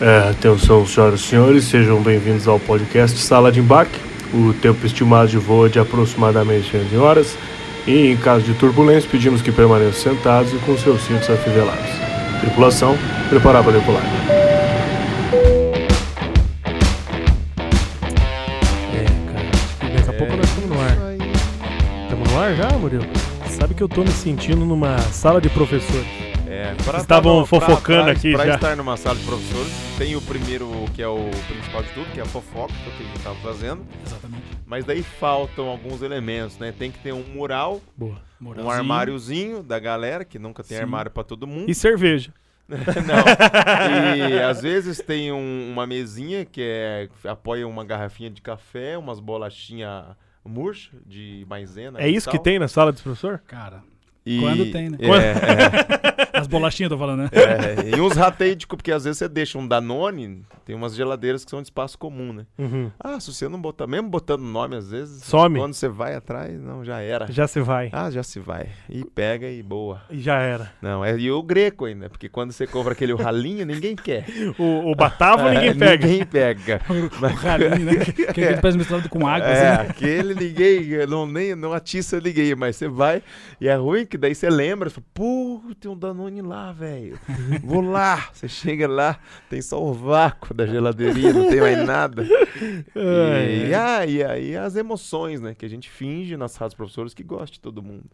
É, atenção, senhoras e senhores, sejam bem-vindos ao podcast Sala de Embarque. O tempo estimado de voo é de aproximadamente 11 horas e, em caso de turbulência, pedimos que permaneçam sentados e com seus cintos afivelados. Tripulação, preparar para decolar. É, cara, daqui a pouco nós estamos no ar. Estamos no ar já, Murilo? Sabe que eu tô me sentindo numa sala de professores. É, pra Estavam fofocando pra- aqui pra já. estar numa sala de professores, tem o primeiro, que é o principal de tudo, que é a fofoca, que é o que a gente tava fazendo. Exatamente. Mas daí faltam alguns elementos, né? Tem que ter um mural, Boa. um armáriozinho da galera, que nunca tem Sim. armário pra todo mundo. E cerveja. Não. E às vezes tem um- uma mesinha que é apoia uma garrafinha de café, umas bolachinhas murcha de maisena. É e isso que tem na sala dos professores? Cara, E- Quando tem, né? É, as bolachinhas, tô falando, né? é, é. E uns rateídicos, porque às vezes você deixa um Danone, tem umas geladeiras que são de espaço comum, né? Uhum. Ah, se você não botar, mesmo botando nome às vezes, Some. quando você vai atrás, não, já era. Já se vai. Ah, já se vai. E pega e boa. E já era. Não, é e o greco ainda, porque quando você compra aquele ralinho, ninguém quer. O, o batavo ninguém É, pega. Ninguém pega. O ralinho, né? Aquele que parece misturado com água, É, assim, né? aquele ninguém, não, nem, não atiça ninguém, mas você vai e é ruim que daí você lembra, você fala, pô, tem um Danone lá, velho. Vou lá. Você chega lá, tem só o vácuo da geladeirinha, não tem mais nada. E, e aí as emoções, né? Que a gente finge nas dos professores que gosta de todo mundo.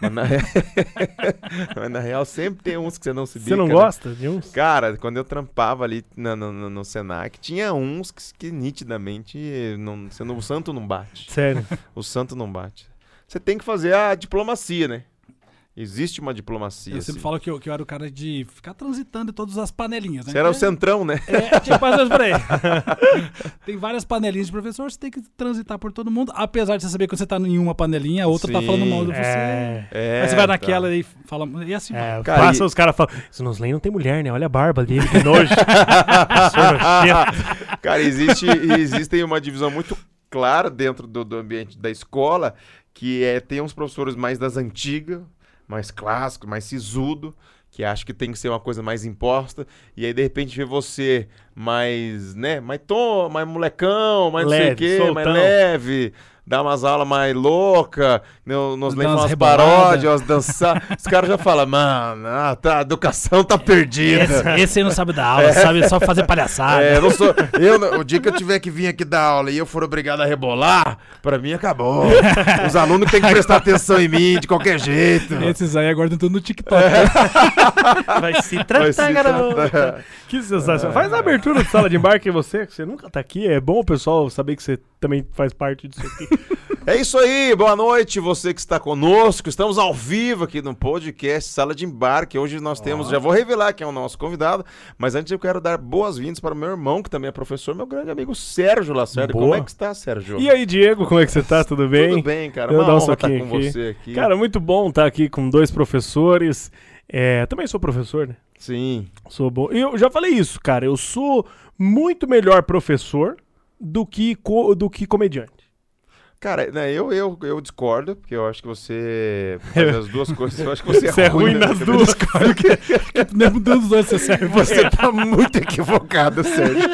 Mas na, re- Mas na real sempre tem uns que você não se Você não bica, né? gosta de uns? Cara, quando eu trampava ali no, no, no Senac, tinha uns que, que nitidamente não, você não- o santo não bate. Sério. O santo não bate. Você tem que fazer a diplomacia, né? Existe uma diplomacia. Eu sempre assim. falo que eu, que eu era o cara de ficar transitando em todas as panelinhas, né? Você era o É, centrão, né? É, tipo, mais por aí. Tem várias panelinhas de professor, você tem que transitar por todo mundo. Apesar de você saber que você tá em uma panelinha, a outra tá Sim. falando mal de você. É. É, Aí você vai tá. naquela e fala. E assim vai. É, Cara, passa e- os caras falam. Isso nos nem não tem mulher, né? Olha a barba dele, que nojo. Cara, existe, existem uma divisão muito clara dentro do, do ambiente da escola, que é tem uns professores mais das antigas, mais clássicos, mais sisudo, que acha que tem que ser uma coisa mais imposta, e aí de repente vê você mais, né, mais tom, mais molecão, mais não sei o Leve, quê, mais soltão. leve, dá umas aulas mais louca, no- nos lembra umas paródias, umas dançar. Os caras já falam, mano, ah, tá, a educação tá perdida. Esse, esse aí não sabe dar aula, sabe só fazer palhaçada. É, eu não sou. Eu, o dia que eu tiver que vir aqui dar aula e eu for obrigado a rebolar, pra mim acabou. Os alunos têm que prestar atenção em mim de qualquer jeito. Esses aí agora estão no TikTok. Vai se tratar, Vai se tratar. Que sensacional. Faz a abertura de sala de embarque você, que você nunca tá aqui. É bom o pessoal saber que você também faz parte disso aqui. É isso aí, boa noite, você que está conosco. Estamos ao vivo aqui no podcast Sala de Embarque. Hoje nós temos, já vou revelar quem é o nosso convidado, mas antes eu quero dar boas-vindas para o meu irmão, que também é professor, meu grande amigo Sérgio Lacerda. Boa. Como é que está, Sérgio? E aí, Diego, como é que você tá? Tudo bem? Tudo bem, cara. Eu Uma vou dar um honra estar com aqui. você aqui. Cara, muito bom estar aqui com dois professores. É, também sou professor, né? Sim. Sou bom. E Eu já falei isso, cara. Eu sou muito melhor professor do que, do que comediante. Cara, né, eu, eu, eu discordo, porque eu acho que você faz as duas coisas. Eu acho que você é, Você é ruim né? nas duas. Mesmo dos dois você serve. Você tá muito equivocado, Sérgio.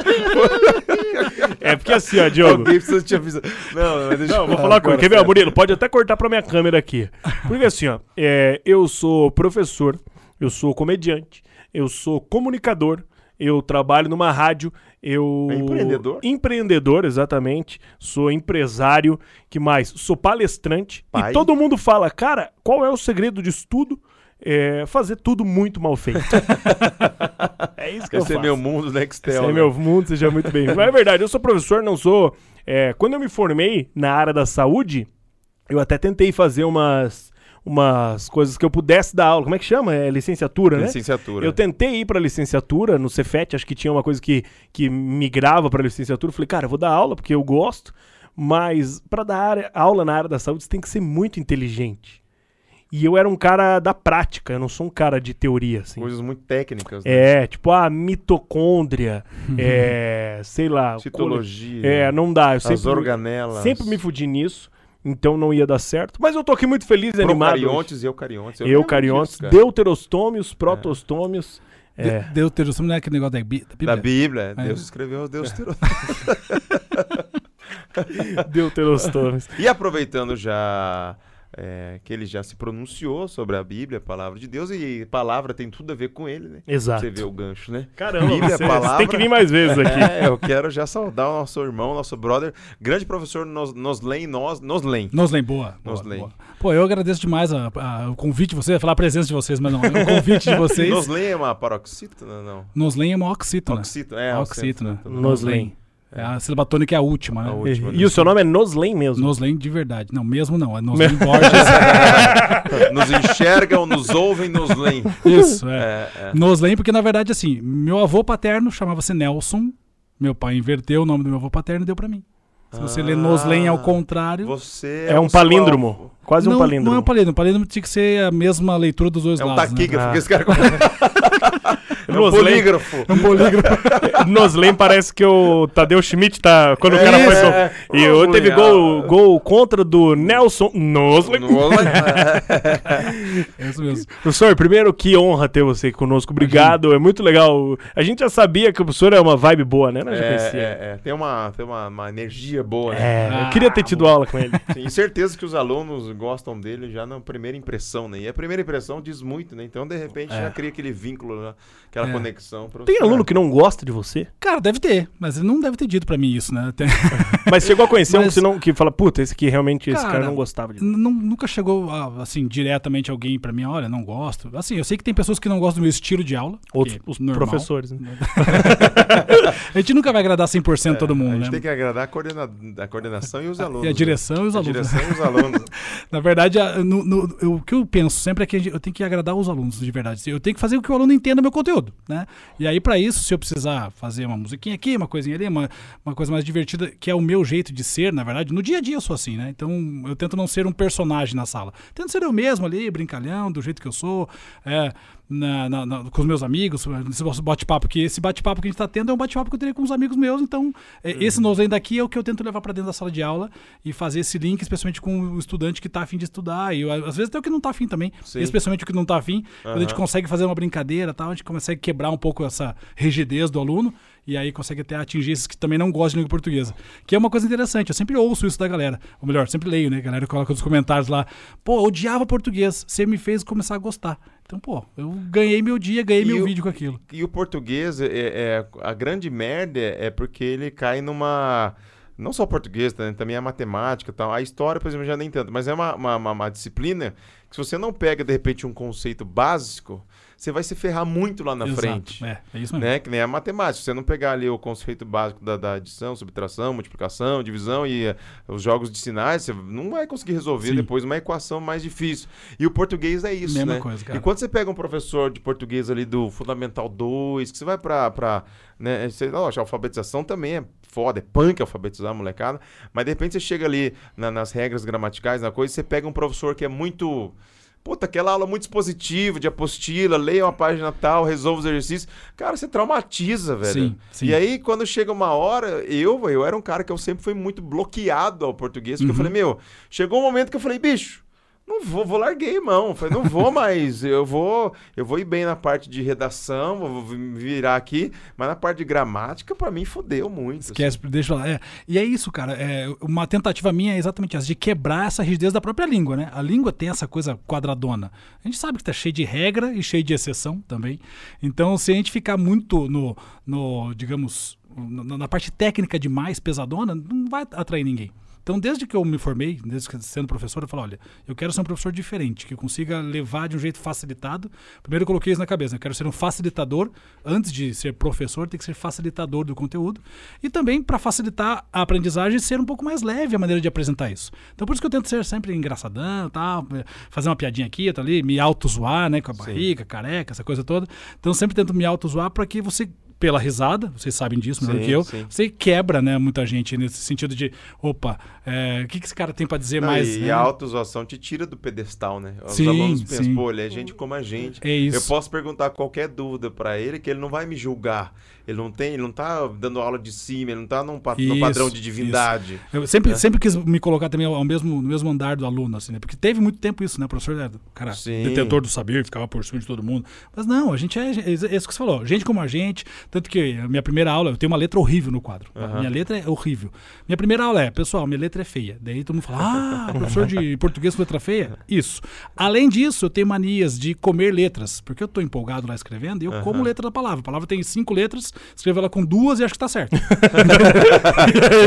É porque assim, ó, Diogo. Alguém precisa te avisar. Não, mas deixa Não, eu vou falar com ele. agora, Quer ver. Murilo? Pode até cortar pra minha câmera aqui. Porque assim, ó, é, eu sou professor, eu sou comediante, eu sou comunicador, eu trabalho numa rádio, eu... É empreendedor? Empreendedor, exatamente. Sou empresário, que mais? Sou palestrante. Pai? E todo mundo fala, cara, qual é o segredo disso tudo? É fazer tudo muito mal feito. é isso que eu Esse é faço. meu mundo Nextel. Esse é né? meu mundo, seja muito bem. Mas é verdade, eu sou professor, não sou. é, quando eu me formei na área da saúde, eu até tentei fazer umas, umas coisas que eu pudesse dar aula. Como é que chama? É licenciatura, né? Licenciatura. Eu tentei ir pra licenciatura no Cefet, acho que tinha uma coisa que, que migrava pra licenciatura. Eu falei, cara, eu vou dar aula porque eu gosto, mas pra dar área- aula na área da saúde você tem que ser muito inteligente. E eu era um cara da prática, eu não sou um cara de teoria, assim. Coisas muito técnicas. Né? É, tipo, a mitocôndria, é, sei lá. Citologia. É, não dá. Eu as sempre, organelas. sempre me fudi nisso. Então não ia dar certo. Mas eu tô aqui muito feliz e animado. Procariontes e eucariontes. Eu Eucariontes, deuterostômios, protostômios. É. De- Deuterossômio não é aquele negócio da, Bí- da Bíblia? Da Bíblia. É. Deus escreveu, Deus tirou. deuterostômios. E aproveitando já é, que ele já se pronunciou sobre a Bíblia, a palavra de Deus, e palavra tem tudo a ver com ele, né? Exato. Você vê o gancho, né? Caramba, Bíblia, você, você palavra. tem que vir mais vezes aqui. É, eu quero já saudar o nosso irmão, nosso brother, grande professor Nos, Noslen, Nos, Noslen. Noslen, boa. boa, Noslen. boa. Pô, eu agradeço demais a- a- o convite de vocês, eu ia falar a presença de vocês, mas não, é o convite de vocês. Noslen é uma paroxítona, não? Noslen é uma oxítona. Oxítona, é. Oxítona. Noslen. É a sílaba tônica é a última, né? A última. E o seu nome é Noslen mesmo? Noslen de verdade. Não, mesmo não. É Noslen Borges. Nos enxergam, nos ouvem, nos leem. Isso, é. É, é. Noslen, porque na verdade, assim, meu avô paterno chamava-se Nelson. Meu pai inverteu o nome do meu avô paterno e deu pra mim. Se você lê Noslen ao contrário. Você É um o seu palíndromo. alvo. Quase um não, palíndromo. não é um palíndromo. Palíndromo tinha que ser a mesma leitura dos dois É um lados. né? taquígrafo Ah. que esse cara É um Noslen. polígrafo. É um polígrafo. Noslen parece que o Tadeu Schmidt tá. Quando o É, cara foi. é. E eu teve gol, gol contra do Nelson Noslen. É isso mesmo. Professor, primeiro, que honra ter você aqui conosco. Obrigado, é muito legal. A gente já sabia que o professor é uma vibe boa, né? Nós já É, conhecia. é, é. Tem, uma, tem uma, uma energia boa, né? É, eu Ah, queria ter tido aula com ele. Sim, e certeza que os alunos gostam dele já na primeira impressão, né? E a primeira impressão diz muito, né? Então, de repente, já cria aquele vínculo, né? Aquela É. conexão. Tem aluno que não gosta de você? Cara, deve ter, mas ele não deve ter dito pra mim isso, né? Tem- Mas chegou a conhecer um Mas- que, não, que fala, puta, esse aqui realmente, esse Cara, cara não gostava de mim. N- nunca chegou, ah, assim, diretamente alguém pra mim, olha, não gosto. Assim, eu sei que tem pessoas que não gostam do meu estilo de aula. Outros é os normal. professores, né? A gente nunca vai agradar 100% todo A mundo, gente né? tem que agradar a, coordena... a coordenação e os alunos. E a né? direção e os A alunos. direção e os alunos. Na verdade, a- no- no- eu- o que eu penso sempre é que a gente- eu tenho que agradar os alunos, de verdade. Eu tenho que fazer com que o aluno entenda meu conteúdo, né? E aí, pra isso, se eu precisar fazer uma musiquinha aqui, uma coisinha ali, uma, uma coisa mais divertida, que é o meu jeito de ser, na verdade, no dia a dia eu sou assim, né? Então, eu tento não ser um personagem na sala. Tento ser eu mesmo ali, brincalhão, do jeito que eu sou, é, na- na- na- com os meus amigos, nesse bate-papo, que esse bate-papo que a gente tá tendo é um bate-papo que eu teria com os amigos meus, então, é, esse Noslen daqui é o que eu tento levar pra dentro da sala de aula e fazer esse link, especialmente com o estudante que tá afim de estudar, e às vezes até o que não tá afim também, Sim. especialmente o que não tá afim, quando a gente consegue fazer uma brincadeira, tal, a gente consegue quebrar um pouco essa rigidez do aluno e aí consegue até atingir esses que também não gostam de língua portuguesa. Que é uma coisa interessante, eu sempre ouço isso da galera, ou melhor, sempre leio, né? A galera coloca nos comentários lá, pô, odiava português, você me fez começar a gostar. Então, pô, eu ganhei meu dia, ganhei E meu o- vídeo com aquilo. E o português, é, é- a grande merda é porque ele cai numa. Não só o português, né, também a matemática e tal. A história, por exemplo, já nem tanto. Mas é uma, uma, uma- uma disciplina que se você não pega, de repente, um conceito básico, você vai se ferrar muito lá na Exato, frente. É, é isso mesmo. Né? Que nem a matemática. Se você não pegar ali o conceito básico da, da adição, subtração, multiplicação, divisão e eh, os jogos de sinais, você não vai conseguir resolver Sim. depois uma equação mais difícil. E o português é isso, Mesma né? coisa, cara. E quando você pega um professor de português ali do Fundamental 2, que você vai pra. pra né, você, lógico, a alfabetização também é foda, é punk alfabetizar a molecada, mas de repente você chega ali na- nas regras gramaticais, na coisa, e você pega um professor que é muito. Puta, aquela aula muito expositiva, de apostila, leia uma página tal, resolva os exercícios. Cara, você traumatiza, velho. Sim, sim. E aí, quando chega uma hora, eu, eu era um cara que eu sempre fui muito bloqueado ao português, porque eu Uhum. falei, meu, chegou um momento que eu falei, bicho, não vou, vou larguei, mão. Falei, não vou mais. Eu vou, eu vou ir bem na parte de redação, vou virar aqui, mas na parte de gramática, pra mim, fodeu muito. assim. Esquece, deixa eu falar. É, e é isso, cara. É, uma tentativa minha é exatamente essa, de quebrar essa rigidez da própria língua, né? A língua tem essa coisa quadradona. A gente sabe que tá cheio de regra e cheio de exceção também. Então, se a gente ficar muito no, no digamos, na, na parte técnica demais, pesadona, não vai atrair ninguém. Então, desde que eu me formei, desde que sendo professor, eu falo, olha, eu quero ser um professor diferente, que consiga levar de um jeito facilitado. Primeiro eu coloquei isso na cabeça, eu quero ser um facilitador, antes de ser professor, tem que ser facilitador do conteúdo. E também, para facilitar a aprendizagem, ser um pouco mais leve a maneira de apresentar isso. Então, por isso que eu tento ser sempre engraçadão, tal, fazer uma piadinha aqui, outra ali, me auto-zoar, né, com a barriga, careca, essa coisa toda. Então, eu sempre tento me auto-zoar para que você pela risada, vocês sabem disso melhor Sim, que eu. sim. Você quebra, né, muita gente nesse sentido de, opa, é, o que, que esse cara tem pra dizer Não, mais? e né? a autozoação te tira do pedestal, né? Os Sim, alunos pensam, sim. pô, ele é gente como a gente. É isso. Eu posso perguntar qualquer dúvida pra ele que ele não vai me julgar. Ele não tem, ele não tá dando aula de cima, ele não tá num, Isso, padrão de isso. divindade. Eu sempre, É. sempre quis me colocar também ao mesmo, no mesmo andar do aluno, assim, né? Porque teve muito tempo isso, né? O professor era, cara, Sim. detentor do saber, ficava por cima de todo mundo. Mas não, a gente é, é isso que você falou, gente como a gente. Tanto que a minha primeira aula, eu tenho uma letra horrível no quadro. Aham. Minha letra é horrível. Minha primeira aula é, pessoal, minha letra é feia. Daí todo mundo fala, ah, professor de português com letra feia? Isso. Além disso, eu tenho manias de comer letras, porque eu tô empolgado lá escrevendo e eu como letra da palavra. A palavra tem cinco letras, escrevo ela com duas e acho que tá certo.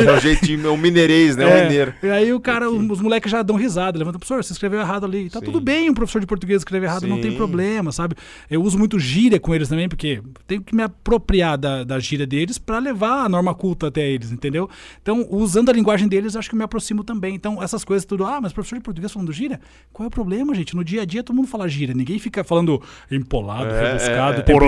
É o jeitinho, o mineirês, né? O É, mineiro. E aí o cara, os moleques já dão risada, levantam, professor, você escreveu errado ali. Tá Sim. tudo bem um professor de português escrever errado, não tem Sim. problema, sabe? Eu uso muito gíria com eles também, porque tenho que me apropriar da, da gíria deles pra levar a norma culta até eles, entendeu? Então, usando a linguagem deles, acho que eu me aproximo também. Então, essas coisas tudo, ah, mas professor de português falando gíria? Qual é o problema, gente? No dia a dia todo mundo fala gíria, ninguém fica falando empolado, É, rebuscado, é, é. o tempo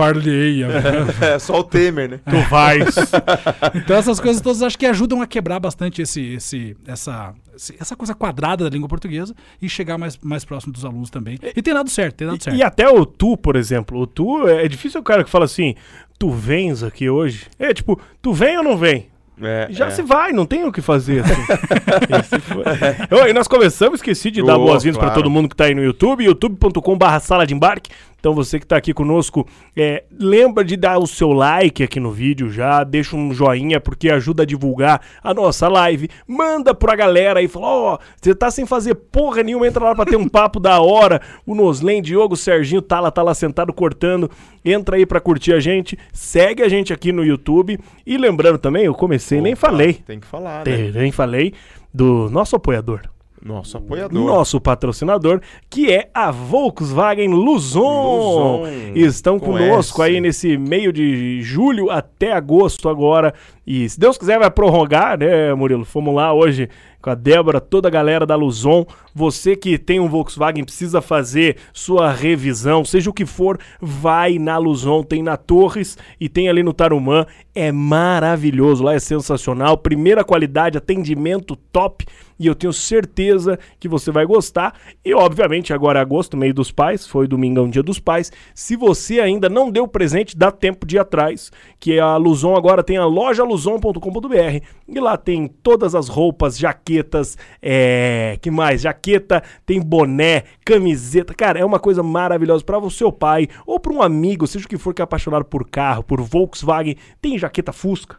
É só o Temer, né? Tu vais. Então essas coisas todas acho que ajudam a quebrar bastante esse, esse, essa, essa coisa quadrada da língua portuguesa e chegar mais, mais próximo dos alunos também. E tem dado certo, tem dado certo. E até o tu, por exemplo. O tu é difícil o cara que fala assim: tu vens aqui hoje. É tipo, tu vem ou não vem? É, Já é. se vai, não tem o que fazer. Assim. E nós começamos, esqueci de dar Oh, boas-vindas pra claro. todo mundo que tá aí no YouTube, youtube.com.br sala de embarque. Então você que tá aqui conosco, é, lembra de dar o seu like aqui no vídeo já, deixa um joinha porque ajuda a divulgar a nossa live. Manda pra galera aí, fala, ó, você tá sem fazer porra nenhuma, entra lá pra ter um papo da hora. O Noslen, Diogo, Serginho, tá lá, tá lá sentado cortando. Entra aí pra curtir a gente, segue a gente aqui no YouTube. E lembrando também, eu comecei, nem Opa, falei. Tem que falar, né? Tem, Nem falei do nosso apoiador, Nosso apoiador. nosso patrocinador, que é a Volkswagen Luzon. Luzon, Estão com conosco S. aí nesse meio de julho até agosto agora. E se Deus quiser vai prorrogar, né, Murilo? Fomos lá hoje com a Débora, toda a galera da Luzon. Você que tem um Volkswagen precisa fazer sua revisão, seja o que for, vai na Luzon, tem na Torres e tem ali no Tarumã. É maravilhoso, lá é sensacional, primeira qualidade, atendimento top. E eu tenho certeza que você vai gostar. E obviamente agora é agosto, meio dos pais, foi domingão, dia dos pais. Se você ainda não deu presente, dá tempo de ir atrás, que a Luzon agora tem a loja luzon.com.br e lá tem todas as roupas, jaquetas, é, que mais? Jaqueta, tem boné, camiseta. Cara, é uma coisa maravilhosa para o seu pai ou para um amigo, seja o que for que é apaixonado por carro, por Volkswagen. Tem jaqueta Fusca.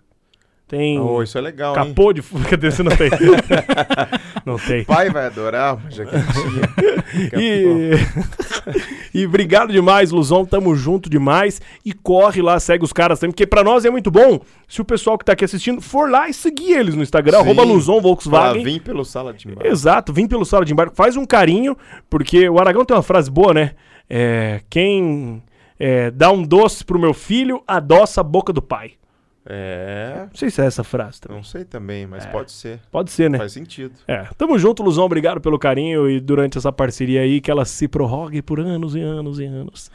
Tem Oh, isso é legal, hein? capô de Fusca, cadê? Você não tem. não tem. Pai vai adorar uma jaquetinha. E... e obrigado demais, Luzon. Tamo junto demais. E corre lá, segue os caras também, porque pra nós é muito bom se o pessoal que tá aqui assistindo for lá e seguir eles no Instagram, Sim. arroba Luzon Volkswagen. vim pelo sala de embarque. Exato, vim pelo sala de embarque. Faz um carinho, porque o Aragão tem uma frase boa, né? É, quem é, dá um doce pro meu filho, adoça a boca do pai. É. Não sei se é essa frase também. Não sei também, mas É. pode ser. Pode ser, né? Faz sentido. É, tamo junto, Luzão. Obrigado pelo carinho e durante essa parceria aí, que ela se prorrogue por anos e anos e anos.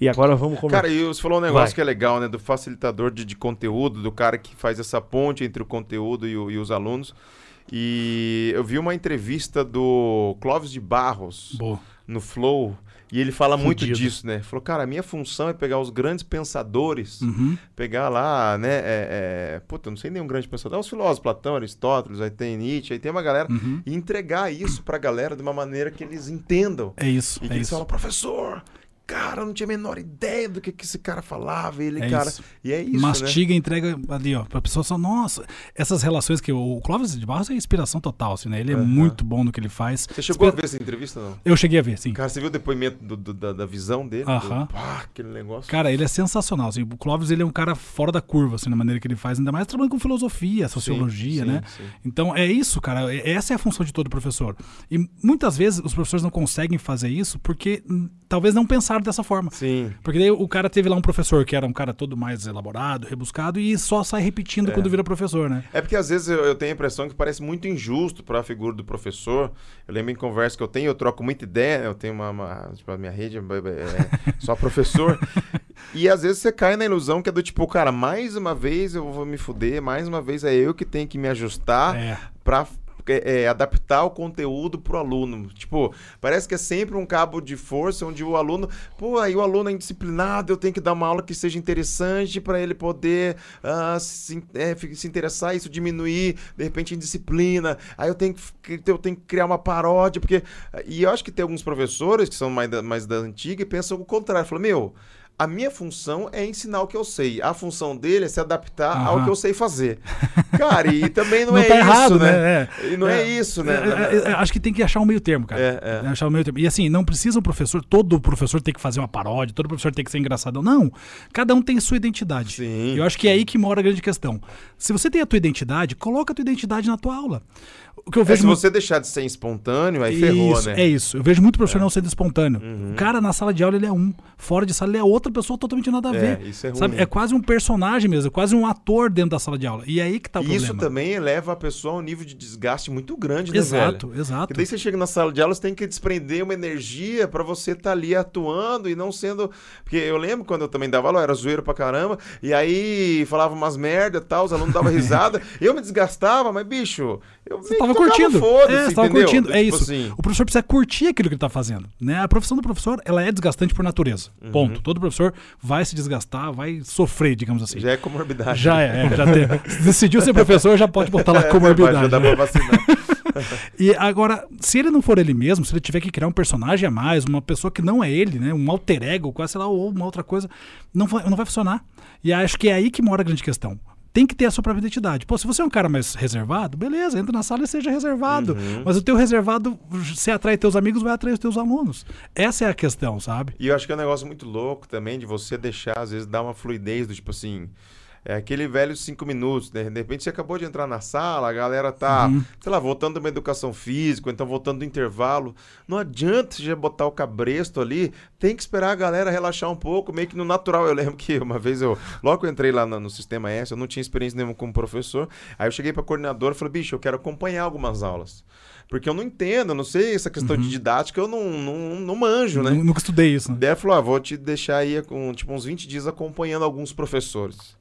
E agora vamos começar. Cara, e você falou um negócio Vai. que é legal, né? Do facilitador de, de conteúdo, do cara que faz essa ponte entre o conteúdo e, o- e os alunos. E eu vi uma entrevista do Clóvis de Barros Boa. no Flow. E ele fala muito Fudido. disso, né? Falou, cara, a minha função é pegar os grandes pensadores, Uhum. pegar lá, né? É, é, puta, eu não sei nenhum grande pensador. É os filósofos, Platão, Aristóteles, aí tem Nietzsche, aí tem uma galera. Uhum. E entregar isso pra galera de uma maneira que eles entendam. É isso, E que é eles isso. falam, professor, cara, eu não tinha a menor ideia do que, que esse cara falava. Ele, É cara. isso. E é isso. Né? Mastiga e entrega ali, ó, pra pessoa só, nossa, essas relações que o Clóvis de Barros é inspiração total, assim, né? Ele é Aham. muito bom no que ele faz. Você chegou a Espe- ver essa entrevista, não? Eu cheguei a ver, sim. Cara, você viu o depoimento do- do- da, da visão dele? Aham. Aquele negócio. Cara, ele é sensacional. Assim, o Clóvis ele é um cara fora da curva, assim, na maneira que ele faz, ainda mais trabalhando com filosofia, sociologia, sim, né? sim. Então é isso, cara. É- Essa é a função de todo professor. E muitas vezes os professores não conseguem fazer isso porque hum, talvez não pensaram dessa forma. Sim. Porque daí o cara teve lá um professor que era um cara todo mais elaborado, rebuscado, e só sai repetindo quando vira professor, né? É porque às vezes eu, eu tenho a impressão que parece muito injusto para a figura do professor. Eu lembro em conversa que eu tenho, eu troco muita ideia, eu tenho uma, uma tipo, a minha rede é, é só professor. e às vezes você cai na ilusão que é do tipo, cara, mais uma vez eu vou me fuder, mais uma vez é eu que tenho que me ajustar É. pra é, é, adaptar o conteúdo pro aluno. Tipo, parece que é sempre um cabo de força onde o aluno, pô, aí o aluno é indisciplinado, eu tenho que dar uma aula que seja interessante para ele poder ah, se, é, se interessar, isso diminuir, de repente, indisciplina. Aí eu tenho que, eu tenho que criar uma paródia, porque. E eu acho que tem alguns professores que são mais da, mais da antiga e pensam o contrário. Falam, meu. A minha função é ensinar o que eu sei. A função dele é se adaptar ao Aham. que eu sei fazer. Cara, e também não, Não é tá isso, errado, né? né? E não é, isso, né? É, é, é, acho que tem que achar um meio termo, cara. É, é. Achar um meio termo. E assim, não precisa o professor, todo professor tem que fazer uma paródia, todo professor tem que ser engraçadão. Não. Cada um tem sua identidade. Sim. Eu acho que é aí que mora a grande questão. Se você tem a tua identidade, coloca a tua identidade na tua aula. O que eu É, vejo se mu- você deixar de ser espontâneo, aí ferrou, isso, né? É isso. Eu vejo muito professor não sendo espontâneo. Uhum. O cara na sala de aula ele é um, fora de sala ele é outra pessoa totalmente nada a É, ver. isso é ruim. Sabe? É quase um personagem mesmo, é quase um ator dentro da sala de aula. E aí que tá o isso problema. também eleva a pessoa a um nível de desgaste muito grande, né, Exato, velho? exato. Porque daí você chega na sala de aula, você tem que desprender uma energia pra você estar ali atuando e não sendo. Porque eu lembro quando eu também dava aula, era zoeiro pra caramba, e aí falava umas merda e tal, os alunos davam risada, eu me desgastava, mas bicho, eu Você tava curtindo. É, você tava curtindo. É Tipo isso. assim, O professor precisa curtir aquilo que ele tá fazendo. Né? A profissão do professor, ela é desgastante por natureza. Uhum. Ponto. Todo professor vai se desgastar, vai sofrer, digamos assim. já é comorbidade. Já é, é, já tem. Se decidiu ser professor, já pode botar lá É, comorbidade. Já dá né? pra vacinar. E agora, se ele não for ele mesmo, se ele tiver que criar um personagem a mais, uma pessoa que não é ele, né? Um alter ego, quase sei lá, ou uma outra coisa, não vai, não vai funcionar. E acho que é aí que mora a grande questão. Tem que ter a sua própria identidade. Pô, se você é um cara mais reservado, beleza, entra na sala e seja reservado. Uhum. Mas o teu reservado, se atrai teus amigos, vai atrair os teus alunos. Essa é a questão, sabe? E eu acho que é um negócio muito louco também de você deixar, às vezes, dar uma fluidez do tipo assim. É aquele velho cinco minutos, né? De repente você acabou de entrar na sala, a galera tá, Uhum. sei lá, voltando de uma educação física, ou então voltando do intervalo. Não adianta você já botar o cabresto ali, tem que esperar a galera relaxar um pouco, meio que no natural. Eu lembro que uma vez eu, logo que eu entrei lá no, no Sistema S, eu não tinha experiência nenhuma como professor. Aí eu cheguei pra coordenadora e falei, bicho, eu quero acompanhar algumas aulas. Porque eu não entendo, eu não sei essa questão de didática, eu não, não, não manjo, né? Nu- Nunca estudei isso. Né? Daí ela falou: ah, vou te deixar aí com tipo, uns 20 dias acompanhando alguns professores.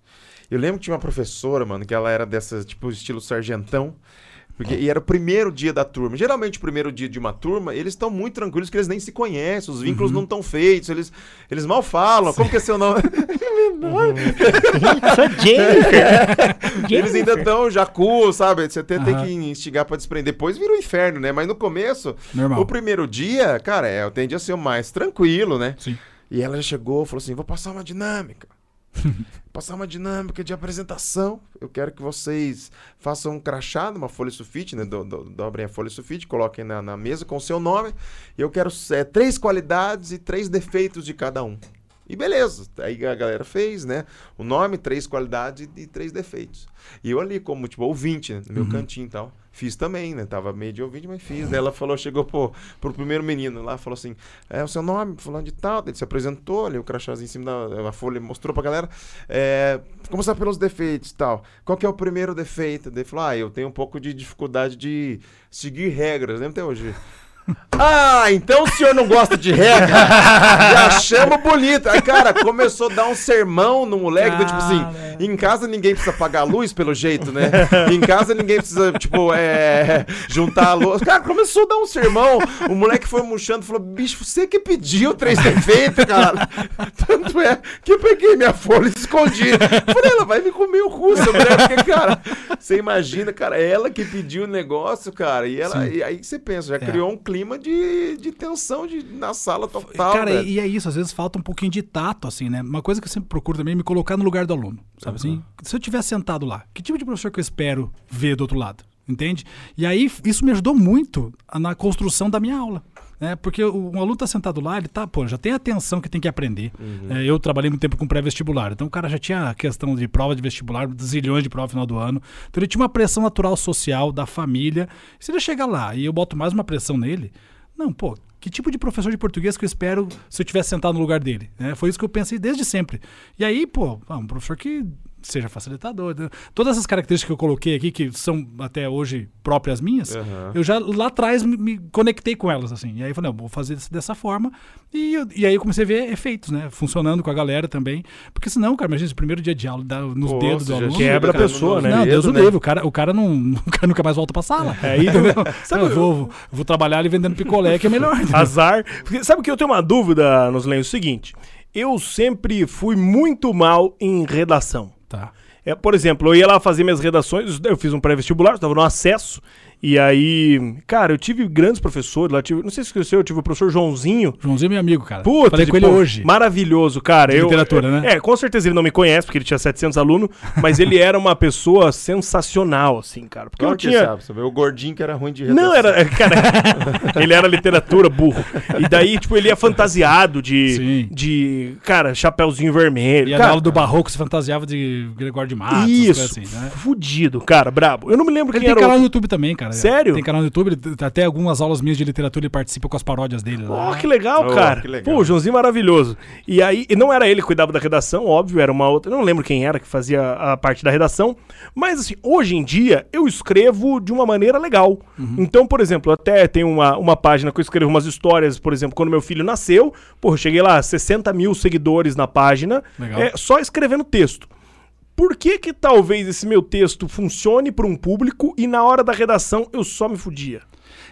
Eu lembro que tinha uma professora, mano, que ela era dessa, tipo, estilo sargentão. Porque, e era o primeiro dia da turma. Geralmente, o primeiro dia de uma turma, eles estão muito tranquilos, que eles nem se conhecem, os vínculos não estão feitos, eles, eles mal falam. Como que é seu nome? Sou Jennifer. eles ainda estão jacu, sabe? Você até tem Aham. que instigar pra desprender. Depois vira o inferno, né? Mas no começo, Normal. o primeiro dia, cara, é, eu tende a ser o mais tranquilo, né? Sim. E ela já chegou, falou assim: vou passar uma dinâmica. passar uma dinâmica de apresentação. Eu quero que vocês façam um crachá numa folha sulfite, né? Do, do, dobrem a folha sulfite, coloquem na, na mesa com o seu nome. E eu quero é, três qualidades e três defeitos de cada um. E beleza, aí a galera fez, né? O nome, três qualidades e três defeitos. E eu ali, como, tipo, ouvinte, né? no meu cantinho e tal. Fiz também, né? Tava meio de ouvinte, mas fiz. Daí ela falou, chegou pro, pro primeiro menino lá, falou assim: é o seu nome, fulano de tal. Ele se apresentou, ali o crachazinho em cima da folha, mostrou pra galera. É, começar pelos defeitos e tal. Qual que é o primeiro defeito? Ele falou: ah, eu tenho um pouco de dificuldade de seguir regras, lembra até hoje? Ah, então o senhor não gosta de regra? Já chama bonito. Aí, cara, começou a dar um sermão no moleque, do tipo assim, em casa ninguém precisa pagar a luz, pelo jeito, né? Em casa ninguém precisa, tipo, é, juntar a luz. Cara, começou a dar um sermão, o moleque foi murchando, falou, bicho, você que pediu três defeitos, cara. Tanto é que eu peguei minha folha e escondi. Falei, ela vai me comer o cu, mulher, porque, cara, você imagina, cara, ela que pediu o negócio, cara, e, ela, e aí você pensa, já É. criou um clima de, de tensão de, na sala total, Cara, velho. e é isso, às vezes falta um pouquinho de tato, assim, né? Uma coisa que eu sempre procuro também é me colocar no lugar do aluno, sabe assim? Se eu estiver sentado lá, que tipo de professor que eu espero ver do outro lado? Entende? E aí, isso me ajudou muito na construção da minha aula. Né? Porque o, um aluno tá sentado lá, ele tá, pô, já tem a atenção que tem que aprender. É, eu trabalhei muito tempo com pré-vestibular, então o cara já tinha a questão de prova de vestibular, zilhões de prova no final do ano. Então ele tinha uma pressão natural social da família. Se ele chegar lá e eu boto mais uma pressão nele, não, pô, que tipo de professor de português que eu espero se eu tivesse sentado no lugar dele? né? Foi isso que eu pensei desde sempre. E aí, pô, ah, um professor que seja facilitador. né? Todas essas características que eu coloquei aqui, que são até hoje próprias minhas, Aham. eu já lá atrás me, me conectei com elas, assim. E aí eu falei, não, vou fazer dessa forma. E, eu- e aí eu comecei a ver efeitos, né? Funcionando com a galera também. Porque senão, cara, imagina, esse primeiro dia de aula, dá nos Pô, dedos do aluno. quebra a cara, pessoa, né? Não, Deus o né? livre. O cara, o cara não, o cara nunca mais volta pra sala. É, aí- entendeu? Sabe, eu vou, vou trabalhar ali vendendo picolé, que é melhor. entendeu? Azar. Porque sabe que eu tenho uma dúvida, nos lenhos? O seguinte, eu sempre fui muito mal em redação. Tá. É, por exemplo, eu ia lá fazer minhas redações, eu fiz um pré-vestibular, estava no acesso, e aí, cara, eu tive grandes professores lá, tive, não sei se esqueceu, eu tive o professor Joãozinho. Joãozinho é meu amigo, cara. Puta, Falei de com ele pô, hoje. Maravilhoso, cara. De eu, literatura, é, né? É, com certeza ele não me conhece, porque ele tinha 700 alunos, mas ele era uma pessoa sensacional, assim, cara. Porque Claro eu que tinha... sabe, sabe? O gordinho que era ruim de redação. Não, era. Cara, ele era literatura, burro. E daí, tipo, ele ia fantasiado de. Sim. De. Cara, chapéuzinho vermelho. E a cara, aula do Barroco se fantasiava de Gregório de Matos, Isso. assim, né? Fudido, cara, brabo. Eu não me lembro Ele quem tem era. canal o- no YouTube também, cara. Sério? Tem canal no YouTube, ele- até algumas aulas minhas de literatura ele participa com as paródias dele lá. Oh, que legal, Oh, cara. que legal. Pô, o Joãozinho maravilhoso. E aí, e não era ele que cuidava da redação, óbvio, era uma outra. Eu não lembro quem era que fazia a parte da redação. Mas, assim, hoje em dia, eu escrevo de uma maneira legal. Uhum. Então, por exemplo, até tem uma, uma página que eu escrevo umas histórias, por exemplo, quando meu filho nasceu. Pô, eu cheguei lá, 60 mil seguidores na página, Legal. é, só escrevendo texto. Por que que talvez esse meu texto funcione para um público e na hora da redação eu só me fudia?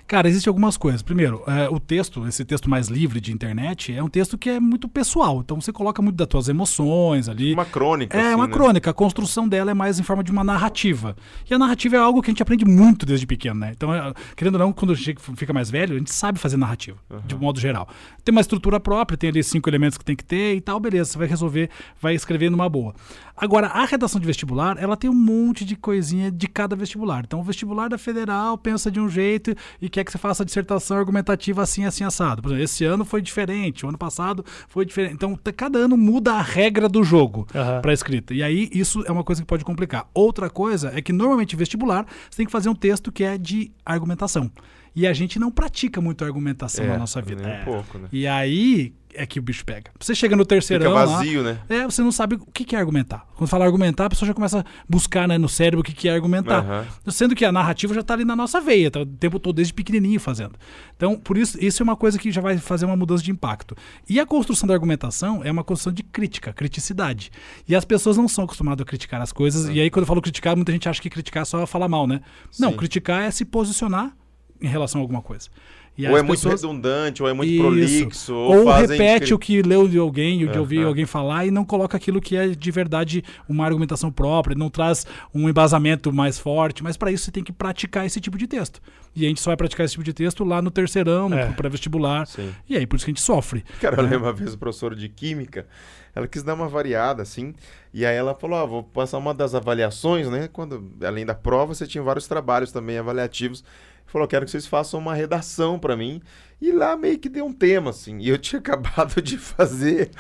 Cara, existem algumas coisas. Primeiro, é, o texto, esse texto mais livre de internet, é um texto que é muito pessoal. Então você coloca muito das tuas emoções ali. Uma crônica. É assim, uma né? crônica, a construção dela é mais em forma de uma narrativa. E a narrativa é algo que a gente aprende muito desde pequeno, né? Então, é, querendo ou não, quando a gente fica mais velho, a gente sabe fazer narrativa, de modo geral. Tem uma estrutura própria, tem ali cinco elementos que tem que ter e tal, beleza, você vai resolver, vai escrever numa boa. Agora, a redação de vestibular, ela tem um monte de coisinha de cada vestibular. Então, o vestibular da federal pensa de um jeito e quer que você faça a dissertação argumentativa assim, assim, assado. Por exemplo, esse ano foi diferente, o ano passado foi diferente. Então, cada ano muda a regra do jogo Aham. para escrita. E aí isso é uma coisa que pode complicar. Outra coisa é que normalmente vestibular você tem que fazer um texto que é de argumentação. E a gente não pratica muito argumentação É, na nossa vida. nem um pouco, né? E aí é que o bicho pega. Você chega no terceirão Fica lá, vazio, né? é, você não sabe o que é argumentar. Quando fala argumentar, a pessoa já começa a buscar né, no cérebro o que é argumentar. Aham. Sendo que a narrativa já está ali na nossa veia, tá o tempo todo desde pequenininho fazendo. Então, por isso, isso é uma coisa que já vai fazer uma mudança de impacto. E a construção da argumentação é uma construção de crítica, criticidade. E as pessoas não são acostumadas a criticar as coisas. E aí, quando eu falo criticar, muita gente acha que criticar é só falar mal, né? Não, Sim. criticar é se posicionar em relação a alguma coisa. E Ou é muito pessoas- redundante, ou é muito Isso. prolixo, ou, ou repete o que leu de alguém, o de ouvir Aham. alguém falar e não coloca aquilo que é de verdade uma argumentação própria, não traz um embasamento mais forte, mas para isso você tem que praticar esse tipo de texto. E a gente só vai praticar esse tipo de texto lá no terceirão, no É. pré-vestibular. E aí por isso que a gente sofre. Cara, eu né? lembro uma vez o professor de química, ela quis dar uma variada, assim, e aí ela falou, ó, vou passar uma das avaliações, né, quando, além da prova, você tinha vários trabalhos também avaliativos, falou, quero que vocês façam uma redação pra mim, e lá meio que deu um tema, assim, e eu tinha acabado de fazer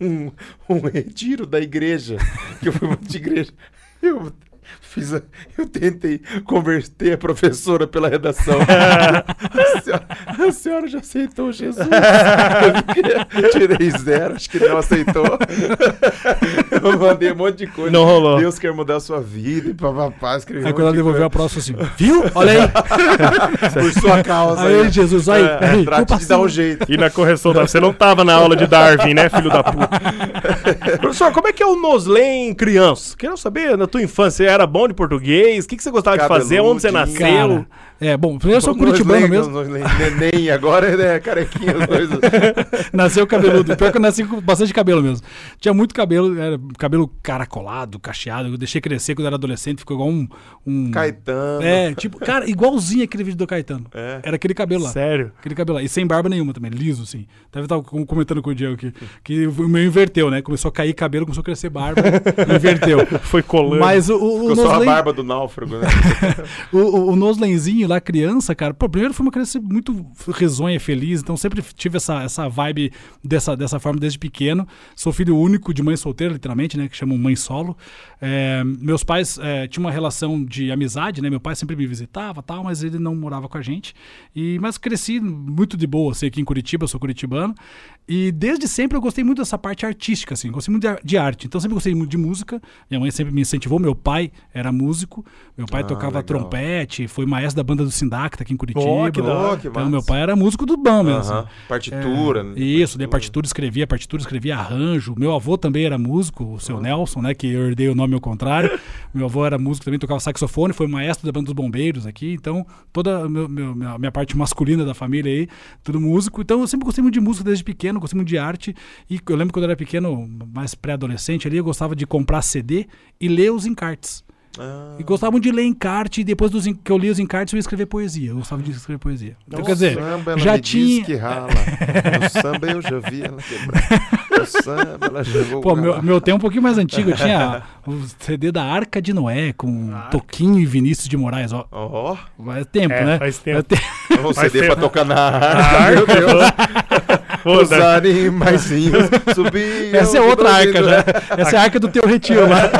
um, um retiro da igreja, que eu fui muito de igreja, eu... Fiz a- eu tentei converter a professora pela redação. a, senhora, a senhora já aceitou Jesus. Eu tirei zero, acho que não aceitou. Eu mandei um monte de coisa. Não rolou. Deus quer mudar a sua vida e papapá, escrevi um Aí quando ela de devolveu a coisa. próxima assim, viu? Olha aí. Por sua causa. Aí, aí. Jesus, aí. É, aí, trate culpa de dar um jeito. E na correção da. Você não tava na aula de Darwin, né, filho da puta? Professor, como é que é o Noslen criança? Quero saber, na tua infância, você era bom de português? O que, que você gostava de fazer? Onde você nasceu? Cara, é, bom, primeiro eu sou curitibano mesmo. Neném, agora é carequinha os dois. Nasceu cabeludo. Pior que eu nasci com bastante cabelo mesmo. Tinha muito cabelo, era cabelo caracolado, cacheado. Eu deixei crescer quando era adolescente, ficou igual um. um Caetano. É, tipo, cara, igualzinho aquele vídeo do Caetano. É. Era aquele cabelo lá. Sério? Aquele cabelo lá. E sem barba nenhuma também, liso, assim. Deve estar comentando com o Diego aqui. Que o meu inverteu, né? Começou a cair cabelo, começou a crescer barba, inverteu. Foi colando. Mas o, o, o Ficou só a Noslen- barba do náufrago, né? o, o, o Noslenzinho lá, criança, cara, pô, primeiro foi uma criança muito risonha, feliz, então sempre tive essa, essa vibe dessa, dessa forma desde pequeno. Sou filho único de mãe solteira, literalmente, né, que chamam mãe solo. É, meus pais é, tinham uma relação de amizade, né, meu pai sempre me visitava tal, mas ele não morava com a gente. E, mas cresci muito de boa, sei aqui em Curitiba, sou curitibano. E desde sempre eu gostei muito dessa parte artística, assim, gostei muito de arte. Então sempre gostei muito de música. Minha mãe sempre me incentivou, meu pai era músico, meu pai Ah, tocava legal. trompete, foi maestro da banda do Sindacta aqui em Curitiba. Oh, que. Oh, então massa. meu pai era músico do bom mesmo. Aham. Partitura. né? Isso, lia partitura, escrevia partitura, escrevia arranjo. Meu avô também era músico, o seu Nelson, né? Que eu herdei o nome ao contrário. meu avô era músico também, tocava saxofone, foi maestro da banda dos bombeiros aqui. Então, toda a meu- meu- minha, minha parte masculina da família aí, tudo músico. Então, eu sempre gostei muito de música desde pequeno, gostei muito de arte. E eu lembro quando eu era pequeno, mais pré-adolescente ali, eu gostava de comprar CD e ler os encartes. Ah, E gostava muito de ler encarte, e depois dos que eu li os encartes, eu ia escrever poesia. Eu gostava de escrever poesia. Então, quer dizer, samba, ela já tinha. que rala. No samba eu já vi ela quebrar. Samba ela já vou Pô, meu, meu tempo é um pouquinho mais antigo. Eu tinha o CD da Arca de Noé com Toquinho e Vinícius de Moraes. Ó, Ó, faz tempo, É, né? faz tempo. Faz o Faz CD pra tempo. tocar na arca, meu Deus. Os animaizinhos subiam. Essa é outra arca já. Essa é a arca do teu retiro lá.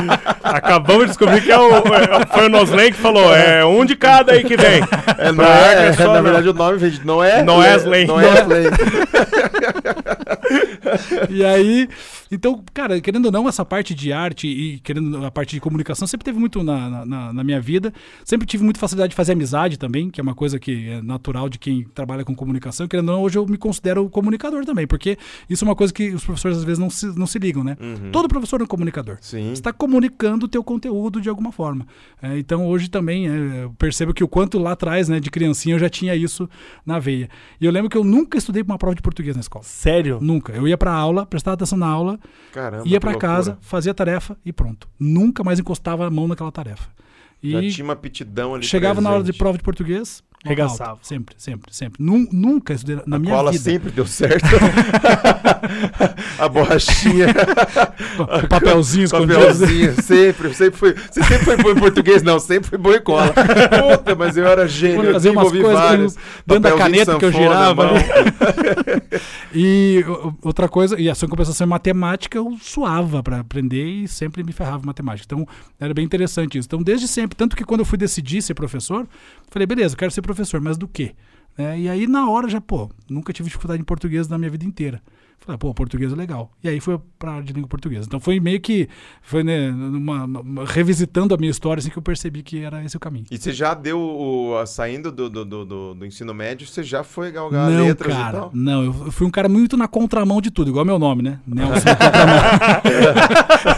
Acabamos de descobrir que é o, é- foi o Noslen que falou, é um de cada aí que vem. É, não Pra é, arca é só na não. verdade o nome vem de Noé. Noé Slay. Noé Slay. E aí, então, cara, querendo ou não, essa parte de arte e querendo a parte de comunicação sempre teve muito na, na, na minha vida. Sempre tive muita facilidade de fazer amizade também, que é uma coisa que é natural de quem trabalha com comunicação. Querendo ou não, hoje eu me considero comunicador também, porque isso é uma coisa que os professores às vezes não se, não se ligam, né? Todo professor é um comunicador. Sim. Você está comunicando o teu conteúdo de alguma forma. É, então hoje também é, eu percebo que o quanto lá atrás, né, de criancinha, eu já tinha isso na veia. E eu lembro que eu nunca estudei para uma prova de português na escola. Sério? Nunca. Eu ia pra aula, prestava atenção na aula, Caramba. ia loucura. casa, fazia a tarefa e pronto. Nunca mais encostava a mão naquela tarefa. Já E tinha uma aptidão ali. chegava na hora de presente. prova de português, Regaçava. Sempre, sempre, sempre. Nun- nunca na a minha cola vida. sempre deu certo. a borrachinha, O papelzinho escondido. papelzinho, sempre, sempre foi. Você sempre foi bom em português? Não, sempre foi bom em cola. Puta, mas eu era gênio. Eu fazia umas desenvolvi coisas vários. dentro da Papelzinho caneta que eu girava ali. E outra coisa, e a sua compensação em matemática, eu suava pra aprender e sempre me ferrava em matemática. Então, era bem interessante isso. Então, desde sempre, tanto que quando eu fui decidir ser professor, falei, beleza, eu quero ser professor, mas do quê? É, e aí, na hora, já, pô, nunca tive dificuldade em português na minha vida inteira. Falei, pô, português é legal. E aí fui pra área de língua portuguesa. Então foi meio que, foi, né, revisitando a minha história, assim, que eu percebi que era esse o caminho. E você já deu, o, saindo do, do, do, do- ensino médio, você já foi galgar não, letras e cara, tal? não, eu fui um cara muito na contramão de tudo, igual meu nome, né? Nelson na contramão.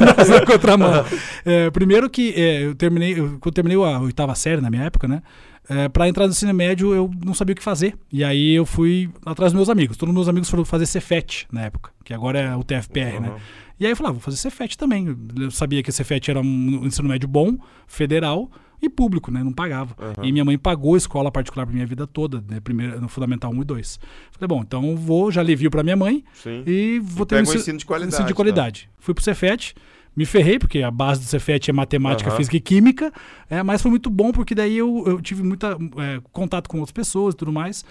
Nelson na contramão. É, primeiro que é, eu terminei, eu, quando eu terminei a oitava série na minha época, né? É, para entrar no ensino médio eu não sabia o que fazer. E aí eu fui atrás dos meus amigos. Todos os meus amigos foram fazer Cefet na época, que agora é o TFPR, né? Uhum. E aí eu falava, vou fazer Cefet também. Eu sabia que Cefet era um ensino médio bom, federal e público, né? Não pagava. Uhum. E minha mãe pagou escola particular pra minha vida toda, né? Primeiro, no Fundamental 1 e 2. Falei, bom, então vou, já alivio pra minha mãe Sim. e vou E ter um ensi- ensino de qualidade, ensino de né? qualidade. Fui pro Cefet, me ferrei, porque a base do Cefet é matemática, Aham. física e química, é, mas foi muito bom porque daí eu, eu tive muita é, contato com outras pessoas e tudo mais.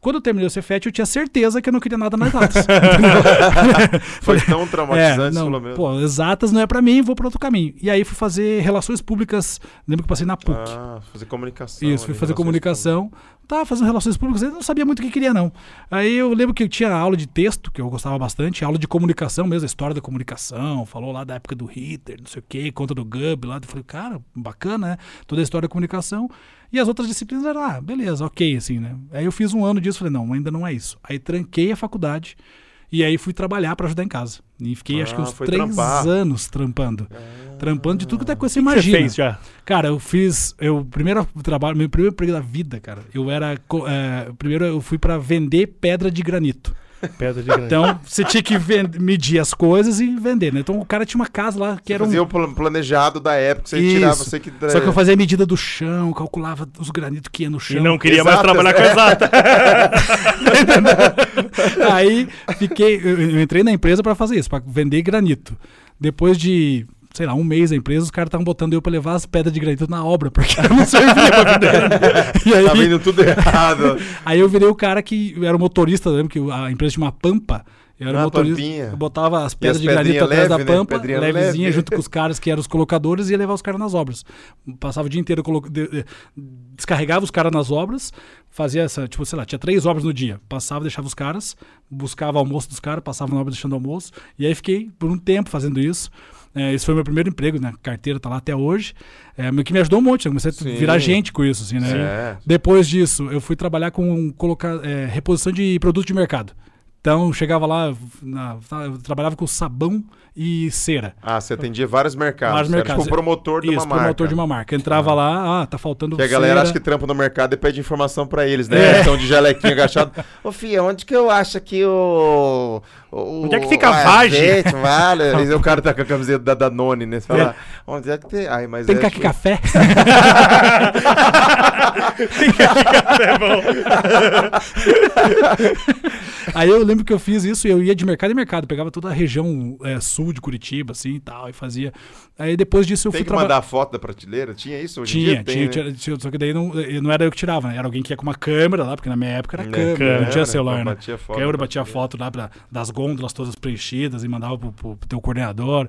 Quando eu terminei o Cefet, eu tinha certeza que eu não queria nada nas datas. Foi tão traumatizante, É, não, falou mesmo. pô, exatas não é pra mim, vou pra outro caminho. E aí fui fazer relações públicas, lembro que passei na PUC. Ah, fazer comunicação. Isso, fui fazer comunicação. Tava fazendo relações públicas, eu não sabia muito o que queria, não. Aí eu lembro que eu tinha aula de texto, que eu gostava bastante, aula de comunicação mesmo, a história da comunicação, falou lá da época do Hitler, não sei o quê, conta do Gub lá. Eu falei, cara, bacana, né? Toda a história da comunicação. E as outras disciplinas eram, ah, beleza, ok, assim, né? Aí eu fiz um ano disso, falei, não, ainda não é isso. Aí tranquei a faculdade e aí fui trabalhar pra ajudar em casa. E fiquei acho que Ah, uns três trampar. anos trampando. Trampando de tudo que é coisa você que você imagina. fez já? Cara, eu fiz. Eu primeiro trabalho, meu primeiro emprego da vida, cara. Eu era. é, primeiro eu fui pra vender pedra de granito. Pedra de granito. Então você tinha que medir as coisas e vender, né? Então o cara tinha uma casa lá que era um. Fazia o pla- planejado da época, você Isso. tirava, você que... Só que eu fazia a medida do chão, calculava os granitos que ia no E chão. não queria mais Exatas, trabalhar com é. exata. Aí fiquei, eu, eu entrei na empresa para fazer isso, para vender granito. Depois de sei lá, um mês a empresa, os caras estavam botando eu pra levar as pedras de granito na obra, porque eu não servia pra vender. E aí, Tá vendo tudo errado. aí eu virei o cara que era o motorista, lembro que a empresa tinha uma pampa. Eu era Ah, o motorista. pampinha. Eu botava as pedras as de granito atrás da leve, né? pampa, levezinha, leve. junto com os caras que eram os colocadores e ia levar os caras nas obras. Passava o dia inteiro, colo- de- de- descarregava os caras nas obras, fazia essa, tipo, sei lá, tinha três obras no dia. Passava, deixava os caras, buscava almoço dos caras, passava na obra deixando almoço. E aí fiquei por um tempo fazendo isso. É, esse foi o meu primeiro emprego, né? Carteira tá lá até hoje. É, que me ajudou um monte. Eu comecei a Sim. virar gente com isso, assim, né? É. Depois disso, eu fui trabalhar com colocar, é, reposição de produto de mercado. Então, chegava lá, na- eu trabalhava com sabão e cera. Ah, você atendia vários mercados. Vários Era mercados. tipo promotor de Isso, uma marca. promotor de uma marca. Entrava lá, ah, tá faltando Que a galera cera. acha que trampa no mercado e pede informação pra eles, né? É. Eles estão de jalequinho agachado. Ô, Fia, onde que eu acho que o. o Onde é que fica a vagem? vale? Aí o cara tá com a camiseta da Danone, né? Você fala, onde é que tem? Ai, mas Tem é, caqui café? É bom. Aí eu lembro que eu fiz isso e eu ia de mercado em mercado, pegava toda a região é, sul de Curitiba, assim e tal, e fazia. Aí depois disso eu Tem fui que trabalhar. mandar foto da prateleira? Tinha isso? Hoje em Tinha, dia tem, tinha, né? tinha, só que daí não, não era eu que tirava, né? Era alguém que ia com uma câmera lá, porque na minha época era Né, câmera, câmera, não tinha celular, né? Batia foto câmera batia foto lá pra, das gôndolas todas preenchidas e mandava pro, pro, pro teu coordenador.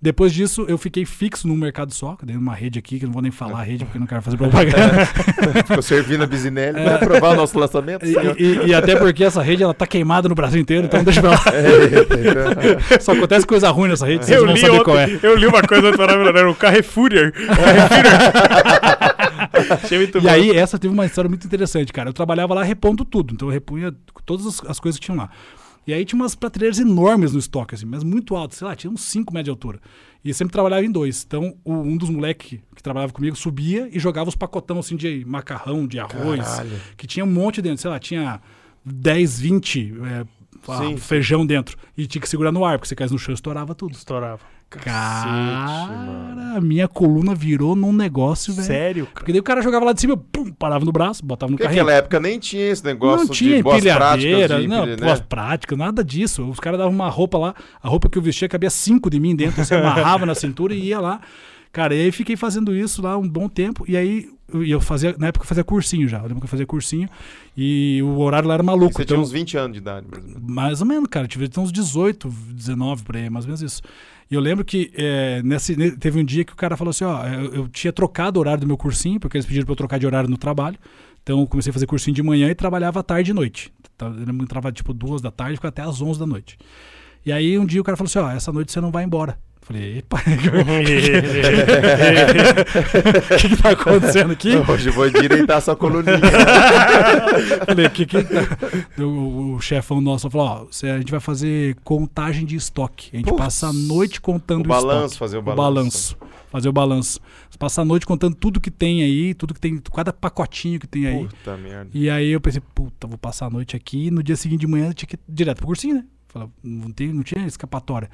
Depois disso, eu fiquei fixo num mercado só, que dei uma rede aqui, que eu não vou nem falar a rede, porque eu não quero fazer propaganda. Ficou servindo a Bisinelli. Vai aprovar o nosso lançamento, E, e- e até porque essa rede ela tá queimada no Brasil inteiro, então deixa pra lá. Eita, então. Só acontece coisa ruim nessa rede, vocês Eu vão li, saber qual é. eu li uma coisa maravilhosa, era o Carrefourier. Achei muito E bom. aí, essa teve uma história muito interessante, cara. Eu trabalhava lá repondo tudo, então eu repunha todas as, as coisas que tinham lá. E aí tinha umas prateleiras enormes no estoque, assim, mas muito altas, sei lá, tinha uns 5 metros de altura. E sempre trabalhava em dois. Então, o- um dos moleques que trabalhava comigo subia e jogava os pacotão, assim, de macarrão, de arroz, Caralho. que tinha um monte dentro, sei lá, tinha 10, 20 é, ah, feijão dentro. E tinha que segurar no ar, porque se caísse no chão, estourava tudo. Estourava. Cara, a minha coluna virou num negócio, velho. Sério, cara. Porque daí o cara jogava lá de cima, pum, parava no braço, botava no Porque carrinho. naquela época nem tinha esse negócio Não tinha de boas práticas. De, não, empilha- boas né? práticas, nada disso. Os caras davam uma roupa lá, a roupa que eu vestia cabia cinco de mim dentro, você amarrava na cintura e ia lá. Cara, e aí fiquei fazendo isso lá um bom tempo, e aí eu, fazia, na época eu fazia cursinho já, eu lembro que eu fazia cursinho, e o horário lá era E maluco. Você então- tinha uns 20 anos de idade, mais ou menos. mais ou menos, cara. Eu tive uns 18, 19 por aí, mais ou menos isso. E eu lembro que é, nesse, ne- teve um dia que o cara falou assim: ó, eu, eu tinha trocado o horário do meu cursinho, porque eles pediram pra eu trocar de horário no trabalho. Então eu comecei a fazer cursinho de manhã e trabalhava à tarde e noite. Tá, Eu entrava tipo duas da tarde e ficava até às 11 da noite. E aí um dia o cara falou assim: ó, essa noite você não vai embora. Falei, epa, o que, que tá acontecendo aqui? Hoje vou direitar essa coluninha. Falei, que que tá? o, o chefão nosso falou: ó, a gente vai fazer contagem de estoque. A gente Putz. passa a noite contando O o, estoque. balanço, fazer o balanço. balanço. Fazer o balanço. Você passa a noite contando tudo que tem aí, tudo que tem, cada pacotinho que tem aí. Puta merda. E aí eu pensei, puta, vou passar a noite aqui. E no dia seguinte de manhã eu tinha que ir direto pro cursinho, né? Falei, não, tem, não tinha escapatória.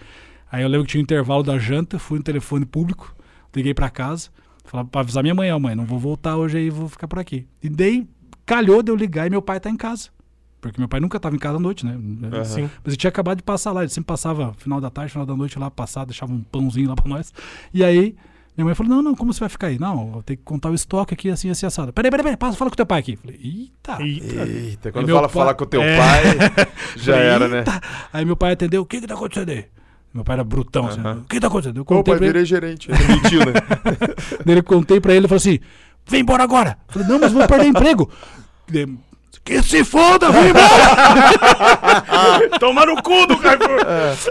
Aí eu lembro que tinha um intervalo da janta, fui no telefone público, liguei pra casa, falava pra avisar minha mãe, ó, mãe, não vou voltar hoje aí, vou ficar por aqui. E daí calhou de eu ligar e meu pai tá em casa. Porque meu pai nunca tava em casa à noite, né? Sim. Mas ele tinha acabado de passar lá, ele sempre passava final da tarde, final da noite lá, passar, deixava um pãozinho lá pra nós. E aí, minha mãe falou: Não, não, como você vai ficar aí? Não, eu tenho que contar o estoque aqui, assim, assim, assado. Peraí, peraí, peraí, passa, fala com teu pai aqui. Falei: Eita. Eita. Eita, quando fala pai- falar com o teu É. pai, já era, né? Aí meu pai atendeu: O que que tá acontecendo aí? Meu pai era brutão, assim. O que tá acontecendo? Eu contei pai, pra ele, virei gerente. Ele mentiu, né? daí eu contei pra ele, ele falou assim: Vem embora agora. Eu falei: Não, mas vou perder emprego. Ele, Que se foda, vem embora. Toma no cu do Carrefour.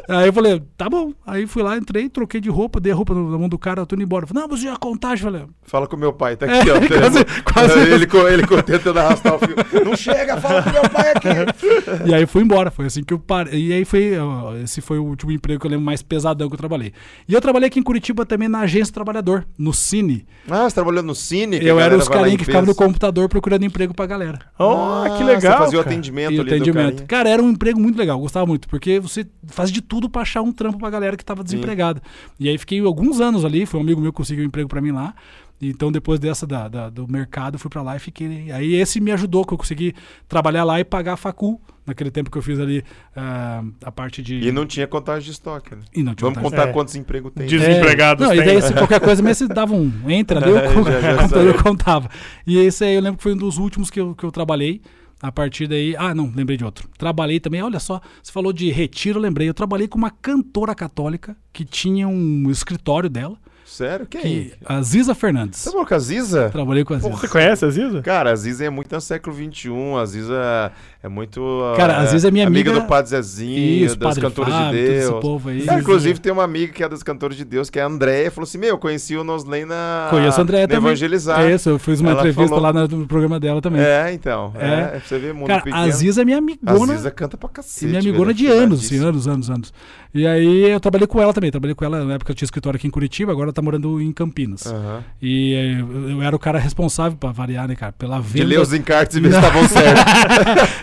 Aí eu falei, tá bom. Aí fui lá, entrei, troquei de roupa, dei a roupa na mão do cara, tô indo embora. Eu Falei, não, mas e a contagem? Falei, Fala com meu pai, tá aqui, ó. É, quase- quase ele, ele co- tentando arrastar o fio. Não chega, fala com meu pai aqui. E aí fui embora, foi assim que eu parei. E aí foi, ó, esse foi o último emprego que eu lembro mais pesadão que eu trabalhei. E eu trabalhei aqui em Curitiba também na agência Trabalhador, no Cine. Ah, você trabalhou no cine? eu era os em que ficavam no computador procurando emprego pra galera. Oh, que Ah, legal. Você fazia o cara. atendimento E o ali atendimento. Cara, era um emprego muito legal, gostava muito, porque você faz de tudo pra achar um trampo pra galera que tava desempregada. E aí fiquei alguns anos ali, foi um amigo meu que conseguiu um emprego pra mim lá. Então, depois dessa da, da- do mercado, eu fui pra lá e fiquei. Aí esse me ajudou, que eu consegui trabalhar lá e pagar a facul. Naquele tempo que eu fiz ali ah, a parte de. E não tinha contagem de estoque, né? e não tinha Vamos vontade. contar É. quantos empregos tem. Diz- Desempregados Não, e tem, daí né? se qualquer coisa mesmo, você dava um entra ali, eu, Já- já sabia. contava. E esse aí eu lembro que foi um dos últimos que eu, que eu trabalhei. A partir daí. Ah, não, lembrei de outro. Trabalhei também, olha só, você falou de retiro, eu lembrei. Eu trabalhei com uma cantora católica que tinha um escritório dela, Sério? Quem? que, a Ziza Fernandes. Você falou com a Ziza? Trabalhei com a Ziza. Você conhece a Ziza? Cara, a Ziza é muito no século XXI. A Ziza é muito. Cara, a Ziza é minha amiga- do Padre Zezinho, Isso, das Padre Cantores Fábio, de todo esse Deus. povo aí. Cara, inclusive tem uma amiga que é das Cantores de Deus, que é a Andréia, falou assim: Meu, eu conheci o Noslen na. Conheço a Andréia também. Evangelizar. É isso, eu fiz uma Ela entrevista falou- lá no programa dela também. É, então. É. É. pra você ver, mundo Cara, pequeno. a Ziza é minha A amigona. Ziza canta pra cacete. Minha amigona velho, de anos, assim, anos, anos, anos. E aí eu trabalhei com ela também. Trabalhei com ela na época eu tinha escritório aqui em Curitiba, agora ela tá morando em Campinas. Aham. E eh, eu, eu era o cara responsável, pra variar, né, cara? Pela De venda, ler os encartes e ver se estavam certos.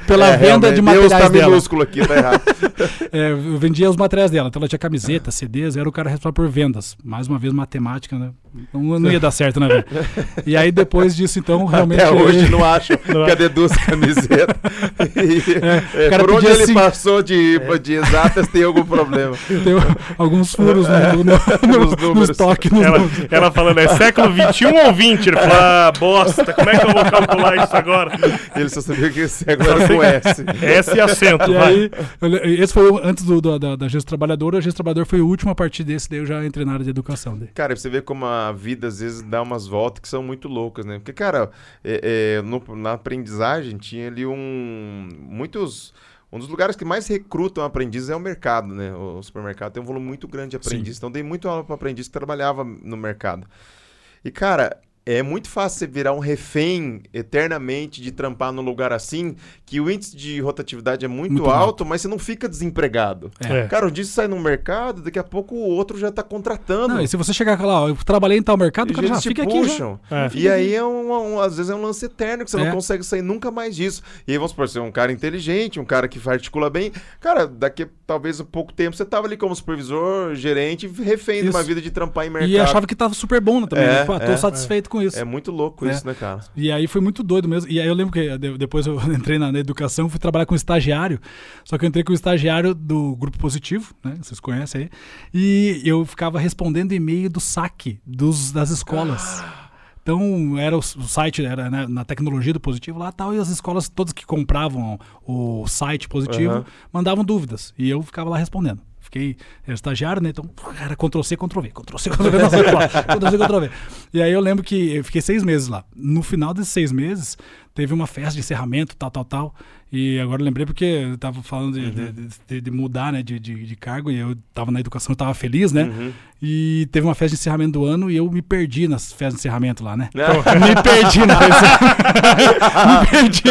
pela É, venda de materiais Deus tá dela. minúsculo aqui, tá errado. É, eu vendia os materiais dela. Então ela tinha camiseta, CDs, eu era o cara responsável por vendas. Mais uma vez, matemática, né? Não, não ia dar certo, né, velho? E aí depois disso, então, realmente. Até hoje não acho. Não Cadê duas camisetas? E, o é, cara por onde ele assim- passou de, de exatas tem algum problema. Tem alguns furos no, no, no, Nos no, números. estoque. Nos Ela, números. ela falando, é século XXI ou XX? Ele falou, ah, bosta, como é que eu vou calcular isso agora? Ele só sabia que esse agora com S. S e acento, E vai. aí, esse foi o, antes do, da, da, da Gesto Trabalhador. A Gesto Trabalhador foi o último a partir desse, daí eu já entrei na área de educação. Daí. Cara, você vê como a vida às vezes dá umas voltas que são muito loucas, né? Porque, cara, é- é, no- na aprendizagem tinha ali um. Muitos. Um dos lugares que mais recrutam aprendizes é o mercado, né? O supermercado tem um volume muito grande de aprendizes. Então, dei muito aula para aprendiz que trabalhava no mercado. E, cara, é muito fácil você virar um refém eternamente de trampar num lugar assim, que o índice de rotatividade é muito, Muito alto, alto. mas você não fica desempregado. É. Cara, um dia você sai no mercado, daqui a pouco o outro já tá contratando. Não, e se você chegar lá, ó, eu trabalhei em tal mercado, o cara já fica aqui. Já. puxam. É. E aí é um, um- às vezes é um lance eterno que você É. não consegue sair nunca mais disso. E aí vamos supor, você é um cara inteligente, um cara que articula bem. Cara, daqui a talvez um pouco tempo você tava ali como supervisor, gerente, refém de uma Isso. vida de trampar em mercado. E achava que tava super bom né, também. É, né? Pô, tô é, satisfeito com isso. É muito louco É. isso, né, cara? E aí foi muito doido mesmo. E aí eu lembro que de- depois eu entrei na, na educação, fui trabalhar com estagiário. Só que eu entrei com o estagiário do Grupo Positivo, né? Vocês conhecem aí. E eu ficava respondendo e-mail do saque dos, das escolas. Então, era o, site, era né, na tecnologia do Positivo lá tal, e as escolas todas que compravam o site Positivo Aham. mandavam dúvidas. E eu ficava lá respondendo. Fiquei era estagiário, né? Então, era Ctrl-C, Ctrl-V, Ctrl-C, Ctrl-V, nossa, Ctrl-C, Ctrl-V. E aí eu lembro que eu fiquei seis meses lá. No final desses seis meses, teve uma festa de encerramento, tal, tal, tal. E agora eu lembrei porque eu tava falando de, de- de- de mudar, né, de, de, cargo, e eu tava na educação, eu tava feliz, né? Uhum. E teve uma festa de encerramento do ano e eu me perdi nas festas de encerramento lá, né? É. me perdi na festa. me perdi.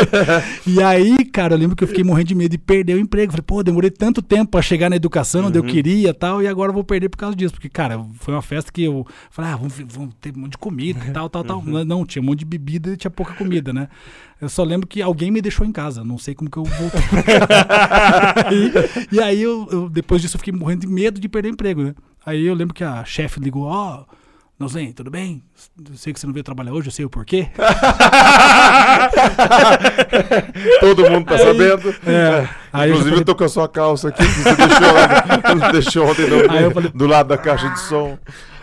E aí, cara, eu lembro que eu fiquei morrendo de medo de perder o emprego. Falei, pô, demorei tanto tempo pra chegar na educação onde eu queria e tal, e agora eu vou perder por causa disso. Porque, cara, foi uma festa que eu falei, ah, vamos, vamos ter um monte de comida e tal, tal, tal. Não, Não, tinha um monte de bebida e tinha pouca comida, né? Eu só lembro que alguém me deixou em casa. Não sei como que eu voltei. e, e aí, eu, eu- depois disso, eu fiquei morrendo de medo de perder emprego, né? Aí eu lembro que a chefe ligou, ó, Nozen, tudo bem? Eu sei que você não veio trabalhar hoje, eu sei o porquê. Todo mundo tá Aí- sabendo. É, aí eu Inclusive, falei- eu tô com a sua calça aqui, que você deixou, deixou ontem no- Aí eu falei- do lado da caixa de som.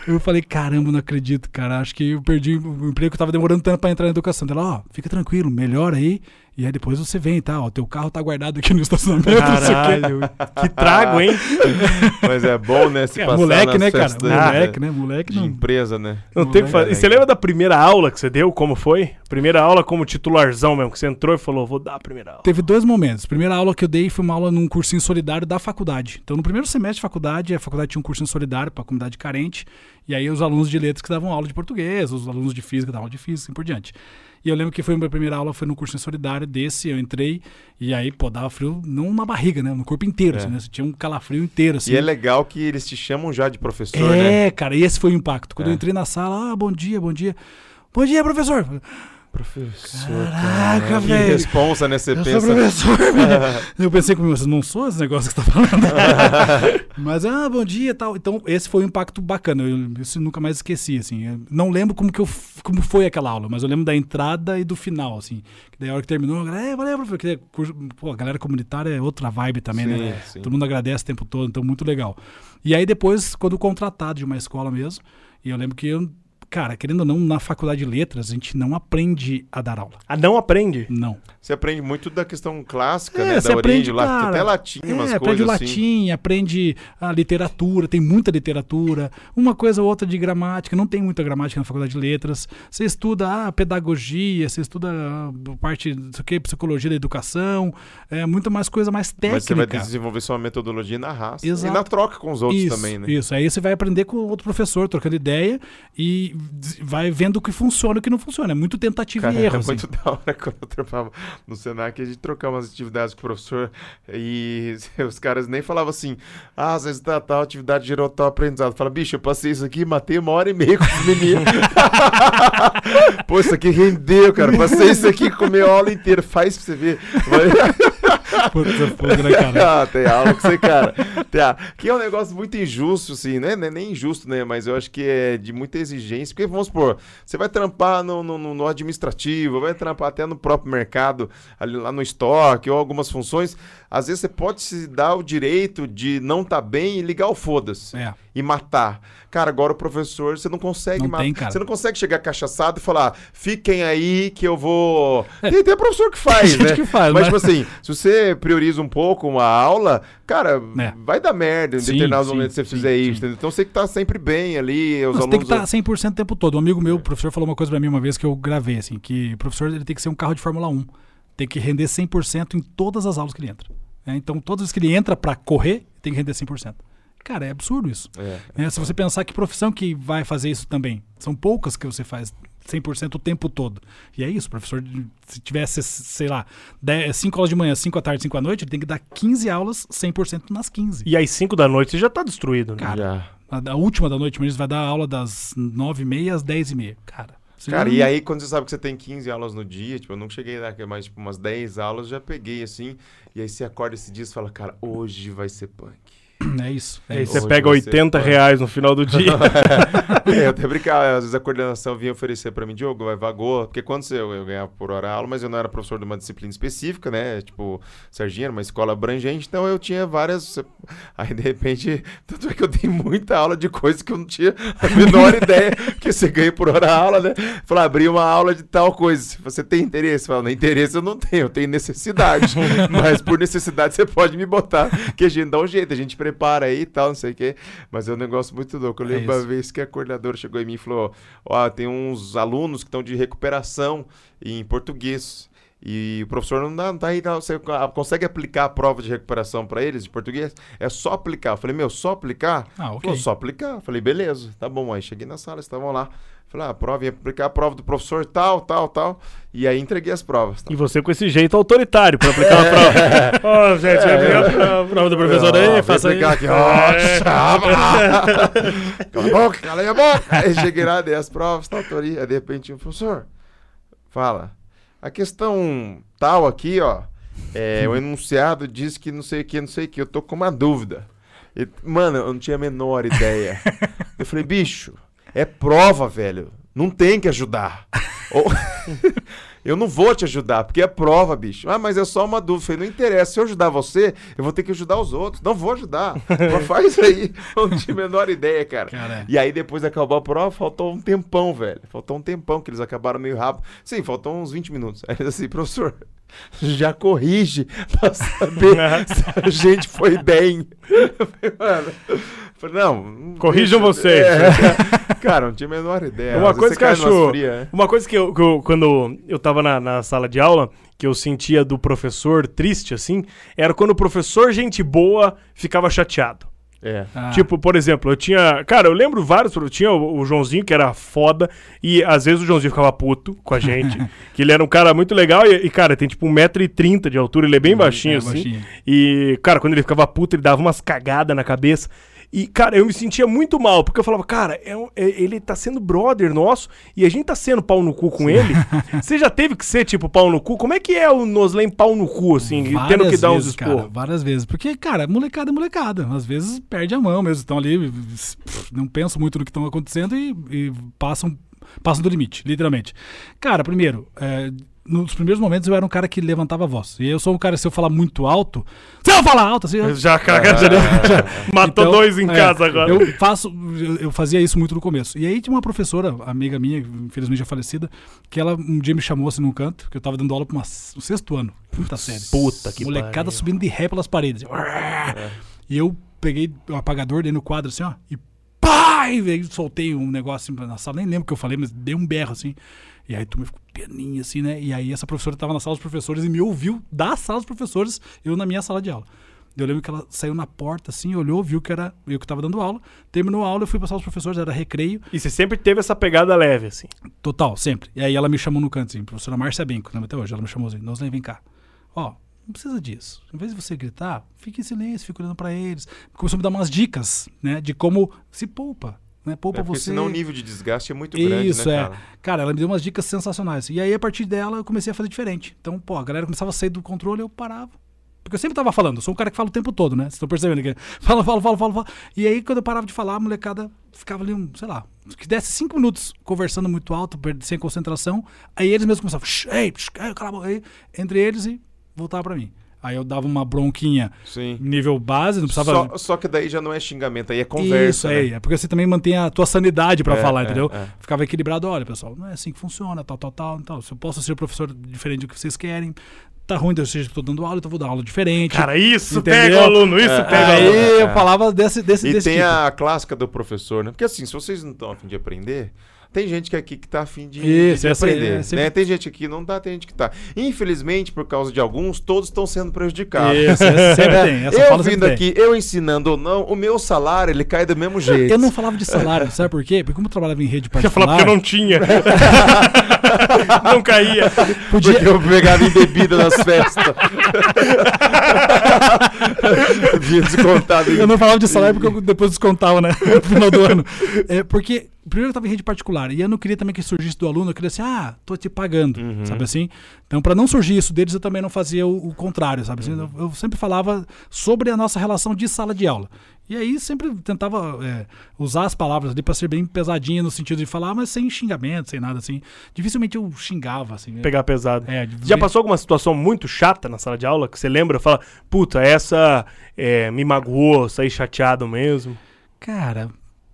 Eu falei, caramba, não acredito, cara. Acho que eu perdi o emprego que eu tava demorando tanto pra entrar na educação. Ela, ó, fica tranquilo, melhora aí. E aí depois você vem, tá? O teu carro tá guardado aqui no estacionamento. não sei o quê. Caralho, que trago, hein? Mas é bom, né? Se É, passar moleque, né, cara? Moleque, né? Moleque De não. empresa, né? Não tem o que fazer. E você lembra da primeira aula que você deu? Como foi? Primeira aula como titularzão mesmo, que você entrou e falou, vou dar a primeira aula. Teve dois momentos. A primeira aula que eu dei foi uma aula num cursinho solidário da faculdade. Então, no primeiro semestre de faculdade, a faculdade tinha um cursinho solidário para a comunidade carente. E aí, os alunos de letras que davam aula de português, os alunos de física davam aula de física e assim por diante. E eu lembro que foi a minha primeira aula, foi no cursinho solidário desse, eu entrei, e aí, pô, dava frio não na barriga, né? No corpo inteiro, É. assim, né? Você tinha um calafrio inteiro, assim. E é legal que eles te chamam já de professor, né? É, cara, e esse foi o impacto. Quando É. eu entrei na sala, ah, bom dia, bom dia. Bom dia, professor. Professor, Caraca, cara, que velho. responsa, né? Você Eu pensa. sou professor, velho. Eu pensei comigo, você não sou esse negócio que você tá falando. Mas, ah, bom dia e tal. Então, esse foi um impacto bacana. Eu, isso nunca mais esqueci, assim. Eu não lembro como, que eu, como foi aquela aula, mas eu lembro da entrada e do final, assim. Que daí a hora que terminou, a galera, é, valeu, professor. Que, curso- pô, a galera comunitária é outra vibe também, Sim, né? sim. Todo mundo agradece o tempo todo, então muito legal. E aí depois, quando contratado de uma escola mesmo, e eu lembro que eu, cara, querendo ou não, na faculdade de letras, a gente não aprende a dar aula. Ah, não aprende? Não. Você aprende muito da questão clássica, É, né? Da origem, cara. até latim, É, umas aprende o coisas assim. latim, aprende a literatura, tem muita literatura, uma coisa ou outra de gramática, não tem muita gramática na faculdade de letras. Você estuda a pedagogia, você estuda a parte, não sei o que, psicologia da educação, é muita mais coisa mais Mas você vai técnica. desenvolver sua metodologia na raça. Exato. E na troca com os outros isso, também, né? Isso, aí você vai aprender com outro professor, trocando ideia e vai vendo o que funciona e o que não funciona. É muito tentativa Cara, e erro. é assim. muito da hora quando eu trabalhava no Senac, a gente trocava umas atividades com o professor e os caras nem falavam assim, ah, às vezes tá, tal atividade gerou tal aprendizado. Fala, bicho, eu passei isso aqui, matei uma hora e meia com os meninos. Pô, isso aqui rendeu, cara. Passei isso aqui com a aula inteira. Faz pra você ver. Puta fogo, né, cara? ah, tem aula que você, cara. Tem. Que é um negócio muito injusto, assim, né? Não é nem injusto, né? Mas eu acho que é de muita exigência. Porque, vamos supor, você vai trampar no, no, no- administrativo, vai trampar até no próprio mercado, ali lá no estoque, ou algumas funções. Às vezes você pode se dar o direito de não estar bem e ligar o foda-se. É. E matar. Cara, agora o professor, você não consegue Não matar. tem. Você não consegue chegar cachaçado e falar, fiquem aí que eu vou. Tem, tem professor que faz, né? que faz, mas, mas- tipo assim, se você prioriza um pouco uma aula, cara, É. vai dar merda em Sim, determinados sim, momentos que você sim, fizer isso. Então você que estar sempre bem ali, os Não, você tem que alunos. estar 100% o tempo todo. Um amigo meu, o professor, falou uma coisa pra mim uma vez que eu gravei, assim, que o professor ele tem que ser um carro de Fórmula 1. Tem que render 100% em todas as aulas que ele entra. né? Então, todas as vezes que ele entra pra correr, tem que render 100%. Cara, é absurdo isso. É. né? Se você pensar que profissão que vai fazer isso também, são poucas que você faz 100% o tempo todo. E é isso, o professor, se tivesse, sei lá, 5 aulas de manhã, 5 à tarde, 5 à noite, ele tem que dar 15 aulas 100% nas 15. E às 5 da noite você já tá destruído, né? Cara, Já. A, a última da noite, mas vai dar aula das 9h30 às 10h30. Cara, Cara, e aí quando você sabe que você tem 15 aulas no dia, tipo, eu não cheguei a dar mais tipo, umas 10 aulas, já peguei assim, e aí você acorda esse dia e fala, cara, hoje vai ser punk. É isso. É Aí isso. você Hoje pega ser 80 fun. reais no final do dia. É, eu até brincava, às vezes a coordenação vinha oferecer pra mim, Diogo, vai vagou, porque quando você, eu, eu ganhava por hora aula, mas eu não era professor de uma disciplina específica, né, tipo, Serginho era uma escola abrangente, então eu tinha várias, aí de repente, tanto é que eu dei muita aula de coisas que eu não tinha a menor ideia, que você ganha por hora aula, né, falar, abri uma aula de tal coisa, se você tem interesse, fala, não, interesse eu não tenho, eu tenho necessidade, mas por necessidade você pode me botar, que a gente dá um jeito, a gente prepara aí e tal, não sei o quê, mas é um negócio muito louco, eu É lembro uma isso. vez que a coordenadora chegou em mim e falou: Ó, tem uns alunos que estão de recuperação em português. E o professor não, dá, não tá aí, não. Você ah, consegue aplicar a prova de recuperação para eles de português? É só aplicar. Eu falei, meu, só aplicar? Ah, ok. Falou, só aplicar. Eu falei, beleza, tá bom. Aí cheguei na sala, estavam lá. Falei, ah, a prova, ia aplicar a prova do professor tal, tal, tal. E aí entreguei as provas. tá? E você com esse jeito autoritário pra aplicar uma prova. Ó, gente, vai aplicar a prova do professor aí, faça aí. aqui, É. ó, Cala a boca, cala a boca. Aí cheguei lá, dei as provas, tal, autoria. Aí de repente o professor fala: a questão tal aqui, ó, é, o enunciado diz que não sei o que, não sei o que. Eu tô com uma dúvida. E, mano, eu não tinha a menor ideia. Eu falei, bicho, é prova, velho. Não tem que ajudar. Ou- eu não vou te ajudar, porque é prova, bicho. Ah, mas é só uma dúvida. Falei, não interessa. Se eu ajudar você, eu vou ter que ajudar os outros. Não vou ajudar. Faz aí. Não tinha a menor ideia, cara. E aí, depois acabou a prova, faltou um tempão, velho. Faltou um tempão, que eles acabaram meio rápido. Sim, faltou uns 20 minutos. Aí eles assim, professor, já corrige pra saber se a gente foi bem. Eu falei, mano. não. Corrijam vocês. É. Cara, não tinha a menor ideia. Uma coisa que eu cai numas acho. frias, né? Uma coisa que eu, que eu- quando eu tava na, na sala de aula, que eu sentia do professor triste, assim, era quando o professor, gente boa, ficava chateado. É. Ah, Tipo, por exemplo, eu tinha. Cara, eu lembro vários. Eu tinha o, o Joãozinho, que era foda, e às vezes o Joãozinho ficava puto com a gente. que ele era um cara muito legal, e, e, cara, tem tipo 1,30m de altura, ele é bem baixinho, é, assim. baixinho. E, cara, quando ele ficava puto, ele dava umas cagadas na cabeça. E, cara, eu me sentia muito mal, porque eu falava, cara, é é- ele tá sendo brother nosso e a gente tá sendo pau no cu com ele. Você já teve que ser, tipo, pau no cu? Como é que é o Noslen pau no cu, assim, tendo que Várias dar uns vezes, cara, esporros? várias vezes. Porque, cara, molecada é molecada. Às vezes perde a mão mesmo. Estão ali, não pensam muito no que estão acontecendo e, e passam, passam do limite, literalmente. Cara, primeiro, é, nos primeiros momentos eu era um cara que levantava a voz. E eu sou um cara, se eu falar muito alto, você vai falar alto, assim. eu- Já, cara, já, já matou Então, dois em é, casa agora. Eu faço, eu, eu fazia isso muito no começo. E aí tinha uma professora, amiga minha, infelizmente já falecida, que ela um dia me chamou assim num canto, que eu tava dando aula para um sexto ano, quinta série. Puta que Molecada pariu. subindo de ré pelas paredes. E eu peguei o apagador, dei no quadro assim, ó, e pá! E veio, soltei um negócio assim na sala, nem lembro o que eu falei, mas dei um berro assim. E aí tu me ficou pianinho assim, né? E aí essa professora tava na sala dos professores e me ouviu da sala dos professores, eu na minha sala de aula. Eu lembro que ela saiu na porta assim, olhou, viu que era eu que tava dando aula. Terminou a aula, eu fui pra sala dos professores, era recreio. E você sempre teve essa pegada leve, assim. Total, sempre. E aí ela me chamou no canto, assim, professora Márcia Benco, lembra até hoje, ela me chamou assim, Noslen, vem cá. Ó, não precisa disso. Em vez de você gritar, fique em silêncio, fique olhando pra eles. Começou a me dar umas dicas, né, de como se poupa, né, poupa É, porque você. senão o nível de desgaste é muito grande, Isso, né, é. cara? Cara? ela me deu umas dicas sensacionais. E aí, a partir dela, eu comecei a fazer diferente. Então, pô, a galera começava a sair do controle, eu parava. Porque eu sempre tava falando, eu sou um cara que fala o tempo todo, né? Vocês estão percebendo que fala, fala, fala, fala, fala. E aí, quando eu parava de falar, a molecada ficava ali, um, sei lá, que desse cinco minutos conversando muito alto, sem concentração. Aí eles mesmos começavam, "Shh, ei, cala a boca", aí, entre eles e voltava pra mim. Aí eu dava uma bronquinha Sim. nível base, não precisava. Só, só que daí já não é xingamento, aí é conversa. Isso né? aí, é porque você também mantém a tua sanidade pra É, falar, é, entendeu? é. Ficava equilibrado, olha, pessoal, não é assim que funciona, tal, tal, tal. Então, se eu posso ser professor diferente do que vocês querem, tá ruim que eu tô dando aula, então vou dar aula diferente. Cara, isso Entendeu? pega o aluno, isso É, pega o aí aluno. é. eu falava desse, desse, E desse tem tipo. a clássica do professor, né? Porque assim, se vocês não estão afim de aprender, tem gente que aqui que tá afim de, Isso, de essa aí, aprender. é sempre- né? Tem gente aqui que não tá, tem gente que tá. Infelizmente, por causa de alguns, todos estão sendo prejudicados. Isso, essa sempre tem. Essa eu fala vindo sempre tem. aqui, eu ensinando ou não, o meu salário ele cai do mesmo jeito. Eu não falava de salário, sabe por quê? Porque como eu trabalhava em rede Quer falar particular, porque eu não tinha. não caía. podia, Porque eu pegava em bebida nas festas. Vinha descontado em Eu não falava de salário porque eu depois descontava, né? No final do ano. É, porque, primeiro eu tava em rede particular e eu não queria também que surgisse do aluno, eu queria assim, ah, tô te pagando, sabe assim? Então, pra não surgir isso deles, eu também não fazia o, o contrário, sabe assim? Eu, eu sempre falava sobre a nossa relação de sala de aula. E aí sempre tentava é, usar as palavras ali pra ser bem pesadinha no sentido de falar, mas sem xingamento, sem nada assim. Dificilmente eu xingava, assim. Pegar pesado. É, Já passou alguma situação muito chata na sala de aula que você lembra? Fala, puta, essa é, me magoou, saí chateado mesmo. Cara,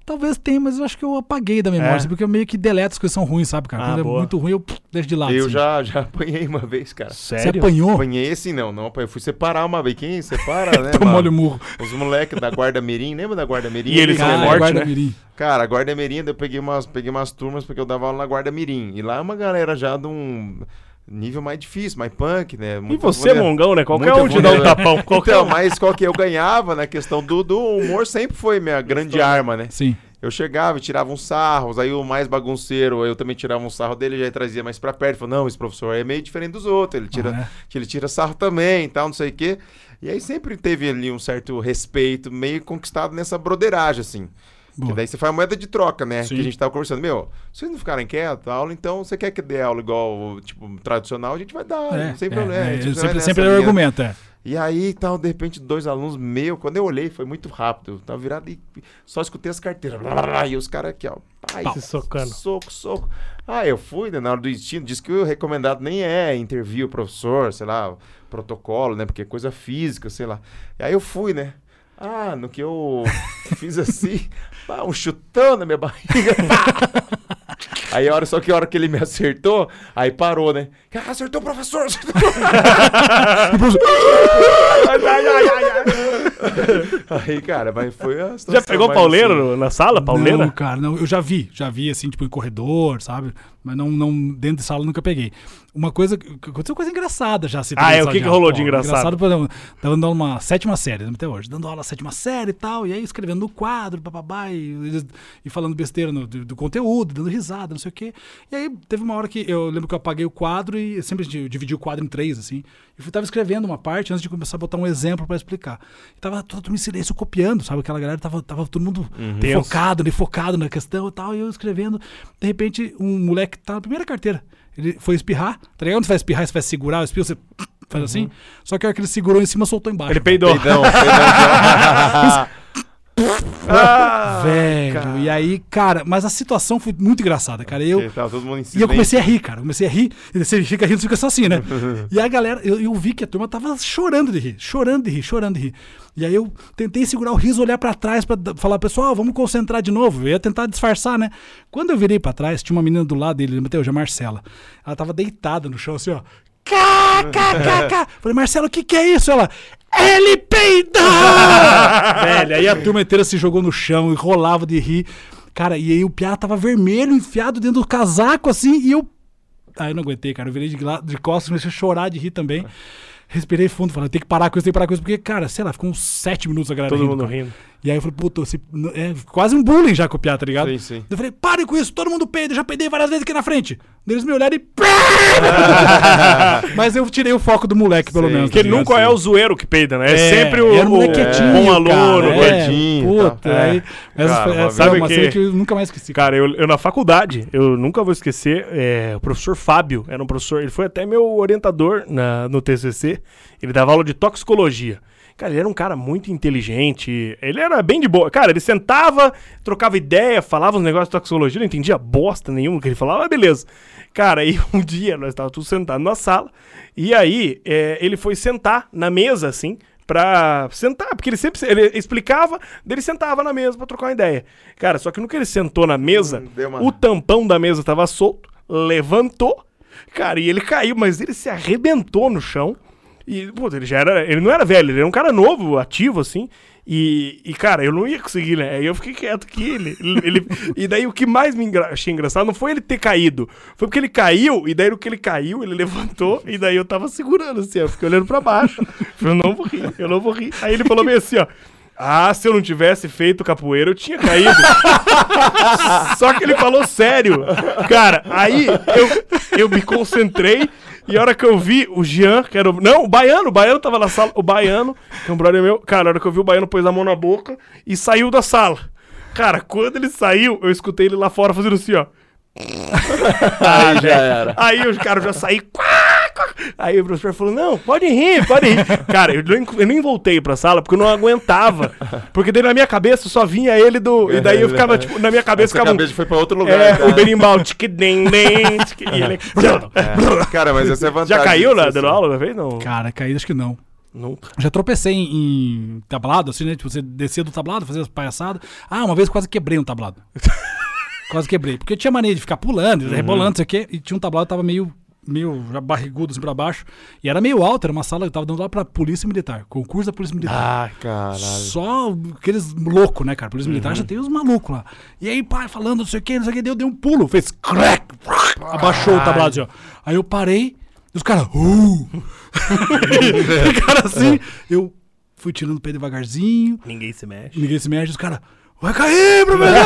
talvez tenha, mas eu acho que eu apaguei da memória, É? assim, porque eu meio que deleto as coisas que são ruins, sabe, cara? Ah, Quando é boa. muito ruim, eu pff, deixo de lado. Eu assim. já, já apanhei uma vez, cara. Você Sério? apanhou? Apanhei assim, não, não apanhei. Fui separar uma vez. Quem separa, né? Tomou mano? o murro. Os moleques da Guarda Mirim, lembra da Guarda Mirim? E eles são guarda né? mirim. Cara, a Guarda Mirim, eu peguei umas, peguei umas turmas porque eu dava aula na Guarda Mirim. E lá é uma galera já de um nível mais difícil, mais punk, né? E você, vulner- Mongão, né? Qualquer um te dá um tapão. Qualquer Então, um. mas qual que eu ganhava na questão do, do humor sempre foi minha grande arma, né? Sim. Eu chegava e tirava uns sarros, aí o mais bagunceiro, eu também tirava um sarro dele, já trazia mais pra perto. Falou, não, esse professor é meio diferente dos outros, ele tira, Ah, ele tira sarro também e tal, não sei o quê. E aí sempre teve ali um certo respeito, meio conquistado nessa broderagem, assim. Que Boa. daí você faz moeda de troca, né? Sim. Que a gente tava conversando. Meu, se vocês não ficarem quietos, a aula, então você quer que dê aula igual, tipo, tradicional, a gente vai dar, É, sem é, problema. é, a sempre nessa sempre era o argumento, é. E aí, tal, de repente, dois alunos meus, quando eu olhei, foi muito rápido. Eu tava virado e só escutei as carteiras. Blá, blá, blá, E os caras aqui, ó. Pai, Se socando. soco, soco. Ah, eu fui, né, na hora do destino. Diz que o recomendado nem é intervir o professor, sei lá, protocolo, né? Porque é coisa física, sei lá. E aí eu fui, né? Ah, no que eu fiz assim, pá, um chutão na minha barriga. Aí a hora, só que a hora que ele me acertou, aí parou, né? Ah, acertou o professor! Acertou o Ai, ai, ai, ai, ai. Aí, cara, mas foi a Já pegou mais pauleira assim. na sala? Pauleira? Não, cara, não. Eu já vi, já vi, assim, tipo, em corredor, sabe? Mas não, não dentro de sala nunca peguei. Uma coisa, aconteceu coisa engraçada já. Assim, Ah, é? O que que aula. rolou de engraçado? por exemplo, tava dando uma sétima série, até hoje, dando aula sétima série e tal, e aí escrevendo no quadro, bababá, e, e falando besteira no- do, do conteúdo, dando risada, não sei o quê. E aí teve uma hora que eu lembro que eu apaguei o quadro e sempre dividi o quadro em três, assim, e Eu tava escrevendo uma parte antes de começar a botar um exemplo pra explicar. E tava todo mundo em silêncio copiando, sabe? Aquela galera tava, tava todo mundo Tenso. focado, focado na questão e tal. E eu escrevendo. De repente, um moleque tá na primeira carteira. Ele foi espirrar, tá ligado? Quando você vai espirrar, você vai segurar o espirro, você faz assim. Só que a hora que ele segurou em cima, soltou embaixo. Ele peidou. Peidão, peidão Ah, Velho, cara. e aí, cara, mas a situação foi muito engraçada, cara. Eu. Tava todo mundo e eu comecei a rir, cara. Eu comecei a rir. E você fica rindo, você fica só assim, né? e a galera, eu, eu vi que a turma tava chorando de rir, chorando de rir, chorando de rir. E aí eu tentei segurar o riso, olhar pra trás pra d- falar, pessoal, vamos concentrar de novo. Eu ia tentar disfarçar, né? Quando eu virei pra trás, tinha uma menina do lado dele, Mateus, a Marcela. Ela tava deitada no chão, assim, ó. Cá. Falei, Marcelo, o que que é isso? Ela, ele peidou! Velho, aí a turma inteira se jogou no chão e rolava de rir. Cara, e aí o piá tava vermelho, enfiado dentro do casaco, assim, e eu. Aí eu não aguentei, cara. Eu virei de, de costas, comecei a chorar de rir também. Respirei fundo, falei, tem que parar com isso, tem que parar com isso, porque, cara, sei lá, ficou uns sete minutos a galera Todo rindo, mundo cara. rindo. E aí eu falei, puta, esse- é quase um bullying já copiar, tá ligado? Sim, sim. Eu falei, pare com isso, todo mundo peida, eu já peidei várias vezes aqui na frente. Eles me olharam e. Mas eu tirei o foco do moleque, pelo Sim, menos. Porque tá nunca é o zoeiro que peida, né? É, É, sempre o, o molequetinho, bom aluno, cara, o é, e Puta. É. aí. Cara, foi- essa é Sabe uma que- que eu nunca mais esqueci. Cara, eu, eu na faculdade, eu nunca vou esquecer, é, o professor Fábio, era um professor, ele foi até meu orientador na, no TCC, ele dava aula de toxicologia. Cara, ele era um cara muito inteligente, ele era bem de boa. Cara, ele sentava, trocava ideia, falava uns negócios de toxicologia, não entendia bosta nenhuma que ele falava, mas beleza. Cara, aí um dia nós estávamos todos sentados na sala, e aí é, ele foi sentar na mesa, assim, pra sentar, porque ele sempre ele explicava, daí ele sentava na mesa pra trocar uma ideia. Cara, só que no que ele sentou na mesa, Hum, uma- o tampão da mesa tava solto, levantou, cara, e ele caiu, mas ele se arrebentou no chão. E, puta, ele já era. Ele não era velho, ele era um cara novo, ativo, assim. E, e, cara, eu não ia conseguir, né? Aí eu fiquei quieto aqui. Ele, ele, e daí o que mais me engra- achei engraçado não foi ele ter caído. Foi porque ele caiu, e daí no que ele caiu, ele levantou, e daí eu tava segurando, assim, ó. Fiquei olhando pra baixo. Eu não vou rir, eu não vou rir. Aí ele falou bem assim, ó. Ah, se eu não tivesse feito capoeira, eu tinha caído. Só que ele falou sério. Cara, aí eu, eu me concentrei e a hora que eu vi o Jean, que era o. Não, o Baiano, o Baiano tava na sala. O Baiano, que é um brother meu. Cara, a hora que eu vi o Baiano pôs a mão na boca e saiu da sala. Cara, quando ele saiu, eu escutei ele lá fora fazendo assim, ó. Aí já era. Aí os caras já saí. quá. Aí o professor falou: Não, pode rir, pode rir. Cara, eu nem, eu nem voltei pra sala porque eu não aguentava. Porque daí na minha cabeça só vinha ele do. E daí eu ficava, tipo, na minha cabeça Essa ficava. um- cabeça foi pra outro lugar. É, já. o berimbau, tique- e ele- É. Cara, mas essa é a vantagem. Já caiu na dando assim. aula uma vez? Não. Cara, caí, acho que não. Nunca. Já tropecei em, em tablado, assim, né? Tipo, você descia do tablado, fazia as palhaçadas. Ah, uma vez quase quebrei um tablado. quase quebrei. Porque eu tinha mania de ficar pulando, rebolando, não sei o quê. E tinha um tablado que tava meio, meio já barrigudo assim pra baixo. E era meio alto, era uma sala que tava dando lá pra Polícia Militar. Concurso da Polícia Militar. Ah, Caralho. Só aqueles loucos, né, cara? Polícia Militar já tem os malucos lá. E aí, pai, falando não sei o que, não sei o que, deu, deu um pulo, fez crack, abaixou o tablado assim, ó. Aí eu parei, e os caras, uh! Ficaram assim, eu fui tirando o pé devagarzinho, ninguém se mexe. ninguém se mexe, os caras, vai cair, professor!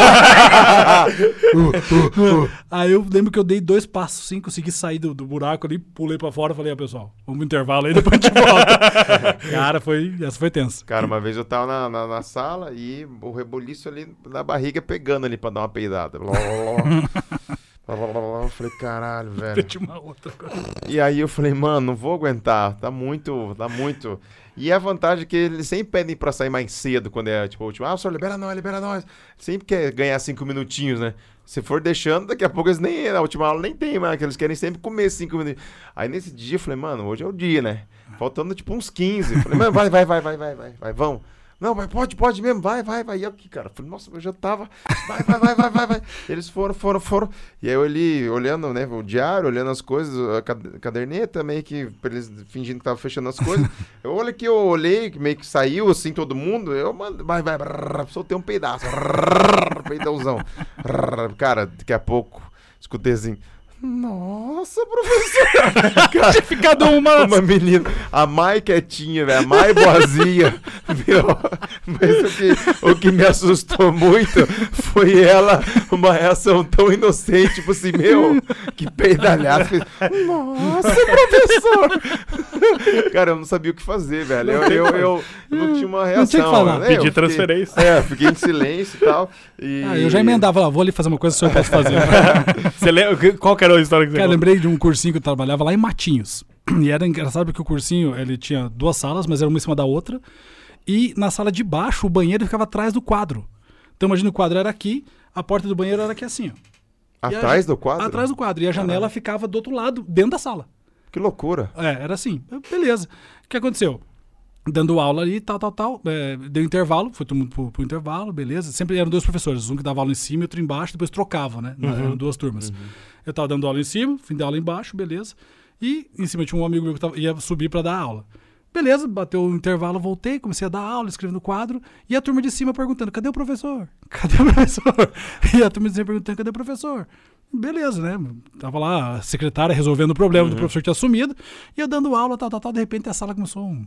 Uh, uh, uh. Aí eu lembro que eu dei dois passos, assim, consegui sair do, do buraco ali, pulei pra fora, falei, ó, pessoal, vamos pro intervalo aí, depois a gente volta. cara, foi, essa foi tensa. Cara, uma vez eu tava na, na, na sala e o reboliço ali na barriga pegando ali pra dar uma peidada. Eu falei, caralho, velho. Tinha uma outra coisa. E aí eu falei, mano, não vou aguentar. Tá muito, tá muito. E a vantagem é que eles sempre pedem pra sair mais cedo quando é tipo o último. Ah, senhor, libera nós, libera nós. Sempre quer ganhar cinco minutinhos, né? Se for deixando, daqui a pouco eles nem. Na última aula nem tem, mas eles querem sempre comer cinco minutos. Aí nesse dia eu falei, mano, hoje é o dia, né? Faltando tipo uns 15. Eu Falei, mano, vai, vai, vai, vai, vai, vai, vai, vão. Não, vai, pode, pode mesmo, vai, vai, vai. E eu aqui, cara, falei, nossa, eu já tava. Vai, vai, vai, vai, vai, vai. Eles foram, foram, foram. E aí eu ali, olhando, né, o diário, olhando as coisas, a cad- caderneta, meio que, pra eles fingindo que tava fechando as coisas. eu olhei que eu olhei, que meio que saiu assim todo mundo. Eu mando, vai, vai, brrr, soltei um pedaço. brrr, Peidãozão. Brrr, Cara, daqui a pouco, escutei assim. Nossa, professor! Cara, Ficado uma. uma menina, a Mai quietinha, velho, a Mai boazinha, meu, mas o que, o que me assustou muito foi ela, uma reação tão inocente, tipo assim, meu, que peidalhada, fez, nossa, professor! Cara, eu não sabia o que fazer, velho, eu, eu, eu não tinha uma reação. Não tinha que falar. né? Fiquei- transferência. É, fiquei em silêncio e tal, e... Ah, eu já emendava lá, vou ali fazer uma coisa que o senhor posso fazer. Você lembra? Qual que era a história que você Cara, lembrei de um cursinho que eu trabalhava lá em Matinhos. E era engraçado porque o cursinho, ele tinha duas salas, mas era uma em cima da outra. E na sala de baixo, o banheiro ficava atrás do quadro. Então imagina o quadro era aqui, a porta do banheiro era aqui assim, ó. E a Atrás ja- do quadro? Atrás do quadro. E a janela ficava do outro lado, dentro da sala. Que loucura. É, era assim. Beleza. O que aconteceu? Dando aula ali, tal, tal, tal. é, deu intervalo, foi todo mundo pro, pro intervalo, beleza. Sempre eram dois professores, um que dava aula em cima e outro embaixo, depois trocavam, né? Eram duas turmas. Eu tava dando aula em cima, fim da aula embaixo, beleza. E em cima tinha um amigo meu que tava- ia subir pra dar aula. Beleza, bateu o intervalo, voltei, comecei a dar aula, escrevendo no quadro, e a turma de cima perguntando: cadê o professor? Cadê o professor? E a turma de cima perguntando: cadê o professor? Beleza, né? Tava lá a secretária resolvendo o problema do professor que tinha sumido, e eu dando aula, tal, tal, tal, de repente a sala começou um,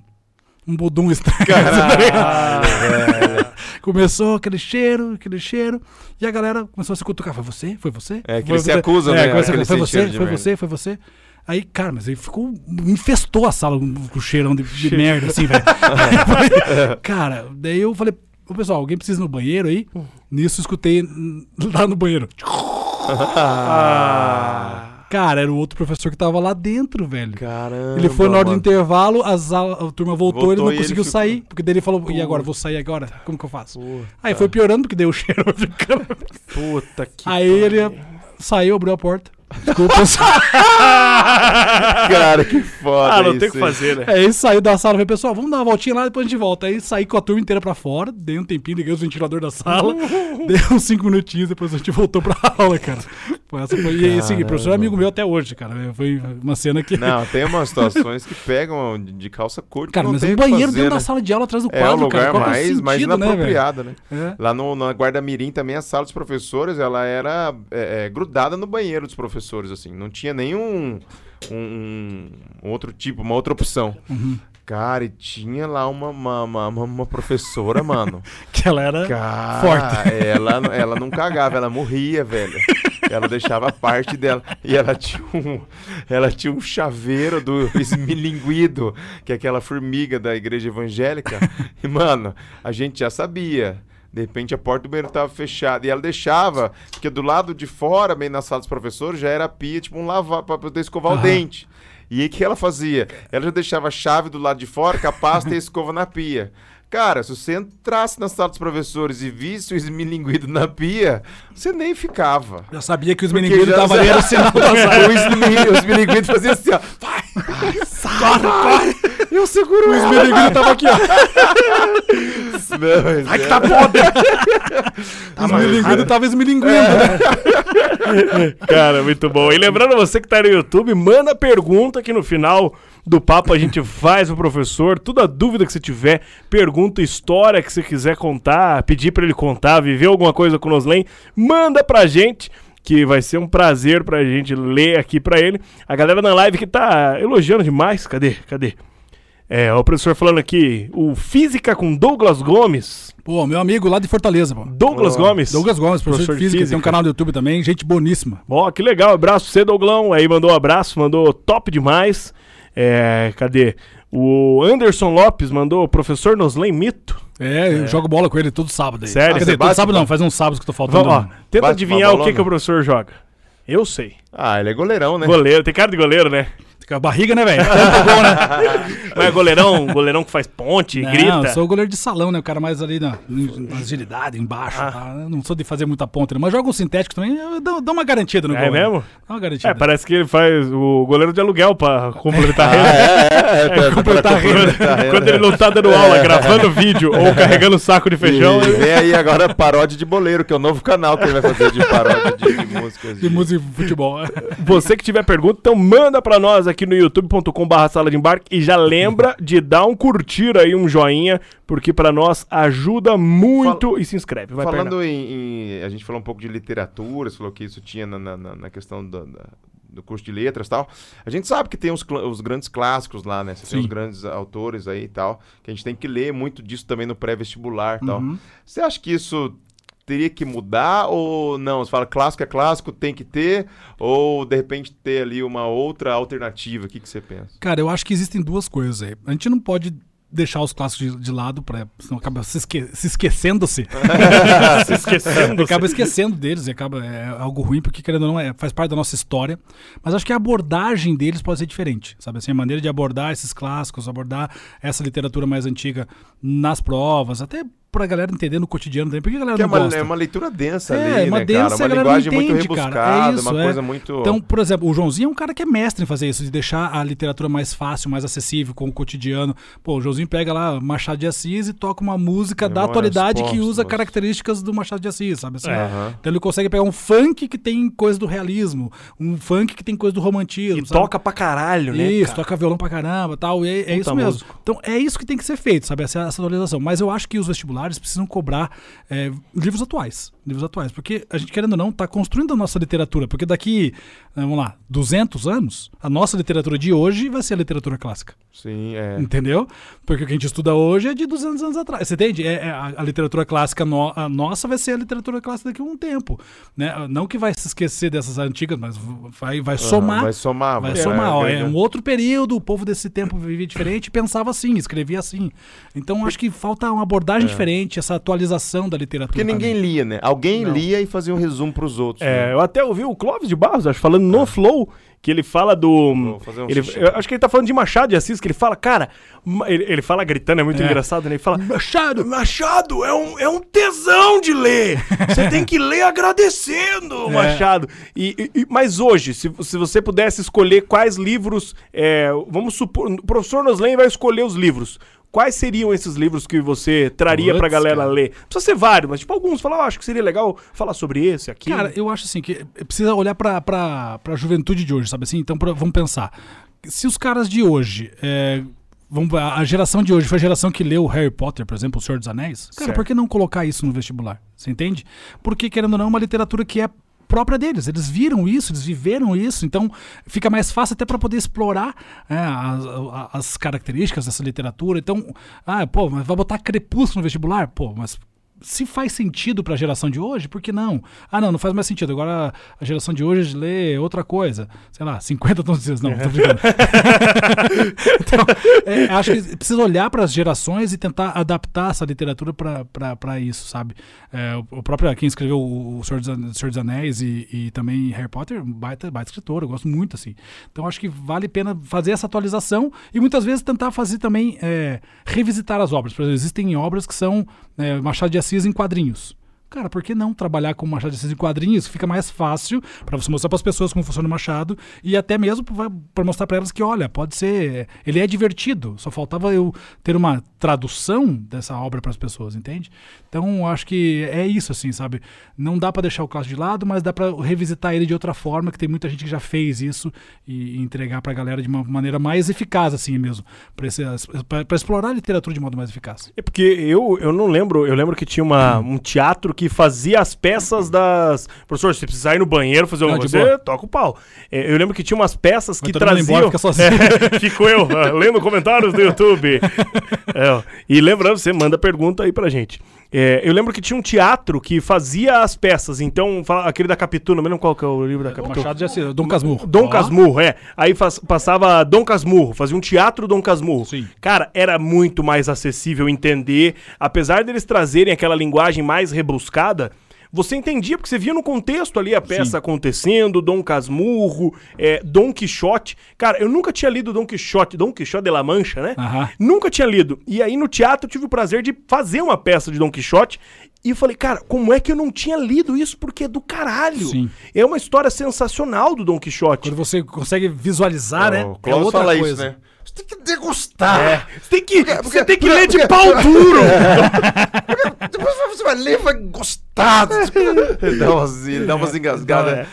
um budum estranho. Começou aquele cheiro, aquele cheiro, e a galera começou a se cutucar. Foi você? Foi você? É, que Foi eles se você?" acusam, É, né? começa Foi você? cheiro de Foi você? Foi você? Aí, cara, mas aí ficou. Infestou a sala com o cheirão de, de merda, assim, velho. cara, daí eu falei, ô pessoal, alguém precisa ir no banheiro aí? Nisso escutei lá no banheiro. Ah. Cara, era o outro professor que tava lá dentro, velho. Caramba. Ele foi na hora do mano. intervalo, as al- a turma voltou, Voltou ele e não ele conseguiu ficou- sair. Porque daí ele falou, e agora? Vou sair agora? Como que eu faço? Aí foi piorando, porque deu o cheiro ficando. Puta que. Aí ele saiu, abriu a porta. Desculpa, pessoal. Cara, que foda Ah, não isso, tem o que fazer, né? Aí saiu da sala, falei, pessoal, vamos dar uma voltinha lá, depois a gente volta. Aí saí com a turma inteira pra fora, dei um tempinho, liguei os ventiladores da sala, dei uns cinco minutinhos, depois a gente voltou pra aula, cara. Foi essa foi, e assim, o professor é amigo meu até hoje, cara. Foi uma cena que. Não, tem umas situações que pegam de calça curta. cara, mas tem um o banheiro fazer, dentro né? da sala de aula atrás do É o quadro, lugar cara. Qual que é o mais, mais né, velho? inapropriado, né? É. Lá no, na Guarda Mirim também a sala dos professores, ela era é, é, grudada no banheiro dos professores, assim. Não tinha nenhum um, um outro tipo, uma outra opção. Uhum. Cara, e tinha lá uma, uma, uma, uma- professora, mano. Que ela era. Cara, Forte. Ela, ela não cagava, ela morria, velho. Ela deixava parte dela. E ela tinha um, ela tinha um chaveiro do esmilinguido, que é aquela formiga da igreja evangélica. E, mano, a gente já sabia. De repente a porta do banheiro tava fechada. E ela deixava, porque do lado de fora, bem na sala dos professores, já era a pia, tipo um lavar pra poder escovar o Aham. dente. E aí o que ela fazia? Ela já deixava a chave do lado de fora, com a pasta e a escova na pia. Cara, se você entrasse na sala dos professores e visse o esmilinguido na pia, você nem ficava. Já sabia que meninguinhos já- estavam ali, era sinal da sala. o esmilinguido, o esmilinguido fazia assim, ó. Vai, vai, sai, corre, corre. Eu seguro Os ela. meninguinhos estavam aqui, ó. Não, Ai, que é- tá podre. Os meninguinhos estavam esmilinguindo, né? Cara, muito bom. E lembrando você que tá no YouTube, manda pergunta que no final do papo a gente faz pro professor. Toda dúvida que você tiver, pergunta, história que você quiser contar, pedir pra ele contar, viver alguma coisa com o Noslen, manda pra gente. Que vai ser um prazer pra gente ler aqui pra ele. A galera na live que tá elogiando demais. Cadê? Cadê? É, o professor falando aqui, o Física com Douglas Gomes. Pô, meu amigo lá de Fortaleza, pô. Douglas Gomes. Douglas Gomes, professor, Professor de de física, tem um física. canal do YouTube também, gente boníssima. Ó, que legal. Abraço pra você, Douglão. Aí mandou um abraço, mandou top demais. É, cadê? O Anderson Lopes mandou professor Noslen Mito. É, eu jogo bola com ele todo sábado aí. Sério? Quer Você dizer, todo sábado não, faz uns sábados que eu tô faltando. Vamos, ó, tenta Bate adivinhar o que, que o professor joga. Eu sei. Ah, ele é goleirão, né? Goleiro, tem cara de goleiro, né? A barriga, né, velho? Né? Não é goleirão, goleirão que faz ponte, Não, grita. eu sou o goleiro de salão, né? O cara mais ali na, na agilidade, embaixo. Ah. tá? Não sou de fazer muita ponta, né? mas jogo um sintético também, eu dou, dou uma garantida no É gol. né? mesmo? Dá uma garantida. É, parece que ele faz o goleiro de aluguel pra completar a renda. é, é, pra- completar a pra renda. completar a renda. Quando ele não tá dando aula, gravando vídeo ou carregando saco de feijão. E ele- vem aí agora paródia de boleiro, que é o novo canal que ele vai fazer de paródia de, de músicas. De música e futebol. Você que tiver pergunta, então manda pra nós aqui no youtube.com barra sala de embarque e já lembra de dar um curtir aí, um joinha, porque pra nós ajuda muito e se inscreve. Vai Falando em, em- A gente falou um pouco de literatura, você falou que isso tinha na, na- na- questão da, da- do curso de letras e tal. A gente sabe que tem os, os grandes clássicos lá, né? Você tem os grandes autores aí e tal, que a gente tem que ler muito disso também no pré-vestibular e tal. Uhum. Você acha que isso teria que mudar ou não? Você fala clássico é clássico, tem que ter, ou de repente ter ali uma outra alternativa? O que, que você pensa? Cara, eu acho que existem duas coisas aí. A gente não pode deixar os clássicos de, de lado, pra, senão acaba se, esque- se esquecendo-se. Se esquecendo. acaba esquecendo deles e acaba é algo ruim porque querendo ou não é, faz parte da nossa história mas acho que a abordagem deles pode ser diferente sabe assim a maneira de abordar esses clássicos abordar essa literatura mais antiga nas provas até pra galera entender no cotidiano também por que a galera Que é não uma, gosta é uma leitura densa É, ali, uma né, densa, cara? a Uma galera não linguagem muito entende, cara. rebuscada, É isso, uma é. coisa muito... Então, por exemplo, o Joãozinho é um cara que é mestre em fazer isso, de deixar a literatura mais fácil, mais acessível, com o cotidiano. Pô, o Joãozinho pega lá Machado de Assis e toca uma música da atualidade que usa características do Machado de Assis, sabe assim? Então ele consegue pegar um funk que tem coisa do realismo, um funk que tem coisa do romantismo. E sabe? toca pra caralho, né? Isso, cara? toca violão pra caramba tal. E é, é isso mesmo. músico. Então é isso que tem que ser feito, sabe? Essa, essa atualização. Mas eu acho que os vestibulares precisam cobrar é, livros atuais. Livros atuais. Porque a gente, querendo ou não, tá construindo a nossa literatura. Porque daqui, eh, vamos lá, 200 anos, a nossa literatura de hoje vai ser a literatura clássica. Sim, é. Entendeu? Porque o que a gente estuda hoje é de 200 anos atrás. Você entende? É, é a, a literatura clássica no- a nossa vai ser a literatura clássica daqui a um tempo. Né? Não que vai se esquecer dessas antigas, mas vai, vai somar. Vai somar. Vai é, somar, ó, é um outro período, o povo desse tempo vivia diferente pensava assim, escrevia assim. Então acho que falta uma abordagem diferente, essa atualização da literatura. Porque ninguém também. lia, né? Alguém Não. lia e fazia um resumo pros outros. É, né? eu até ouvi o Clóvis de Barros, acho, falando no Flow, que ele fala do. Vou fazer um ele, acho que ele tá falando de Machado de Assis, que ele fala, cara. Ele, ele fala gritando, é muito É. engraçado, né? Ele fala. Machado! Machado é um, é um tesão de ler. Você tem que ler agradecendo, É. Machado. E, e- e- mas hoje, se, se você pudesse escolher quais livros. é, vamos supor. O professor Noslen vai escolher os livros. Quais seriam esses livros que você traria pra Puts, galera cara. ler? Precisa ser vários, mas tipo alguns. Falar, "Ah, acho que seria legal falar sobre esse, aqui. Cara, eu acho assim que precisa olhar pra, pra, pra juventude de hoje, sabe assim? Então pra- vamos pensar. Se os caras de hoje. é, vamos, a a geração de hoje foi a geração que leu Harry Potter, por exemplo, O Senhor dos Anéis. Cara, Certo. por que não colocar isso no vestibular? Você entende? Porque, querendo ou não, é uma literatura que é própria deles. Eles viram isso, eles viveram isso, então fica mais fácil até para poder explorar é, as, as características dessa literatura. Então, ah, pô, mas vai botar Crepúsculo no vestibular? Pô, mas se faz sentido para a geração de hoje, por que não? Ah, não, não faz mais sentido. Agora a geração de hoje lê outra coisa. Sei lá, 50 tons de cinza. Não, tô brincando. então, é, acho que precisa olhar para as gerações e tentar adaptar essa literatura para isso, sabe? É, o, o próprio quem escreveu o, Senhor, dos, Senhor dos Anéis e, e também Harry Potter, baita, baita escritor, eu gosto muito, assim. Então acho que vale a pena fazer essa atualização e muitas vezes tentar fazer também, é, revisitar as obras. Por exemplo, existem obras que são é, Machado de Assis em quadrinhos. Cara, por que não trabalhar com Machado de Assis em quadrinhos? Fica mais fácil para você mostrar para as pessoas como funciona o Machado e até mesmo para mostrar para elas que, olha, pode ser. Ele é divertido. Só faltava eu ter uma tradução dessa obra para as pessoas, entende? Então, acho que é isso, assim, sabe? Não dá para deixar o clássico de lado, mas dá para revisitar ele de outra forma, que tem muita gente que já fez isso e entregar para a galera de uma maneira mais eficaz, assim mesmo, para explorar a literatura de modo mais eficaz. É porque eu, eu não lembro, eu lembro que tinha uma, um teatro que fazia as peças das. Professor, se precisar ir no banheiro fazer um. Você boa. toca o pau. É, eu lembro que tinha umas peças que traziam. embora, fica. É, Fico eu ah, lendo comentários do YouTube. É, e lembrando, você manda pergunta aí pra gente. É, eu lembro que tinha um teatro que fazia as peças. Então, aquele da Capitu, não me lembro qual que é o livro da Capitu. Machado de Assis, Dom Casmurro. Dom Ó. Casmurro, é. Aí faz- passava Dom Casmurro, fazia um teatro Dom Casmurro. Sim. Cara, era muito mais acessível entender. Apesar deles trazerem aquela linguagem mais rebuscada, você entendia, porque você via no contexto ali a peça Sim. acontecendo, Dom Casmurro, é, Dom Quixote. Cara, eu nunca tinha lido Dom Quixote, Dom Quixote de la Mancha, né? Nunca tinha lido. E aí no teatro eu tive o prazer de fazer uma peça de Dom Quixote. E eu falei, cara, como é que eu não tinha lido isso? Porque é do caralho. Sim. É uma história sensacional do Dom Quixote. Quando você consegue visualizar, né? O Clóvis fala isso, né? Você tem que degustar. É. Você tem que, você porque- tem que porque- ler de porque- pau duro. Depois você vai ler e vai gostar. dá umas, dá umas engasgadas.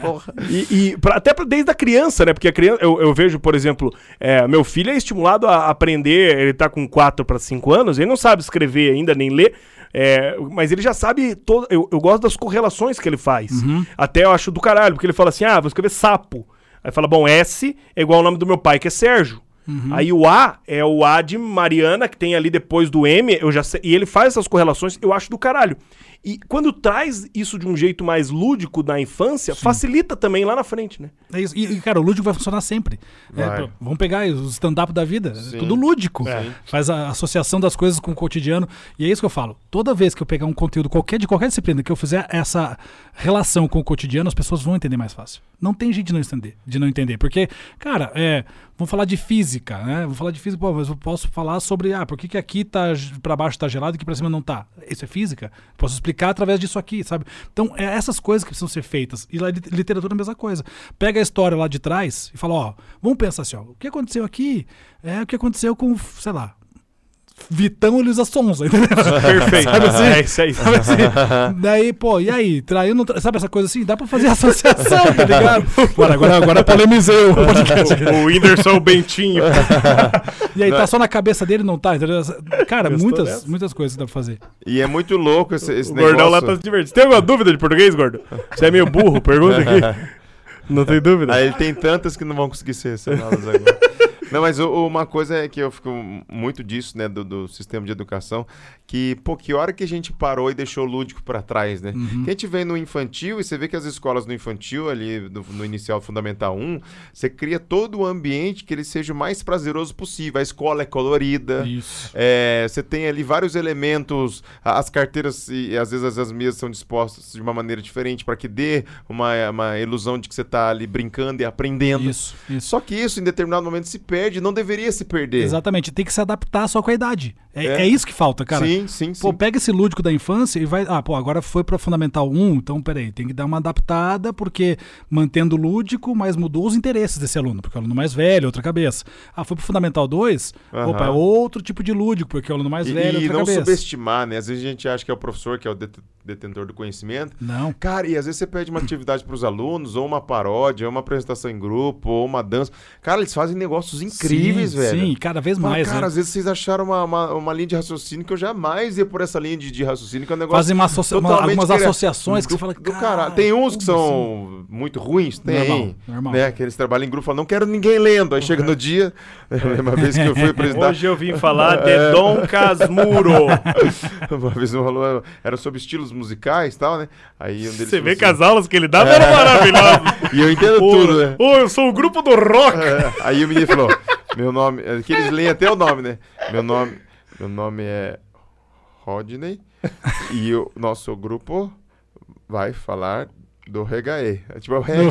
Porra. E, e pra- até pra- desde a criança, né? Porque a criança, eu, eu vejo, por exemplo, é, meu filho é estimulado a aprender, ele tá com 4 para 5 anos, ele não sabe escrever ainda, nem ler. É, mas ele já sabe. Todo, eu, eu gosto das correlações que ele faz. Uhum. Até eu acho do caralho, porque ele fala assim: ah, vou escrever sapo. Aí fala, bom, S é igual ao nome do meu pai, que é Sérgio. Uhum. Aí o A é o A de Mariana, que tem ali depois do M, eu já sei, e ele faz essas correlações, eu acho do caralho. E quando traz isso de um jeito mais lúdico da infância, facilita também lá na frente, né? É isso. E, e, cara, o lúdico vai funcionar sempre. É, Vai. pô, vamos pegar os stand-up da vida. Sim. É tudo lúdico. É. Faz a associação das coisas com o cotidiano. E é isso que eu falo. Toda vez que eu pegar um conteúdo qualquer de qualquer disciplina, que eu fizer essa relação com o cotidiano, as pessoas vão entender mais fácil. Não tem jeito de não entender. De não entender. Porque, cara, é, vamos falar de física, né? Vamos falar de física, pô, mas eu posso falar sobre, ah, por que, que aqui tá para baixo tá gelado e aqui para cima não tá? Isso é física? Posso explicar através disso aqui, sabe? Então, é essas coisas que precisam ser feitas. E lá literatura é a mesma coisa. Pega a história lá de trás e fala, ó, vamos pensar assim, ó, o que aconteceu aqui é o que aconteceu com, sei lá, Vitão e Luísa Sonza, entendeu? Perfeito. Sabe assim? É isso aí. Sabe assim? Daí, pô, e aí? Traiu, não tra... Sabe essa coisa assim? Dá pra fazer associação, tá ligado? Agora, agora, agora polemizei o podcast. o, o Whindersson Bentinho. E aí, tá só na cabeça dele, não tá? Entendeu? Cara, Gostou muitas, dessa? muitas coisas que dá pra fazer. E é muito louco esse, esse o Gordão lá negócio. tá se divertindo. Você tem alguma dúvida de português, Gordo? Você é meio burro? Pergunta aqui. Não tem dúvida? Aí ele tem tantas que não vão conseguir ser selecionadas agora. Não, mas uma coisa é que eu fico muito disso, né, do, do sistema de educação, que, pô, que hora que a gente parou e deixou o lúdico pra trás, né? Que a gente vem no infantil e você vê que as escolas no infantil, ali no, no inicial fundamental 1, você cria todo o ambiente que ele seja o mais prazeroso possível. A escola é colorida, Isso. é, você tem ali vários elementos, as carteiras e às vezes as, as mesas são dispostas de uma maneira diferente para que dê uma, uma ilusão de que você está ali brincando e aprendendo. Isso, isso. Só que isso em determinado momento se perde, não deveria se perder. Exatamente, tem que se adaptar só com a idade. É, É. é isso que falta, cara. Sim, sim, sim. Pô, pega esse lúdico da infância e vai. Ah, pô, agora foi pra Fundamental 1, então peraí, tem que dar uma adaptada, porque mantendo o lúdico, mas mudou os interesses desse aluno, porque é o aluno mais velho, outra cabeça. Ah, foi pro Fundamental 2, Aham. opa, é outro tipo de lúdico, porque é o aluno mais e, velho, e outra não cabeça. subestimar, né? Às vezes a gente acha que é o professor que é o det- detentor do conhecimento. Não. Cara, e às vezes você pede uma atividade para os alunos, ou uma paródia, ou uma apresentação em grupo, ou uma dança. Cara, eles fazem negócios incríveis, sim, velho. Sim, cada vez Fala, mais. cara, né? às vezes vocês acharam uma, uma, uma linha de raciocínio que eu jamais ia por essa linha de, de raciocínio, que é um negócio. Fazem uma associa- uma- algumas associações que do, você fala, do "Cara. Tem uns que são muito ruins, tem. Normal, normal. Né, que eles trabalham em grupo e falam, não quero ninguém lendo. Aí chega no dia, eu lembro uma vez que eu fui apresentar. Hoje eu vim falar de Dom Casmuro. Uma vez um falou, era sobre estilos musicais e tal, né? Aí um deles Você vê assim, que as aulas que ele dava eram maravilhosas. E eu entendo Ô, tudo, né? Ô, eu sou o grupo do rock. É, aí o menino falou: Meu nome. é Que eles leem até o nome, né? Meu nome, meu nome é Rodney. E o nosso grupo vai falar do regaê. É tipo é o reggae.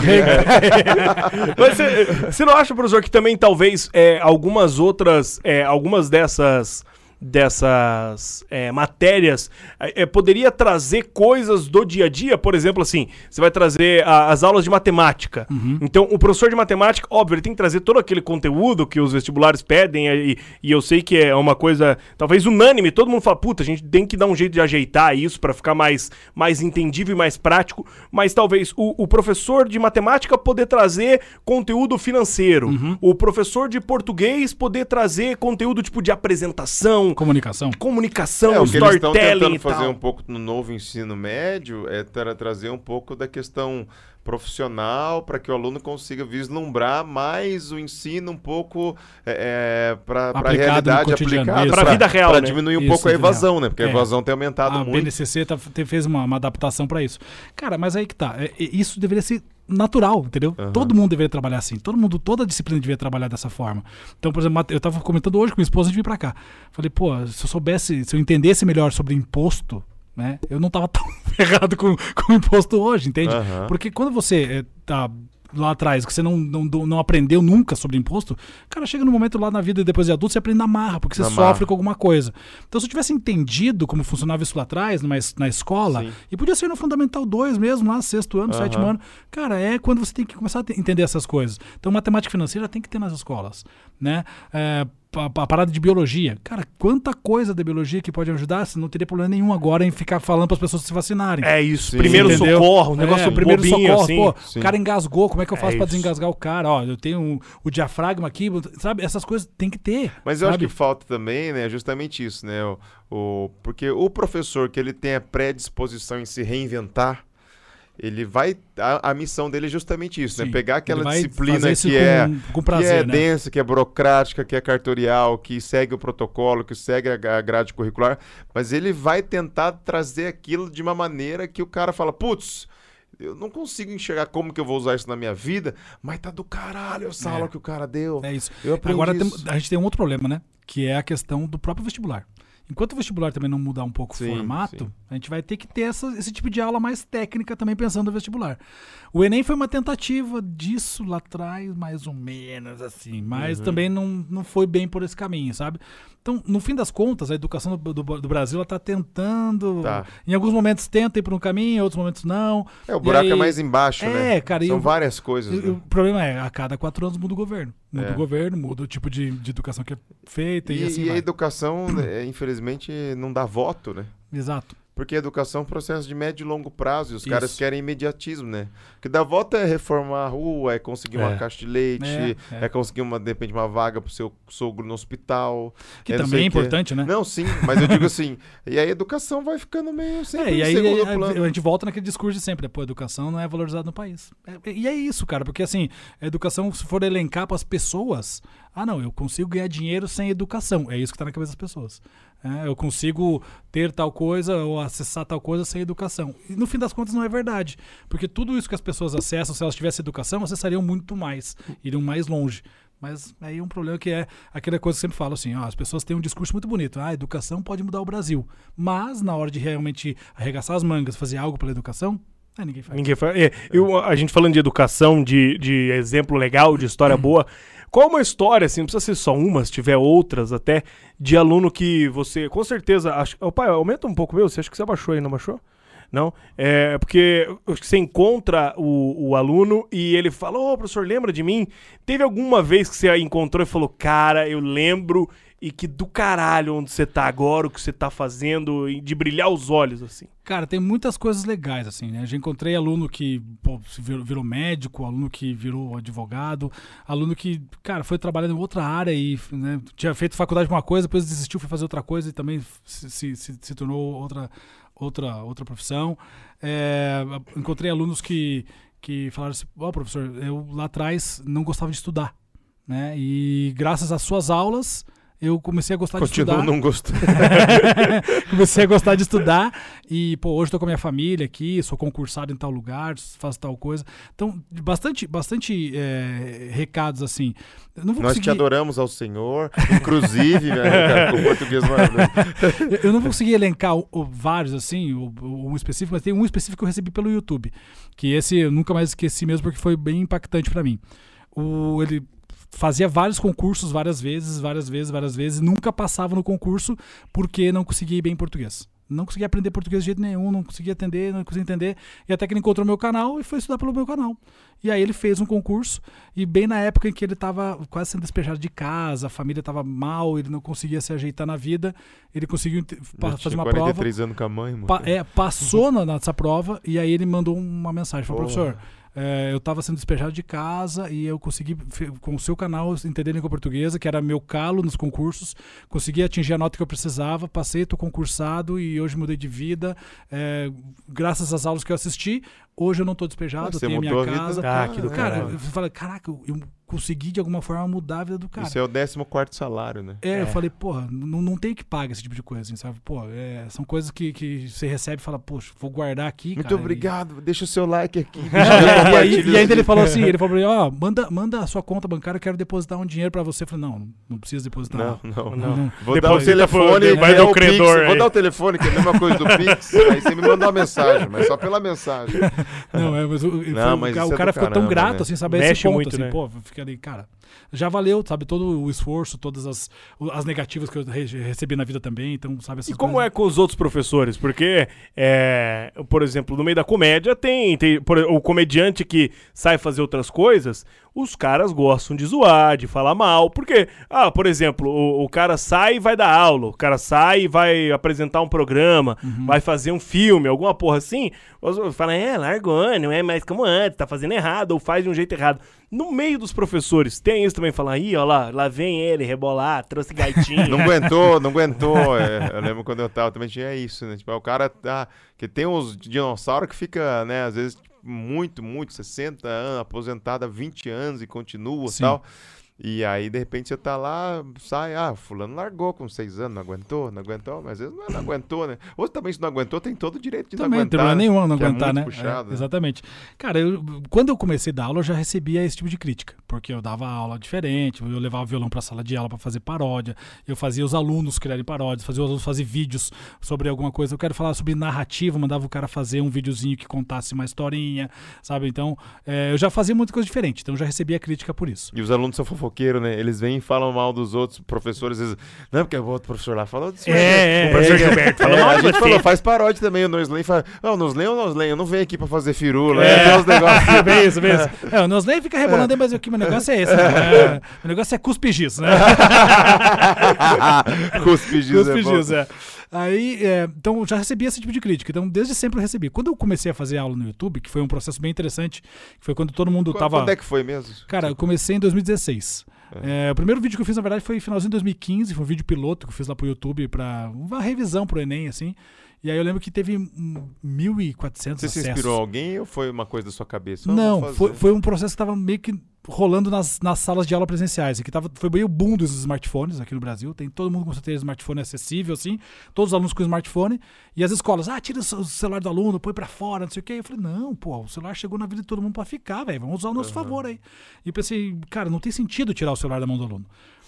Mas você, você não acha, professor, que também talvez é, algumas outras, é, algumas dessas dessas é, matérias é, é, poderia trazer coisas do dia a dia? Por exemplo, assim, você vai trazer a- as aulas de matemática. Então, o professor de matemática, óbvio, ele tem que trazer todo aquele conteúdo que os vestibulares pedem e, e eu sei que é uma coisa talvez unânime. Todo mundo fala, puta, a gente tem que dar um jeito de ajeitar isso para ficar mais, mais entendível e mais prático. Mas talvez o, o professor de matemática poder trazer conteúdo financeiro. O professor de português poder trazer conteúdo tipo de apresentação, Comunicação. É, comunicação, o que eles estão storytelling tentando e fazer um pouco no novo ensino médio é tra- trazer um pouco da questão profissional para que o aluno consiga vislumbrar mais o ensino um pouco é, para a realidade aplicada. isso. Pra vida real, Para né? diminuir um Isso, pouco a evasão, né? Porque a É. evasão tem aumentado A muito. BNCC tá- te- fez uma, uma adaptação pra isso. Cara, mas aí que tá. é- é- isso deveria ser natural, entendeu? Aham. Todo mundo deveria trabalhar assim. Todo mundo, toda disciplina deveria trabalhar dessa forma. Então, por exemplo, eu tava comentando hoje com minha esposa antes de vir pra cá. Falei, pô, se eu soubesse, se eu entendesse melhor sobre imposto, né? Eu não tava tão ferrado com, com o imposto hoje, entende? Aham. Porque quando você é, tá lá atrás, que você não, não, não aprendeu nunca sobre imposto, cara, chega num momento lá na vida depois de adulto, você aprende na marra, porque você Na sofre marra. com alguma coisa. Então, se eu tivesse entendido como funcionava isso lá atrás, numa, na escola, Sim. e podia ser no Fundamental 2 mesmo, lá, sexto ano, Aham. sétimo ano, cara, é quando você tem que começar a te- entender essas coisas. Então, matemática financeira tem que ter nas escolas, né? É, a, a parada de biologia. Cara, quanta coisa da biologia que pode ajudar, se não teria problema nenhum agora em ficar falando para as pessoas se vacinarem. É isso. Sim. Primeiro Entendeu? socorro, um negócio é, primeiro bobinho, socorro, assim. pô, Sim. o cara engasgou, como é que eu faço É isso. desengasgar o cara? Ó, eu tenho um- o diafragma aqui, sabe? Essas coisas tem que ter. Mas eu acho sabe? que falta também, né, justamente isso, né? O, o- porque o professor que ele tem a predisposição em se reinventar, ele vai. A, a missão dele é justamente isso, né? Sim. Pegar aquela disciplina que com- é. com que prazer, é né? densa, que é burocrática, que é cartorial, que segue o protocolo, que segue a gra- grade curricular, mas ele vai tentar trazer aquilo de uma maneira que o cara fala, putz, eu não consigo enxergar como que eu vou usar isso na minha vida, mas tá do caralho essa É. aula que o cara deu. É isso. Eu aprendi Agora tem- isso. a gente tem um outro problema, né? Que é a questão do próprio vestibular. Enquanto o vestibular também não mudar um pouco Sim, o formato, sim. a gente vai ter que ter essa- esse tipo de aula mais técnica também pensando no vestibular. O Enem foi uma tentativa disso lá atrás, mais ou menos assim, mas Uhum. também não, não foi bem por esse caminho, sabe? Então, no fim das contas, a educação do, do- do Brasil ela tá tentando. Tá. Em alguns momentos tenta ir por um caminho, em outros momentos não. É, o buraco é aí- mais embaixo, né? É, cara, e São várias coisas. Né? O problema é, a cada quatro anos muda o governo. Muda É. o governo, muda o tipo de, de educação que é feita e, E, assim e a vai. educação, né, infelizmente, não dá voto, né? Exato. Porque a educação é um processo de médio e longo prazo e os Isso. caras querem imediatismo, né? O que dá voto é reformar a rua, é conseguir uma É. caixa de leite, É, é, é. conseguir, uma, de repente, uma vaga pro seu sogro no hospital. Que é também é importante, né? Não, sim, mas eu digo assim, e a educação vai ficando meio sempre É, e aí segundo a, plano. a gente volta naquele discurso de sempre, né? pô, a educação não é valorizada no país. É, e é isso, cara, porque assim, a educação, se for elencar para as pessoas, ah não, eu consigo ganhar dinheiro sem educação. É isso que tá na cabeça das pessoas. É, eu consigo ter tal coisa ou acessar tal coisa sem educação. E no fim das contas não é verdade. Porque tudo isso que as pessoas acessam, se elas tivessem educação, acessariam muito mais, iriam mais longe. Mas aí é um problema que é aquela coisa que eu sempre falo assim, ó, as pessoas têm um discurso muito bonito, ah, a educação pode mudar o Brasil. Mas na hora de realmente arregaçar as mangas, fazer algo pela educação, ah, ninguém faz. Ninguém fala. É, eu- a gente falando de educação, de, de exemplo legal, de história boa. Qual uma história, assim, não precisa ser só uma, se tiver outras até, de aluno que você, com certeza, acho, Ô, pai, aumenta um pouco meu, você acha que você abaixou aí, não abaixou? Não? É porque você encontra o, o aluno e ele fala, ô professor, lembra de mim? Teve alguma vez que você encontrou e falou, cara, eu lembro e que do caralho onde você tá agora, o que você tá fazendo, de brilhar os olhos, assim. Cara, tem muitas coisas legais, assim, né? Já encontrei aluno que pô, virou, virou médico, aluno que virou advogado, aluno que, cara, foi trabalhando em outra área e né, tinha feito faculdade de uma coisa, depois desistiu, foi fazer outra coisa e também se, se, se- se tornou outra, outra, outra profissão. É, encontrei alunos que, que falaram assim, ó, professor, eu lá atrás não gostava de estudar, né? E graças às suas aulas... Eu comecei a gostar de Continuo estudar. não gostando. Comecei a gostar de estudar e, pô, hoje tô com a minha família aqui, sou concursado em tal lugar, faço tal coisa. Então, bastante, bastante é, recados assim. Eu não vou Nós te conseguir, adoramos ao Senhor, inclusive, né, cara, o português maravilhoso. eu não vou conseguir elencar o- o vários assim, o- um específico, mas tem um específico que eu recebi pelo YouTube, que esse eu nunca mais esqueci mesmo porque foi bem impactante pra mim. O, ele fazia vários concursos várias vezes, várias vezes, várias vezes, nunca passava no concurso porque não conseguia ir bem em português. Não conseguia aprender português de jeito nenhum, não conseguia atender, não conseguia entender. E até que ele encontrou meu canal e foi estudar pelo meu canal. E aí ele fez um concurso, e bem na época em que ele estava quase sendo despejado de casa, a família estava mal, ele não conseguia se ajeitar na vida, ele conseguiu Já fazer uma prova. 43 anos com a mãe, mano. Pa- é, passou na, nessa prova e aí ele mandou uma mensagem. Falou, Porra. professor, é, eu estava sendo despejado de casa e eu consegui, com o seu canal, entender língua portuguesa, que era meu calo nos concursos, consegui atingir a nota que eu precisava, passei, estou concursado e hoje mudei de vida. é, graças às aulas que eu assisti, hoje eu não estou despejado, Você eu tenho a minha a vida casa. do Ah, que do Cara, caralho. eu falo, caraca, eu, eu consegui de alguma forma mudar a vida do cara. Isso é o 14 salário, né? É, É. eu falei, porra, não, não tem que pagar esse tipo de coisa, assim, sabe? Pô, é, são coisas que, que você recebe e fala, poxa, vou guardar aqui, Muito cara, e- obrigado, deixa o seu like aqui. É, e, aí, e ainda ele falou assim, ele falou pra mim, ó, manda, manda a sua conta bancária, eu quero depositar um dinheiro pra você. Eu falei, não, não precisa depositar. Não, não. não. não. Vou dar o telefone, vai é do o credor. Vou dar o telefone, que é a mesma coisa do Pix. aí você me manda uma mensagem, mas só pela mensagem. Não, é, mas, o, Não, falou, mas o o é cara ficou tão caramba, grato, né? assim, saber Mexe esse ponto, muito, assim, né? pô, fica ali, cara. Já valeu, sabe, todo o esforço, todas as, as negativas que eu re- recebi na vida também, então, sabe, essas E como coisas. é com os outros professores? Porque, é, por exemplo, no meio da comédia tem, tem por- o comediante que sai fazer outras coisas, os caras gostam de zoar, de falar mal. Porque, ah, por exemplo, o, o cara sai e vai dar aula, o cara sai e vai apresentar um programa, Uhum. vai fazer um filme, alguma porra assim. Falam, é, largou, não é mais como antes, tá fazendo errado, ou faz de um jeito errado. No meio dos professores, tem isso também, falar, ih, ó lá, lá vem ele rebolar, trouxe gaitinho. Não aguentou, não aguentou. é, eu lembro quando eu tava, também tinha isso, né? Tipo, o cara tá. Que tem uns dinossauros que fica, né, às vezes, tipo, muito, muito, 60 anos, aposentado há 20 anos e continua e tal. E aí, de repente, você tá lá, sai, ah, fulano largou com 6 anos, não aguentou, não aguentou, mas às vezes não, é, não aguentou, né? Ou também, se não aguentou, tem todo o direito de Também, não não aguentar. né? nenhum não Que é aguentar, muito né? puxado, É, né? exatamente. Cara, eu, quando eu comecei a dar aula, eu já recebia esse tipo de crítica, porque eu dava aula diferente, eu levava o violão pra sala de aula pra fazer paródia, eu fazia os alunos criarem paródias, fazia os alunos fazer vídeos sobre alguma coisa. Eu quero falar sobre narrativa, mandava o cara fazer um videozinho que contasse uma historinha, sabe? Então, é, eu já fazia muita coisa diferente, então eu já recebia crítica por isso. E os alunos são fofoqueiros, né? Eles vêm e falam mal dos outros professores. Eles... Não, porque o outro professor lá falou disso. É, é, o professor é, Gilberto falou é, mal a gente falou, faz paródia também. O Noslen fala, não, Noslen ou Noslen? Eu não venho aqui pra fazer firula. É. É. Tem uns negócios. bem isso, bem isso. É, o Nosnei fica rebolando aí, mas aqui meu negócio é esse. Né? É, meu negócio é cuspigis, né? Cuspe giz é Cuspe bom. giz, é. Aí, é, então já recebi esse tipo de crítica. Então, desde sempre eu recebi. Quando eu comecei a fazer aula no YouTube, que foi um processo bem interessante, que foi quando todo mundo Quando, tava. quando é que foi mesmo? Cara, eu comecei em 2016. É, o primeiro vídeo que eu fiz, na verdade, foi finalzinho de 2015. Foi um vídeo piloto que eu fiz lá pro YouTube pra uma revisão pro Enem, assim. E aí eu lembro que teve um 1.400 Você acessos. se inspirou alguém ou foi uma coisa da sua cabeça? Não, foi, foi um processo que estava meio que rolando nas, nas salas de aula presenciais. Que tava, foi meio boom dos smartphones aqui no Brasil. Tem todo mundo com certeza smartphone acessível, assim. Todos os alunos com smartphone. E as escolas, ah, tira o ce- o celular do aluno, põe pra fora, não sei o quê. Eu falei, não, pô, o celular chegou na vida de todo mundo pra ficar, velho. Vamos usar o nosso favor aí. E pensei, cara, não tem sentido tirar o celular da mão do aluno.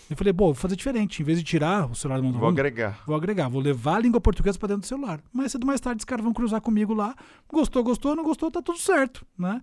Eu falei, bom, vou fazer diferente. Em vez de tirar o celular do Vou aluno, agregar. Vou agregar, vou levar a língua portuguesa pra dentro do celular. Mais cedo mais tarde, os caras vão cruzar comigo lá. Gostou, gostou, não gostou, tá tudo certo, né?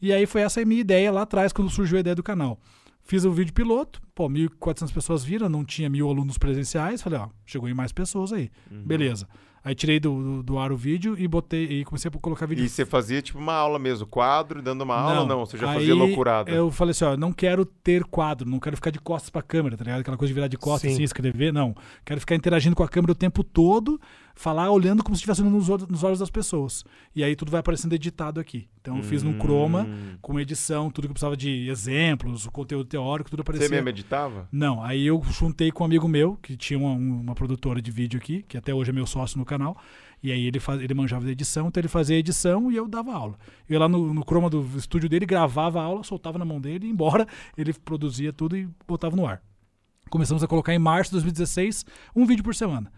E aí foi essa a minha ideia lá atrás, quando surgiu a ideia do canal. Fiz o vídeo piloto, pô, 1.400 pessoas viram, não tinha mil alunos presenciais. Falei, ó, chegou em mais pessoas aí. Uhum. Beleza. Aí tirei do, do, do ar o vídeo e botei e comecei a colocar vídeo E você fazia tipo uma aula mesmo, quadro, dando uma aula ou não? Você já fazia loucurada? Eu falei assim, ó, não quero ter quadro, não quero ficar de costas pra câmera, tá ligado? Aquela coisa de virar de costas Sim. assim, escrever, não. Quero ficar interagindo com a câmera o tempo todo, falar olhando como se estivesse olhando nos, olhos- nos olhos das pessoas. E aí tudo vai aparecendo editado aqui. Então eu fiz no Chroma, Hum. com edição, tudo que eu precisava de exemplos, o conteúdo teórico, tudo aparecia. Você mesmo editava? Não, aí eu juntei com um amigo meu, que tinha uma, uma produtora de vídeo aqui, que até hoje é meu sócio no canal. E aí ele, faz, ele manjava da edição, então ele fazia a edição e eu dava aula. Eu ia lá no, no Chroma do estúdio dele, gravava a aula, soltava na mão dele e ia embora. Ele produzia tudo e botava no ar. Começamos a colocar em março de 2016 um vídeo por semana.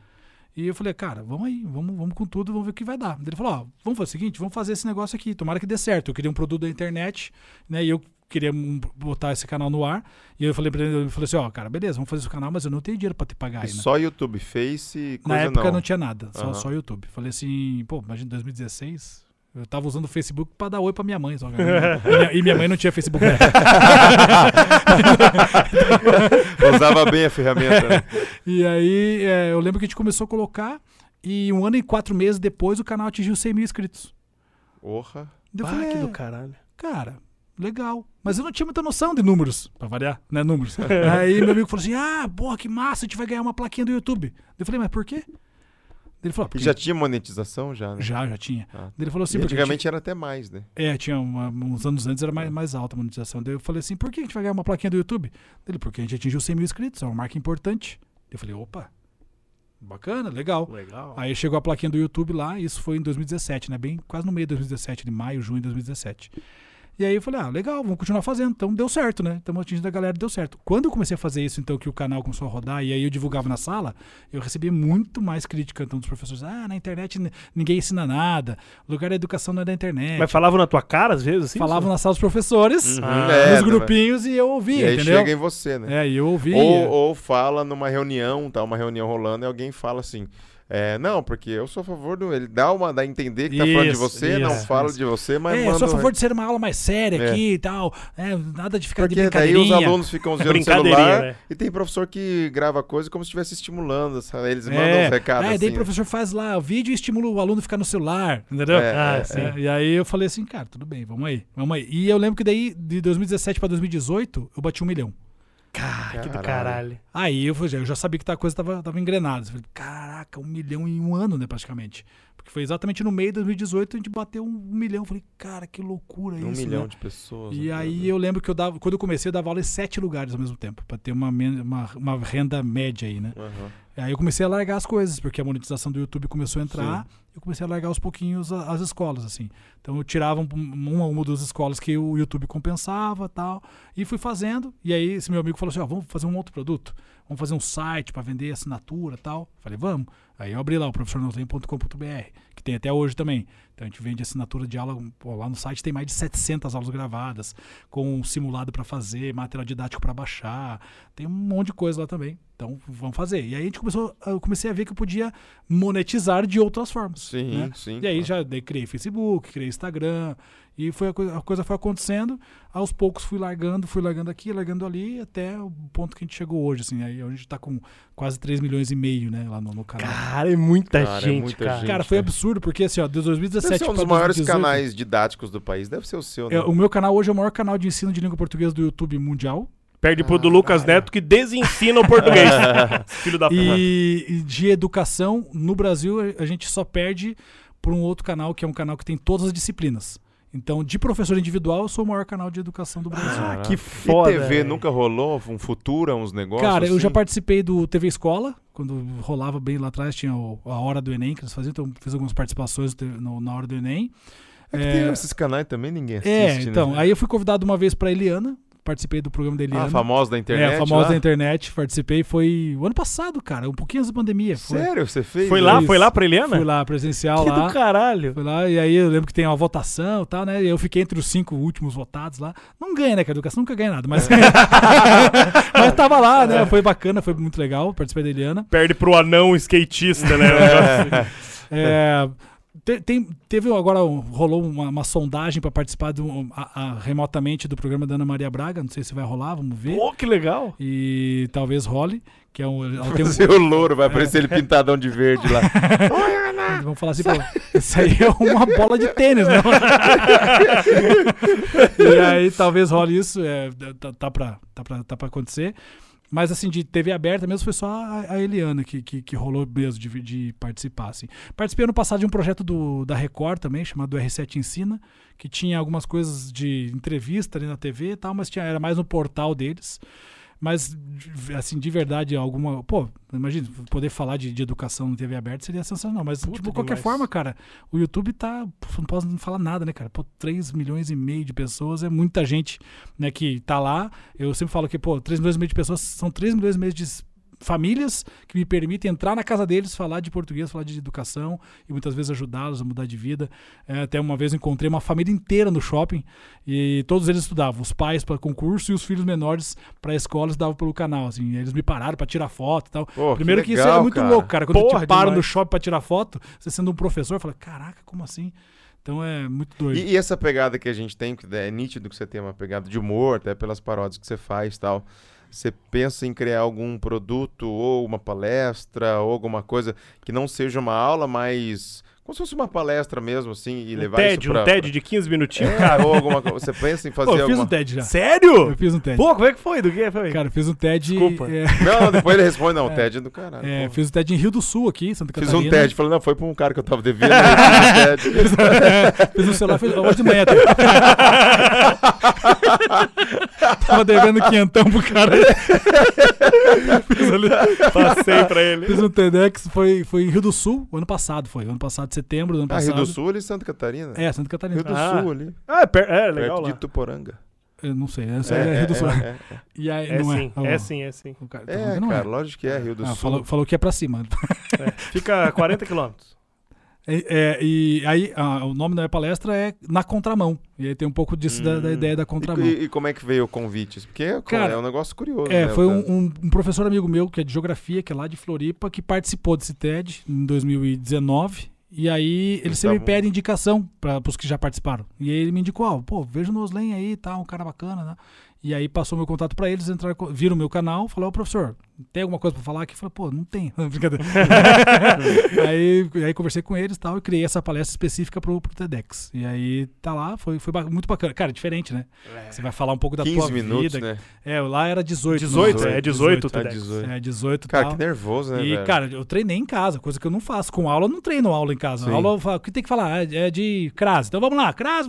E eu falei, cara, vamos aí, vamos, vamos com tudo, vamos ver o que vai dar. Ele falou, ó, vamos fazer o seguinte, vamos fazer esse negócio aqui, tomara que dê certo. Eu queria um produto da internet, né? E eu queria botar esse canal no ar. E eu falei pra ele, eu falei assim, ó, cara, beleza, vamos fazer esse canal, mas eu não tenho dinheiro pra te pagar E ainda. só YouTube, Face, Na coisa época não. não. tinha nada, só, Aham. só YouTube. Falei assim, pô, imagina 2016. Eu tava usando o Facebook pra dar oi pra minha mãe. Só, e, minha, e minha mãe não tinha Facebook época. Usava bem a ferramenta. né? E aí é, eu lembro que a gente começou a colocar e um ano e quatro meses depois o canal atingiu 100 mil inscritos. Porra. Eu Ah, falei, que é, do caralho. cara, legal. Mas eu não tinha muita noção de números, pra variar, né? Números. Aí meu amigo falou assim: ah, porra, que massa, a gente vai ganhar uma plaquinha do YouTube. Eu falei, mas por quê? Ele falou, "Ah, E porque já tinha monetização já, né? já, já tinha. Ah. Ele falou assim, E antigamente era até mais, né? É, tinha uma- uns anos antes era mais, mais alta a monetização. Daí eu falei assim, por que a gente vai ganhar uma plaquinha do YouTube? Ele, porque a gente atingiu 100 mil inscritos, é uma marca importante. Eu falei, opa, bacana, legal. Legal. Aí chegou a plaquinha do YouTube lá, isso foi em 2017, né? Bem quase no meio de 2017, de maio, junho de 2017. E aí eu falei, ah, legal, vamos continuar fazendo. Então deu certo, né? Estamos atingindo a galera, deu certo. Quando eu comecei a fazer isso, então, que o canal começou a rodar, e aí eu divulgava na sala, eu recebi muito mais crítica, então, dos professores. Ah, na internet ninguém ensina nada, o lugar da educação não é da internet. Mas falavam na tua cara às vezes, assim? Falavam na sala dos professores, Uhum. Ah, É, nos grupinhos, e eu E ouvia, aí entendeu? chega em você, né? É, e eu ouvia. Ou, ou fala numa reunião, tá uma reunião rolando e alguém fala assim: É, não, porque eu sou a favor do. Ele dá uma. dá a entender que tá falando de Isso, você, não isso, fala isso. de você, mas é, manda. sou a um- favor de ser uma aula mais séria É. aqui e tal. É, nada de ficar de Porque daí os alunos ficam usando o celular né? e tem professor que grava coisa como se estivesse estimulando, sabe? Eles mandam É, uns recados é, assim. daí o né? professor faz lá o vídeo e estimula o aluno a ficar no celular, entendeu? É, Ah, é, e aí eu falei assim, cara, tudo bem, vamos aí, vamos aí. E eu lembro que daí, de 2017 pra 2018, eu bati um milhão. Cara, que do Caralho. Aí eu, falei, eu já sabia que a coisa tava, tava engrenada. Eu falei, caraca, um milhão em um ano, né, praticamente. Porque foi exatamente no meio de 2018 a gente bateu um, um milhão. Eu falei, cara, que loucura Um isso, milhão né? de pessoas. E aí eu lembro que eu dava, quando eu comecei, eu dava aula em sete lugares ao mesmo tempo, pra ter uma, uma, uma renda média aí, né? Aham. Aí eu comecei a largar as coisas, porque a monetização do YouTube começou a entrar, eu comecei a largar aos pouquinhos as escolas, assim. Então eu tirava um- uma uma das escolas que o YouTube compensava tal, e fui fazendo. E aí esse meu amigo falou assim: ó, vamos fazer um outro produto, vamos fazer um site para vender assinatura tal. Falei, vamos. Aí eu abri lá o professornãotem.com.br, que tem até hoje também. Então a gente vende assinatura de aula, pô, lá no site tem mais de 700 aulas gravadas, com um simulado para fazer, material didático para baixar, tem um monte de coisa lá também. Então vamos fazer. E aí a gente começou, eu comecei a ver que eu podia monetizar de outras formas. Sim, né? sim. E aí claro. já criei Facebook, criei Instagram, e foi a, coisa, a coisa foi acontecendo. Aos poucos fui largando, fui largando aqui, largando ali, até o ponto que a gente chegou hoje, assim. Aí a gente tá com quase 3 milhões e meio, né, lá no, no canal. Cara, é muita Cara, é gente, muita cara. gente. Cara, foi né? absurdo, porque assim, ó, de 2017 Deve ser um dos maiores 2018, canais didáticos do país. Deve ser o seu, né? é, o meu canal hoje é o maior canal de ensino de língua portuguesa do YouTube mundial. Perde pro do Lucas Neto que desensina o português. Filho da puta. E, e de educação, no Brasil, a gente só perde por um outro canal, que é um canal que tem todas as disciplinas. Então, de professor individual, eu sou o maior canal de educação do Brasil. Ah, que foda. E TV velho. nunca rolou? Um Futura, uns negócios? Cara, eu já assim? participei do TV Escola, quando rolava bem lá atrás, tinha o- a hora do Enem que eles faziam, então fiz algumas participações no- na hora do Enem. É que tem esses canais também, ninguém assiste, É, né? então, aí eu fui convidado uma vez pra Eliana, participei do programa da Eliana. Ah, famosa da internet É, a famosa lá? da internet, participei, foi o ano passado, cara, um pouquinho antes da pandemia. Foi, Sério? Você fez? Foi lá, Isso. foi lá pra Eliana? Fui lá, presencial Que lá. do caralho. Fui lá, e aí eu lembro que tem uma votação e tal, né? E eu fiquei entre os cinco últimos votados lá. Não ganha, né? Que a educação nunca ganha nada, mas. mas tava lá, né? Foi bacana, foi muito legal. Participei da Eliana. Perde pro anão skatista, né? O negócio. É, te- tem- teve agora, rolou uma, uma sondagem para participar do, a- a- remotamente do programa da Ana Maria Braga. Não sei se vai rolar, vamos ver. Pô, que legal. E talvez role, que é um. Ela tem um o louro, vai aparecer ele pintadão de verde lá. Vamos falar assim, pô, isso aí é uma bola de tênis, né? e aí talvez role isso, é, tá, tá, pra, tá, pra, tá pra acontecer. Mas assim, de TV aberta mesmo foi só a, a Eliana que, que, que rolou mesmo de, de participar. Assim. Participei ano passado de um projeto do, da Record também, chamado R7 Ensina, que tinha algumas coisas de entrevista ali na TV e tal, mas tinha, era mais no portal deles. Mas, assim, de verdade, alguma. Pô, imagina, poder falar de, de educação na TV aberta seria sensacional. Mas, Puta, tipo, de qualquer demais. forma, cara, o YouTube tá. Não posso falar nada, né, cara? Pô, 3 milhões e meio de pessoas é muita gente, né, que tá lá. Eu sempre falo que, pô, 3 milhões e meio de pessoas são 3 milhões e meio de famílias que me permitem entrar na casa deles, falar de português, falar de educação e muitas vezes ajudá-los a mudar de vida. É, até uma vez eu encontrei uma família inteira no shopping e todos eles estudavam, os pais para concurso e os filhos menores para escola estudavam pelo canal. Assim, eles me pararam para tirar foto e tal. Pô, Primeiro que, isso legal, é muito cara. louco, cara. Quando Porra, te param no shopping para tirar foto, você sendo um professor, fala: caraca, como assim? Então é muito doido. E, e essa pegada que a gente tem, que é nítido que você tem uma pegada de humor, até pelas paródias que você faz e tal. Você pensa em criar algum produto ou uma palestra ou alguma coisa que não seja uma aula, mas como se fosse uma palestra mesmo, assim, e Um levar TED, isso pra... um TED de 15 minutinhos. É, ou alguma coisa. Você pensa em fazer Pô, eu fiz alguma... um TED já. Sério? Eu fiz um TED. Pô, como é que foi? Do que foi? Cara, eu fiz um TED. Desculpa. é, Não, depois ele responde, não, o TED é do caralho. é, pô. fiz um TED em Rio do Sul aqui, Santa Fiz Catarina. um TED, falei, não, foi pra um cara que eu tava devendo, eu fiz um TED. Fiz um celular, fiz hoje de manhã. Tava devendo quinhentão pro cara. fiz, ali, Passei pra ele. fiz um TEDx, foi, foi em Rio do Sul, o ano passado foi. Ano passado, setembro do ano Ah, passado. Rio do Sul ali, Santa Catarina. É, Santa Catarina. Rio do Ah. Sul ali, Ah, é, per- é legal perto lá. de Tuporanga. Eu não sei, essa é, Rio do Sul. É, é, E aí, É não sim, é. é sim, é sim. o cara tá é. É, não cara, lógico que é, Rio do Ah, Sul. falou, falou que é pra cima. É. Fica a 40 quilômetros. É, é, e aí, ah, o nome da minha palestra é Na Contramão. E aí tem um pouco disso da, da ideia da contramão. E, e como é que veio o convite? Porque Cara, é um negócio curioso. É, né, foi um, um- um professor amigo meu, que é de geografia, que é lá de Floripa, que participou desse TED em 2019. E aí ele sempre pede indicação para os que já participaram. E aí ele me indicou, ó, pô, vejo o Oslen aí tal, um cara bacana, né? E aí passou meu contato para eles, entraram, viram o meu canal, falou, ô professor, tem alguma coisa para falar aqui? Eu falei, pô, não tem. Brincadeira. aí, aí conversei com eles e tal, e criei essa palestra específica pro, pro TEDx. E aí tá lá, foi, foi ba- muito bacana. Cara, diferente, né? Você vai falar um pouco da 15 tua minutos, vida. né? É, lá era 18. 18, não, é 18 o Ah, TEDx. 18. É, 18 Cara, tal. que nervoso, né, E, velho? cara, eu treinei em casa, coisa que eu não faço. Com aula, eu não treino aula em casa. Sim. Aula, eu falo, o que tem que falar? É é de crase. Então vamos lá, crase.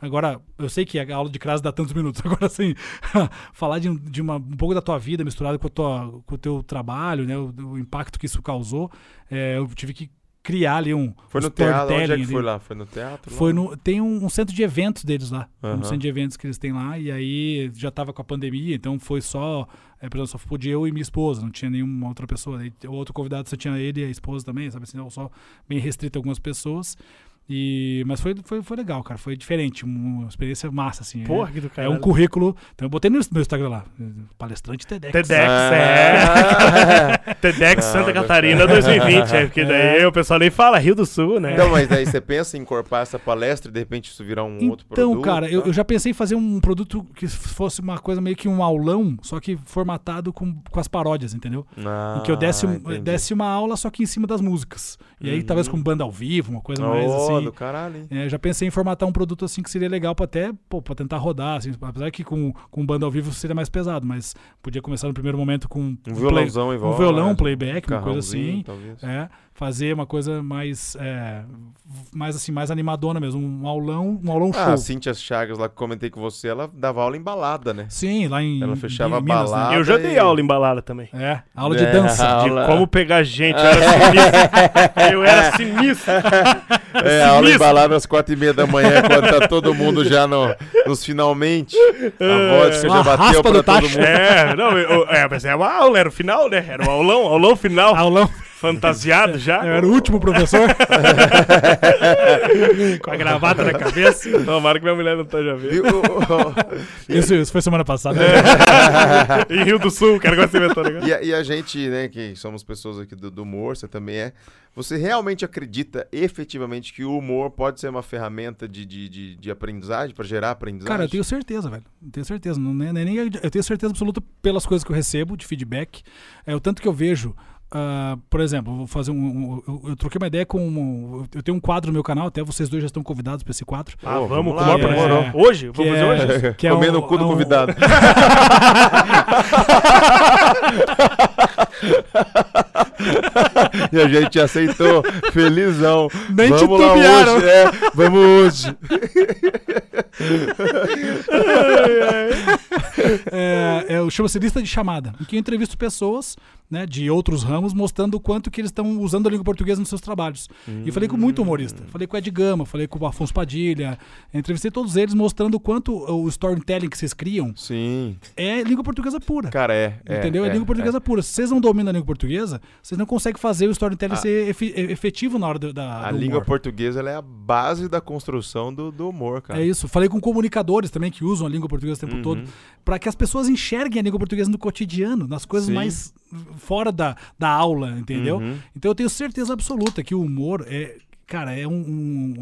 Agora, eu sei que a aula de crase dá tantos minutos. Agora, assim, falar de, de uma, um pouco da tua vida misturado com, tua, com o teu trabalho, né? O, o impacto que isso causou. é, eu tive que criar ali um. Foi um no teatro? Onde é que foi lá? Foi no teatro? Foi no, tem um, um centro de eventos deles lá. Um Aham. centro de eventos que eles têm lá. E aí já tava com a pandemia, então foi só. É, por exemplo, só podia eu e minha esposa, não tinha nenhuma outra pessoa. Aí, o outro convidado só tinha ele e a esposa também, sabe assim? Só bem restrito a algumas pessoas. E, mas foi, foi, foi legal, cara. Foi diferente, uma experiência massa, assim. Porra, que do é, é um currículo. Então eu botei no meu Instagram lá. Palestrante TEDx. TEDx, Ah. é. TEDx Não, Santa não, Catarina 2020, é, porque daí o pessoal nem fala Rio do Sul, né? Então, mas daí você pensa em encorpar essa palestra e de repente isso virar um outro Então, produto? cara, eu, tá? eu já pensei em fazer um produto que fosse uma coisa meio que um aulão, só que formatado com, com as paródias, entendeu? em que eu desse, Ah, entendi. desse uma aula, só que em cima das músicas. E aí, Uhum. talvez com banda ao vivo, uma coisa mais Oh, do caralho? É, já pensei em formatar um produto assim que seria legal pra até, pô, pra tentar rodar, assim, apesar que com, com banda ao vivo seria mais pesado, mas podia começar no primeiro momento com Um play- violãozão em um volta. violão, um playback, uma coisa assim. talvez. É, fazer uma coisa mais, é, mais assim, mais animadona mesmo, um aulão, um aulão Ah, show. a Cíntia Chagas lá que comentei com você, ela dava aula em balada, né? Sim, lá em Ela fechava em Minas, balada. Eu já e- dei aula em balada também. Né? É, aula de É, dança. a- De Aula. como pegar gente, eu era sinistro. Eu era sinistro. É, aula em Sinistro. balada às quatro e meia da manhã, quando tá todo mundo já no, nos finalmente. A vodka Uma já bateu pra do todo tacho. mundo. É, não, eu, é, mas era uma aula, era o final, né? Era um aulão, aulão final, Aulão. Fantasiado já. Eu era o último professor. Com a gravata na cabeça. Tomara que minha mulher não esteja vendo. Viu? Isso, isso foi semana passada. Em Rio do Sul, o cara gosta de inventar negócio. E a, e a gente, né, que somos pessoas aqui do, do humor, você também é. Você realmente acredita efetivamente que o humor pode ser uma ferramenta de, de, de, de aprendizagem, para gerar aprendizagem? Cara, eu tenho certeza, velho. Eu tenho certeza. Não, é- é nem, eu tenho certeza absoluta pelas coisas que eu recebo de feedback. É o tanto que eu vejo. Ah, por exemplo, eu vou fazer um. um- eu, eu troquei uma ideia com. um- eu tenho um quadro no meu canal, até vocês dois já estão convidados para esse quadro. Ah, Ô, vamos, vamos com lá, o maior é. Hoje? Vamos é- hoje? que é Comendo um- o cu do é um- convidado. e a gente aceitou, felizão. Nem vamos lá titubearam. hoje, é, vamos hoje. É, é, o- chama-se lista de chamada, em que eu entrevisto pessoas né, de outros ramos mostrando o quanto que eles estão usando a língua portuguesa nos seus trabalhos. E falei com muito humorista. Falei com o Ed Gama, falei com o Afonso Padilha. Entrevistei todos eles mostrando o quanto o storytelling que vocês criam Sim, é língua portuguesa pura. cara, é. é Entendeu? É, língua portuguesa pura. Se vocês não dominam a língua portuguesa, vocês não conseguem fazer o storytelling A- ser efi- efetivo na hora do, da, A do língua portuguesa é a base da construção do, do humor, cara. É isso. Falei com comunicadores também que usam a língua portuguesa o tempo Uhum. todo, para que as pessoas enxerguem a língua portuguesa no cotidiano, nas coisas Sim. mais fora da, da aula, entendeu? Uhum. Então eu tenho certeza absoluta que o humor é. Cara, é um,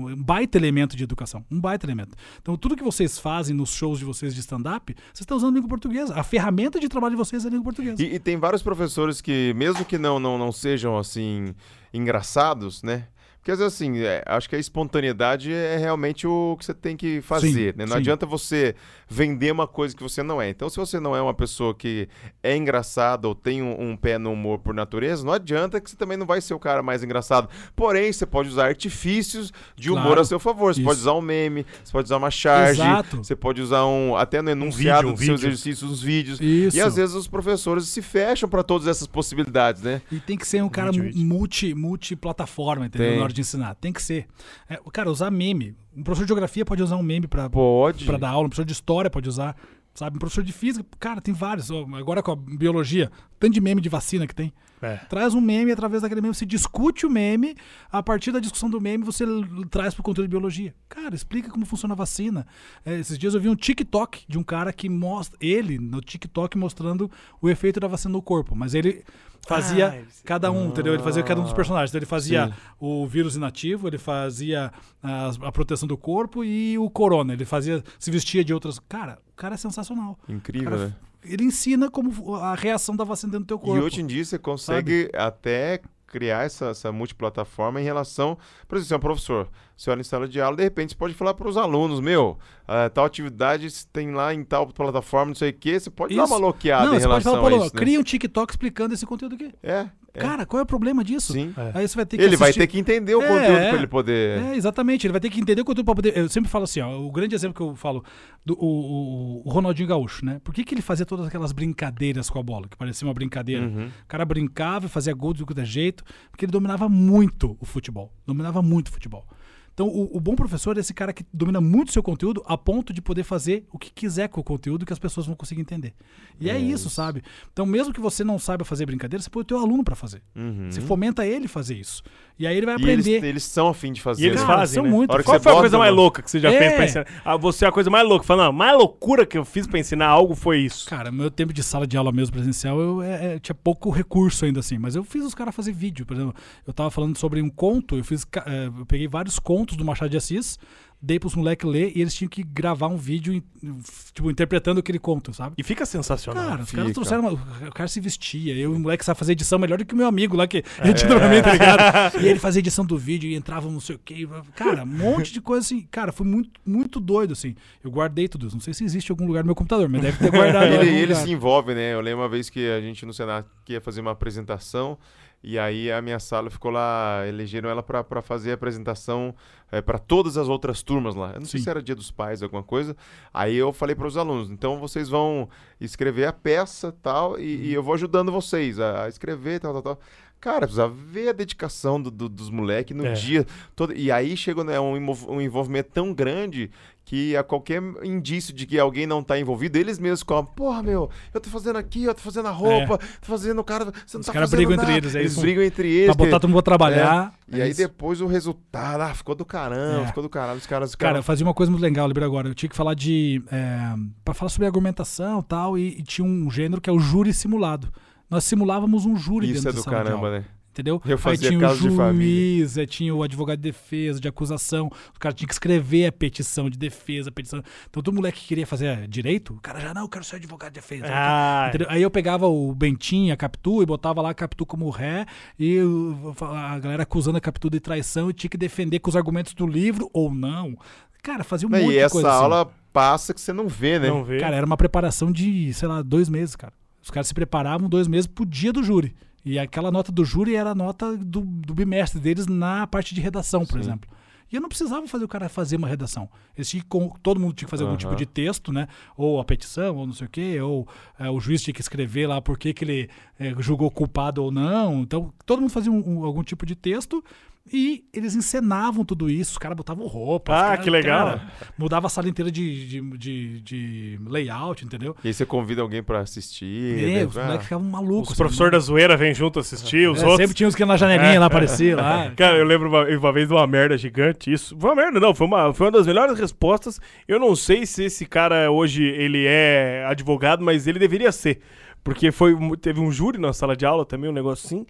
um- baita elemento de educação. Um baita elemento. Então, tudo que vocês fazem nos shows de vocês de stand-up, vocês estão usando língua portuguesa. A ferramenta de trabalho de vocês é a língua portuguesa. E, e tem vários professores que, mesmo que não, não, não sejam assim engraçados, né? Porque às vezes assim, é, acho que a espontaneidade é realmente o que você tem que fazer, Sim, né? Não sim. adianta você vender uma coisa que você não é. Então, se você não é uma pessoa que é engraçada ou tem um, um pé no humor por natureza, não adianta que você também não vai ser o cara mais engraçado. Porém, você pode usar artifícios de humor Claro. a seu favor. Você Isso. pode usar um meme, você pode usar uma charge, Exato. você pode usar um até no enunciado vídeo, um dos seus vídeo. exercícios, uns vídeos. Isso. E às vezes os professores se fecham para todas essas possibilidades, né? E tem que ser um cara vídeo. multi, multiplataforma, entendeu? Tem. Na hora de ensinar. Tem que ser. É, cara, usar meme. Um professor de geografia pode usar um meme Pode. pra dar aula, um professor de história pode usar. Sabe? Um professor de física, cara, tem vários. Agora com a biologia, tanto de meme de vacina que tem. É. Traz um meme através daquele meme, você discute o meme, a partir da discussão do meme você traz pro conteúdo de biologia. Cara, explica como funciona a vacina. É, esses dias eu vi um TikTok de um cara que mostra, ele no TikTok mostrando o efeito da vacina no corpo, mas ele fazia Ah, cada um, entendeu? Ele fazia cada um dos personagens. Então ele fazia Sim. o vírus inativo, ele fazia a, a proteção do corpo e o corona. Ele fazia, se vestia de outras. Cara, o cara é sensacional. Incrível, Cara, né? Ele ensina como a reação da vacina dentro do teu corpo. E hoje em dia você consegue até criar essa, essa multiplataforma em relação. Por exemplo, você é um professor, você olha em sala de aula, de repente você pode falar para os alunos: meu, ah, tal atividade tem lá em tal plataforma, não sei o quê. Você pode dar Isso. uma loqueada Não, em relação falar, a isso. né? cria um TikTok explicando esse conteúdo aqui. É. Cara, qual é o problema disso? sim. Aí você vai ter que Ele vai assistir- ter que entender o É, conteúdo é. para ele poder. É, exatamente. Ele vai ter que entender o conteúdo pra poder. Eu sempre falo assim, ó. O grande exemplo que eu falo do o, o- o Ronaldinho Gaúcho, né? Por que, que ele fazia todas aquelas brincadeiras com a bola? Que parecia uma brincadeira. Uhum. O cara brincava e fazia gol de qualquer jeito, porque ele dominava muito o futebol. Dominava muito o futebol. Então, o, o bom professor é esse cara que domina muito o seu conteúdo a ponto de poder fazer o que quiser com o conteúdo que as pessoas vão conseguir entender. E é, isso, sabe? Então, mesmo que você não saiba fazer brincadeira, você põe o teu aluno pra fazer. Uhum. Você fomenta ele fazer isso. E aí ele vai E eles, aprender. eles são afim de fazer. E eles né? Fazem, são né? muito. A hora que Qual você foi a bota coisa mais uma- louca que você já É. fez pra ensinar? Ah, você é a coisa mais louca. Fala, não, a mais loucura que eu fiz pra ensinar algo foi isso. Cara, meu tempo de sala de aula mesmo presencial, eu é, é, tinha pouco recurso ainda assim, mas eu fiz os caras fazer vídeo. Por exemplo, eu tava falando sobre um conto, eu fiz, é, eu peguei vários contos do Machado de Assis, dei pros moleques ler e eles tinham que gravar um vídeo, tipo, interpretando aquele conto, sabe? E fica sensacional. Cara, os caras trouxeram. uma- o cara se vestia. Eu e o moleque sabe fazer edição melhor do que o meu amigo lá que edita pra mim, tá ligado? E ele fazia edição do vídeo e entrava não sei o quê. Cara, um monte de coisa assim. Cara, foi muito, muito doido, assim. Eu guardei tudo isso. Não sei se existe algum lugar no meu computador, mas deve ter guardado. ele, ele lugar. se envolve, né? Eu lembro uma vez que a gente no Senado ia fazer uma apresentação e aí a minha sala ficou lá, elegeram ela pra fazer a apresentação é, para todas as outras turmas lá. Eu não sei Sim. se era dia dos pais, alguma coisa. Aí eu falei para os alunos, então vocês vão escrever a peça tal e, e eu vou ajudando vocês a, a escrever tal, tal, tal. Cara, precisa ver a dedicação do- do- dos moleques no É. dia todo. E aí chega né, um, um envolvimento tão grande que a qualquer indício de que alguém não tá envolvido, eles mesmos falam, porra, meu, eu tô fazendo aqui, eu tô fazendo a roupa, tô fazendo o cara, você não Os tá caras fazendo brigam entre nada." eles, é Eles isso. brigam entre eles. Pra botar que- todo mundo pra trabalhar. E é aí isso. depois o resultado, ah, ficou do caramba, É. ficou do caralho, os caras... os Cara, eu caras- fazia uma coisa muito legal, lembra agora. Eu tinha que falar de. É, para falar sobre argumentação tal, e, e tinha um gênero que é o júri simulado. Nós simulávamos um júri Isso dentro é do caramba, né? Entendeu? Eu Aí fazia tinha o caso de família. juiz, aí tinha o advogado de defesa, de acusação. O cara tinha que escrever a petição de defesa, a petição. Então, todo moleque que queria fazer direito, o cara já, não, eu quero ser advogado de defesa. Ah? Aí eu pegava o Bentinho, a Capitu, e botava lá a Capitu como ré, e o- a galera acusando a Capitu de traição e tinha que defender com os argumentos do livro ou não. Cara, fazia um monte e de essa coisa assim. aula passa que você não vê, né? não vê. Cara, era uma preparação de, sei lá, dois meses, cara. Os caras se preparavam dois meses pro dia do júri. E aquela nota do júri era a nota do, do bimestre deles na parte de redação, por Sim. exemplo. E eu não precisava fazer o cara fazer uma redação. Con- todo mundo tinha que fazer algum Aham. tipo de texto, né? Ou a petição, ou não sei o quê, ou é, o juiz tinha que escrever lá por que que ele é, julgou culpado ou não. Então, todo mundo fazia um- um- algum tipo de texto e eles encenavam tudo isso. Os caras botavam roupa. os Ah, caras- que legal. cara, mudava a sala inteira de, de, de, de layout, entendeu? E aí você convida alguém pra assistir. É, né? os Ah, moleques ficavam malucos. Os professores da zoeira vêm junto assistir, os É, outros. Sempre tinha uns que iam na janelinha lá aparecer lá. Cara, eu lembro uma, uma vez de uma merda gigante. Isso. Foi uma merda, não. Foi uma, foi uma das melhores respostas. Eu não sei se esse cara hoje ele é advogado, mas ele deveria ser. Porque foi, um- teve um júri na sala de aula também, um negócio assim.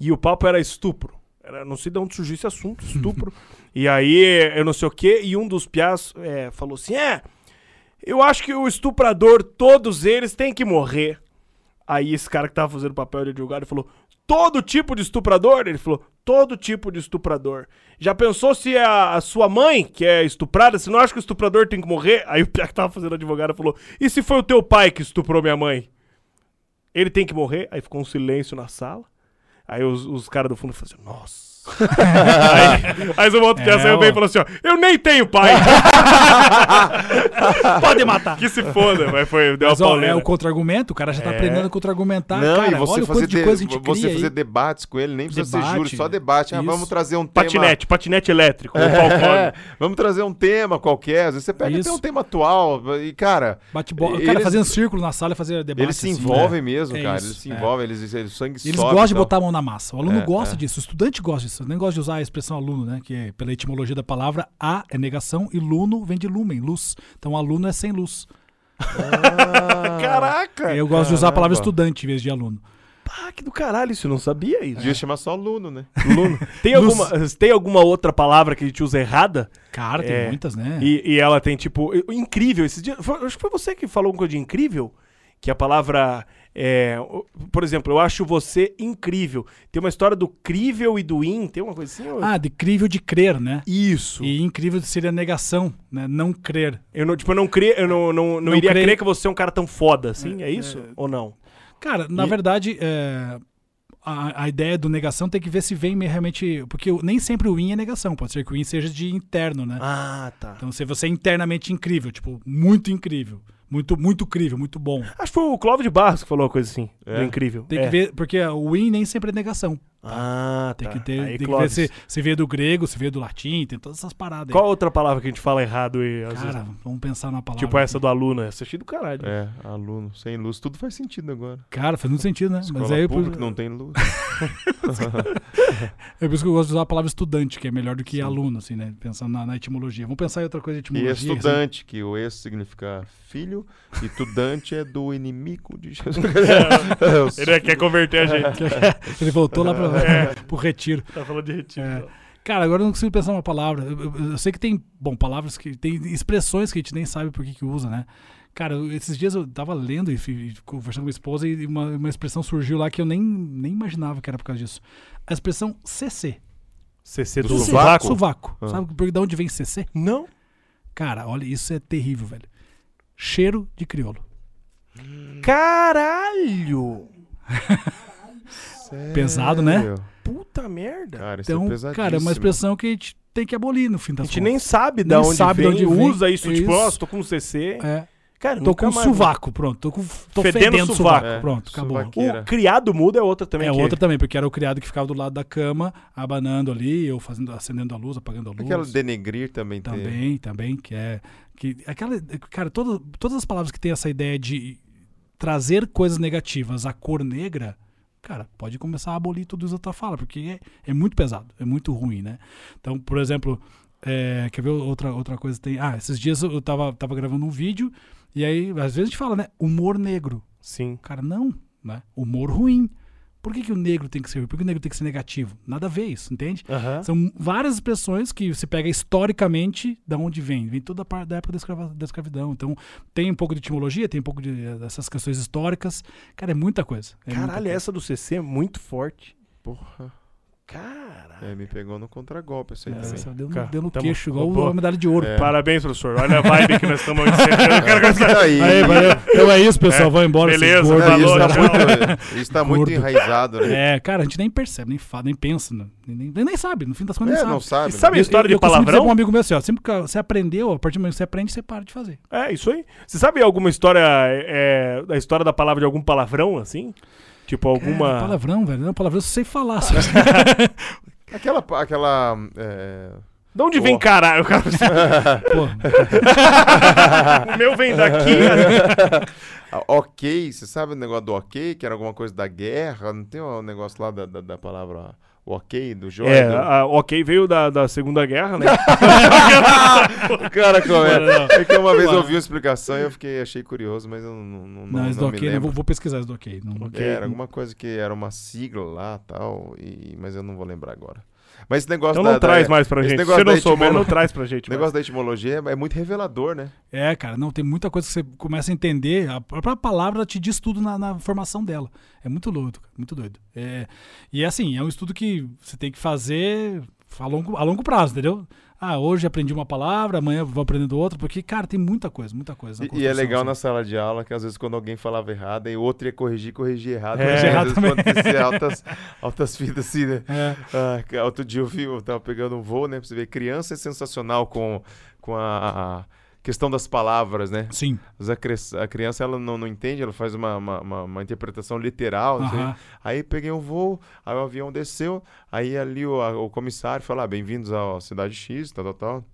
E o papo era estupro. Era, não sei de onde surgiu esse assunto, estupro. e aí, eu não sei o quê. E um dos piás é, falou assim: É, eu acho que o estuprador, todos eles, têm que morrer. Aí esse cara que tava fazendo papel de advogado falou: todo tipo de estuprador? Ele falou: todo tipo de estuprador. Já pensou se é a, a sua mãe que é estuprada? Você não acha que o estuprador tem que morrer? Aí o piá que tava fazendo advogado falou: e se foi o teu pai que estuprou minha mãe? Ele tem que morrer? Aí ficou um silêncio na sala. Aí os, os caras do fundo falaram assim, nossa. Aí, aí o outro É, já saiu bem e falou assim: ó, eu nem tenho pai. Pode matar. que se foda, mas foi, deu Mas, uma ó, é o contra-argumento, o cara já tá É. aprendendo a contra-argumentar. Não, cara, e você olha o fazer, de de- coisa a gente você cria fazer debates com ele, nem precisa ser Debate, júri, só debate. Ah, vamos trazer um tema. Patinete, patinete elétrico. É, vamos trazer um tema qualquer. Às vezes você pega Isso. até um tema atual e, cara, Bate bola. O Eles- cara fazendo círculo na sala e fazia debate. eles se assim, envolvem né? mesmo, É cara. isso, eles se é. envolvem, eles, eles sangue Eles sobe gostam de tal. botar a mão na massa. O aluno É, gosta é. disso, o estudante gosta disso. Eu nem gosto de usar a expressão aluno, né? Que é, pela etimologia da palavra, a é negação e luno vem de lumen, luz. Então aluno é sem luz. Ah, Caraca! Eu gosto de usar a palavra estudante em vez de aluno. Pá, que do caralho, isso eu não sabia isso. Devia chamar só aluno, né? Luno. Tem, Luz. alguma, tem alguma outra palavra que a gente usa errada? Cara, tem É. muitas, né? E, e ela tem, tipo, incrível. Esses dias, foi- acho que foi você que falou uma coisa de incrível. Que a palavra. É, por exemplo, eu acho você incrível. Tem uma história do crível e do in. Tem uma coisa assim? ou- Ah, de crível de crer, né? Isso. E incrível seria negação, né? Não crer. Eu não, tipo, eu não, cre... eu não, não, não, Não iria creio- crer que você é um cara tão foda assim. É, isso? Ou não? Cara, na E- verdade, é, a, a ideia do negação tem que ver se vem realmente. Porque nem sempre o in é negação. Pode ser que o in seja de interno, né? Ah, tá. Então, se você é internamente incrível, tipo, muito incrível, muito, muito incrível, muito bom. Acho que foi o Clóvis de Barros que falou uma coisa assim. É? Do incrível. Tem É. que ver, porque o in nem sempre é negação. Ah, Tem tá. que ter, Aí, tem que ver se, se veio do grego, se veio do latim, tem todas essas paradas aí. Qual outra palavra que a gente fala errado e às Cara, vezes... vamos pensar na palavra. Tipo essa do aluno. Essa achei do caralho. É, aluno, sem luz, tudo faz sentido agora. Cara, faz muito sentido, né? Escola Mas aí por, pública não tem luz. é por isso que eu gosto de usar a palavra estudante, que é melhor do que Sim. aluno, assim, né? Pensando na, na etimologia. Vamos pensar em outra coisa de E etimologia. assim. estudante, que o ex significa filho, e estudante é do inimigo de Jesus. Ele quer converter a gente. Ele voltou lá pra, É. pro retiro. tá falando de retiro. É. Cara, agora eu não consigo pensar uma palavra. Eu, eu- eu sei que tem, bom, palavras que tem expressões que a gente nem sabe por que, que usa, né? Cara, esses dias eu tava lendo e, conversando com a esposa e uma, uma expressão surgiu lá que eu nem, nem imaginava que era por causa disso. A expressão CC. CC do, Do sovaco? Sovaco. Ah. Sabe por- de onde vem CC? Não. Cara, olha, isso é terrível, velho. Cheiro de crioulo. Caralho! Pesado, né? Sério? Puta merda. Cara, isso Então, é pesadíssimo. cara, é uma expressão que a gente tem que abolir no fim A das gente nem contas. sabe de Nem onde sabe de vem, onde vem. usa isso, tipo, Isso. ó, tô com CC. É. Cara, Tô com mais- sovaco, pronto. Tô, com, tô Fedendo fedendo, sovaco. É, Pronto, acabou. sovaqueira. O criado mudo é outra também. É que- outra também, porque era o criado que ficava do lado da cama, abanando ali, ou fazendo, acendendo a luz, apagando a luz. Aquela denegrir também, tem. Também, também, que é. Que, aquela, cara, todo, todas as palavras que tem essa ideia de trazer coisas negativas à cor negra, cara, pode começar a abolir tudo isso da tua fala, porque é, é muito pesado, é muito ruim, né? Então, por exemplo, é, quer ver outra, outra coisa? Tem, ah, esses dias eu tava, tava gravando um vídeo, e aí, às vezes a gente fala, né? Humor negro. Sim. Cara, não, né? Humor ruim. Por que, que o negro tem que ser ruim? Por que o negro tem que ser negativo? Nada a ver isso, entende? Aham. São várias expressões que você pega historicamente da onde vem. Vem toda a parte da época da, escrava- da escravidão. Então, tem um pouco de etimologia, tem um pouco de, dessas questões históricas. Cara, é muita coisa. É muita Caralho, coisa. essa do CC é muito forte. Porra. Caralho. É, me pegou no contragolpe essa aí É, também. deu no, Cara, deu no tamo- queixo, igual boa. a medalha de ouro. É. Parabéns, professor. Olha a vibe que nós estamos. Eu Aí, Aí, valeu. Então é isso, pessoal. É, Vão embora. beleza, gordos. Isso tá muito, isso tá muito enraizado, né? É, cara, a gente nem percebe, nem fala, nem pensa. né? Nem, nem, nem sabe. No fim das contas, É, nem não sabe. sabe. E sabe- né? a história de eu costumo dizer palavrão? um amigo meu assim, ó, sempre que você aprendeu, a partir do momento que você aprende, você para de fazer. É, isso aí. Você sabe alguma história, é, da história da palavra de algum palavrão, assim? Tipo, alguma... Cara, palavrão, velho. Não, palavrão eu sei falar. Aquela. aquela é, De onde vem Pô. caralho? O, cara- Pô, o meu vem daqui. a- ok, você sabe o negócio do ok, que era alguma coisa da guerra? Não tem um negócio lá da, da, da palavra o ok, do Jordan? é, a, ok veio da, da Segunda Guerra, né? Cara, como é? É que uma vez eu ouvi uma explicação e eu fiquei, achei curioso, mas eu não, não, não, não, não, do me ok, né? lembro. Vou, vou pesquisar esse do ok. Não, Ok. É, era alguma coisa que era uma sigla lá tal, e, mas eu não vou lembrar agora. Mas esse negócio Então da, não traz da, mais pra esse gente. Se não souber, etimolo- não traz pra gente. o negócio da etimologia é, é muito revelador, né? É, cara, não, tem muita coisa que você começa a entender. A própria palavra te diz tudo na, na formação dela. É muito cara, muito doido. É, e é assim, é um estudo que você tem que fazer a longo, a longo prazo, entendeu? Ah, hoje aprendi uma palavra, amanhã vou aprendendo outra, porque, cara, tem muita coisa, muita coisa. E, e é legal assim. na sala de aula que às vezes quando alguém falava errado, aí o outro ia corrigir, corrigir errado. É. Mas, Corrigir às errado vezes acontecia altas, altas fitas assim, né? É, Ah, outro dia eu vi, eu tava pegando um voo, né? Pra você ver, criança é sensacional com, com a, a questão das palavras, né? sim. A, cri- a criança ela não, não entende, ela faz uma, uma, uma- uma interpretação literal. não sei. Aham. Aí peguei um voo, aí o avião desceu, aí ali o, a- o comissário falou: ah, bem-vindos à cidade X, tal, tal, tal.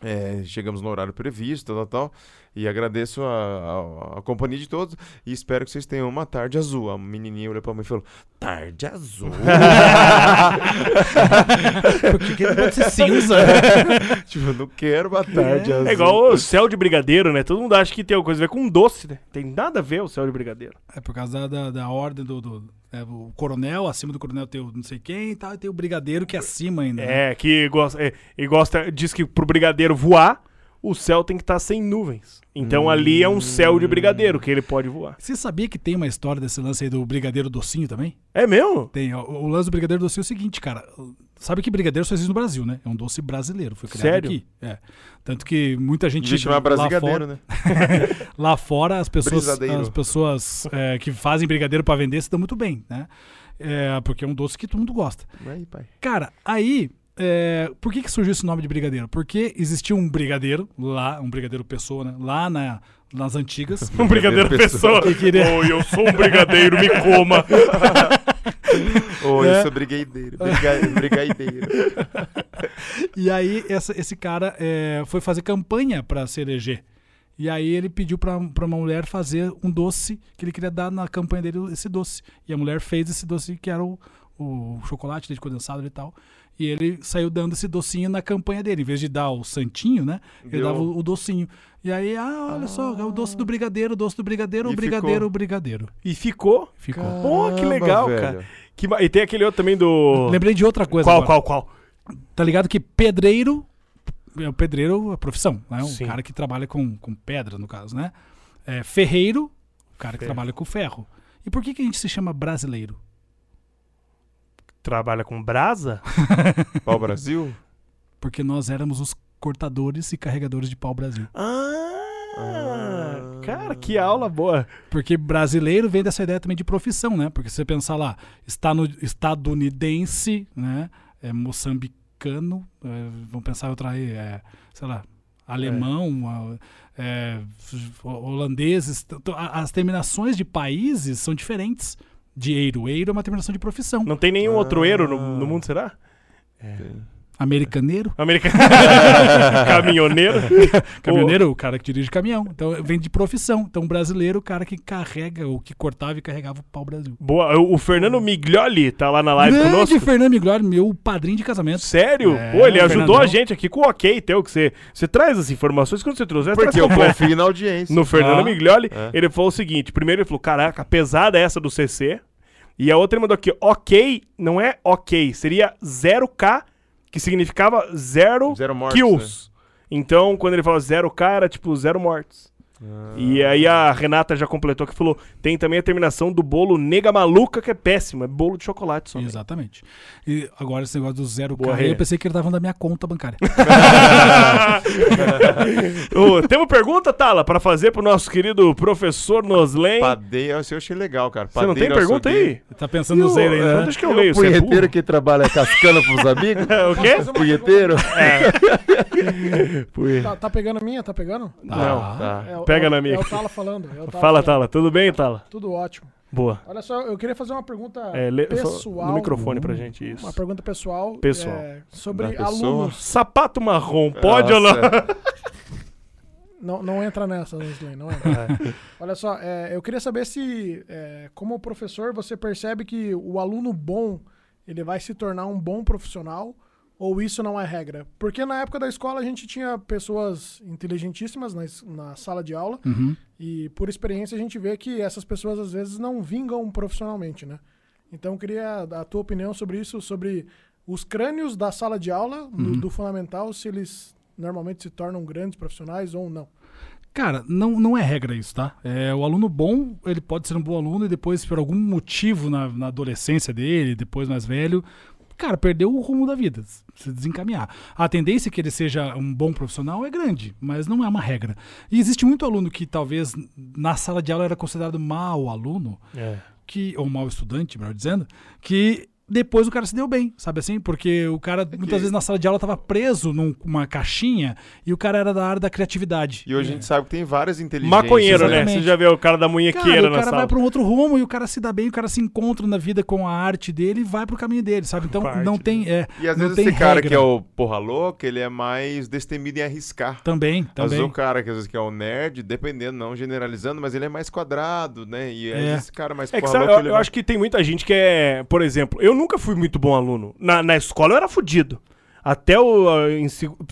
É, chegamos no horário previsto, tal, tal, tal. E agradeço a, a- a companhia de todos e espero que vocês tenham uma tarde azul. A menininha olhou pra mim e falou: Tarde azul? Porque que não pode ser cinza. tipo, eu não quero uma tarde azul. É igual o céu de brigadeiro, né? Todo mundo acha que tem alguma coisa a ver com doce, né? Tem nada a ver o céu de brigadeiro. É por causa da, da, da ordem do. do- é, o coronel, acima do coronel tem o não sei quem e tal, e tem o brigadeiro que é acima ainda. né? É, que gosta, é, e gosta, diz que pro brigadeiro voar, o céu tem que estar sem nuvens. Então ali é um céu de brigadeiro que ele pode voar. Você sabia que tem uma história desse lance aí do brigadeiro docinho também? É mesmo? Tem. O, o lance do brigadeiro docinho é o seguinte, cara. Sabe que brigadeiro só existe no Brasil, né? É um doce brasileiro, foi criado Sério? aqui. É. Tanto que muita gente Devia chamar fora, né? lá fora as pessoas, Brisadeiro. as pessoas é, que fazem brigadeiro pra vender se dão muito bem, né? É, porque é um doce que todo mundo gosta. Aí, pai. Cara, aí, é, por que, que surgiu esse nome de brigadeiro? Porque existia um brigadeiro lá, um brigadeiro pessoa, né? Lá na, nas antigas. Um brigadeiro pessoa. Que queria- Oi, eu sou um brigadeiro, me coma. Ô, É. eu sou brigadeiro. Briga- Brigadeiro. E aí, essa- esse cara é, foi fazer campanha pra se eleger. E aí ele pediu pra, pra uma mulher fazer um doce que ele queria dar na campanha dele, esse doce. E a mulher fez esse doce que era o, o chocolate leite condensado e tal. E ele saiu dando esse docinho na campanha dele. Em vez de dar o santinho, né? Ele Deu. dava o, o docinho. E aí, ah, olha só, é o doce do brigadeiro, o doce do brigadeiro, E o brigadeiro, ficou. o brigadeiro. E ficou. Ficou. Pô, que Caramba, legal, velho. cara. Que e tem aquele outro também do. Lembrei de outra coisa. Qual, agora. qual, qual? Tá ligado que pedreiro. é, O pedreiro é a profissão, né? Um Sim. cara que trabalha com, com pedra, no caso, né? É, ferreiro, o cara que Ferro. trabalha com ferro. E por que, que a gente se chama brasileiro? Trabalha com brasa? Pau Brasil? Porque nós éramos os cortadores e carregadores de pau Brasil. Ah, cara, que aula boa. Porque brasileiro vem dessa ideia também de profissão, né? Porque se você pensar lá, está no estadunidense, né? É moçambicano, é, vamos pensar outra aí, é, sei lá, alemão, a- é, holandeses. As terminações de países são diferentes de eiro. Eiro é uma terminação de profissão. Não tem nenhum outro Ah. eiro no, no mundo, será? Americaneiro, Americano. Caminhoneiro. caminhoneiro, o cara que dirige caminhão. Então vem de profissão. Então brasileiro, o cara que carrega, ou que cortava e carregava o pau Brasil. Boa. O Fernando Miglioli tá lá na live Grande conosco. Fernando Miglori, meu padrinho de casamento. Sério? É, Pô, ele ajudou Fernandão. a gente aqui com o ok teu, que você, você traz as informações quando você trouxe. Porque eu confio na audiência. No Fernando Ah. Miglioli, É. ele falou o seguinte: primeiro ele falou, caraca, pesada essa do CC. E a outra ele mandou aqui, ok, não é ok, seria 0K, que significava zero, Zero mortes, kills. Então, quando ele fala 0K, era tipo zero mortes. Ah. E aí a Renata já completou que falou: tem também a terminação do bolo nega maluca, que é péssimo, é bolo de chocolate só. Exatamente. E agora esse negócio do zero Boa, eu pensei que ele tava falando da minha conta bancária. Ô, Tem uma pergunta, Tala, pra fazer pro nosso querido professor Noslen. Padeiro, eu achei legal, cara. Você não tem pergunta aí? tá pensando no zero aí, É, né? Deixa que eu leio, você é punheteiro burro. que trabalha cascando pros amigos? É, o quê? punheteiro? Punhe- Tá, tá pegando a minha? Tá pegando? Não. Tá. É, o- Pega é, na minha É o. Tala falando. é o Tala Fala, falando. Tala. Tudo bem, Tala? Tudo ótimo. Boa. Olha só, eu queria fazer uma pergunta É, lê- pessoal. No microfone pra gente, isso. Uma pergunta pessoal. Pessoal. é, sobre alunos. Sapato marrom, pode ou não? Nossa. Não, não entra nessa, Wesley, não entra. Olha só, é, eu queria saber se, é, como professor, você percebe que o aluno bom ele vai se tornar um bom profissional ou isso não é regra? Porque na época da escola a gente tinha pessoas inteligentíssimas na, na sala de aula Uhum. e por experiência a gente vê que essas pessoas às vezes não vingam profissionalmente, né? Então eu queria a tua opinião sobre isso, sobre os crânios da sala de aula, Uhum. do fundamental, se eles normalmente se tornam grandes profissionais ou não. Cara, não, não é regra isso, tá? É, o aluno bom, ele pode ser um bom aluno e depois, por algum motivo na, na adolescência dele, depois mais velho, cara, perdeu o rumo da vida, se desencaminhar. A tendência que ele seja um bom profissional é grande, mas não é uma regra. E existe muito aluno que talvez na sala de aula era considerado mau aluno, É. que ou mau estudante, melhor dizendo, que depois o cara se deu bem, sabe assim? Porque o cara muitas vezes na sala de aula tava preso numa caixinha e o cara era da área da criatividade. E hoje a gente sabe que tem várias inteligências. Maconheiro, né? exatamente. Você já vê o cara da munhequeira Cara, o na cara sala. vai pra um outro rumo e o cara se dá bem, o cara se encontra na vida com a arte dele e vai pro caminho dele, sabe? Então a não arte tem. É, E às não vezes tem esse cara regra. que é o porra louca, ele é mais destemido em arriscar. Também, Às vezes também. o cara que às vezes que é o nerd, dependendo, não generalizando, mas ele é mais quadrado, né? E É. esse cara mais É que porra sabe, louca, eu, ele eu vai- acho que tem muita gente que é, por exemplo, eu nunca fui muito bom aluno. Na, na escola eu era fudido. Até o em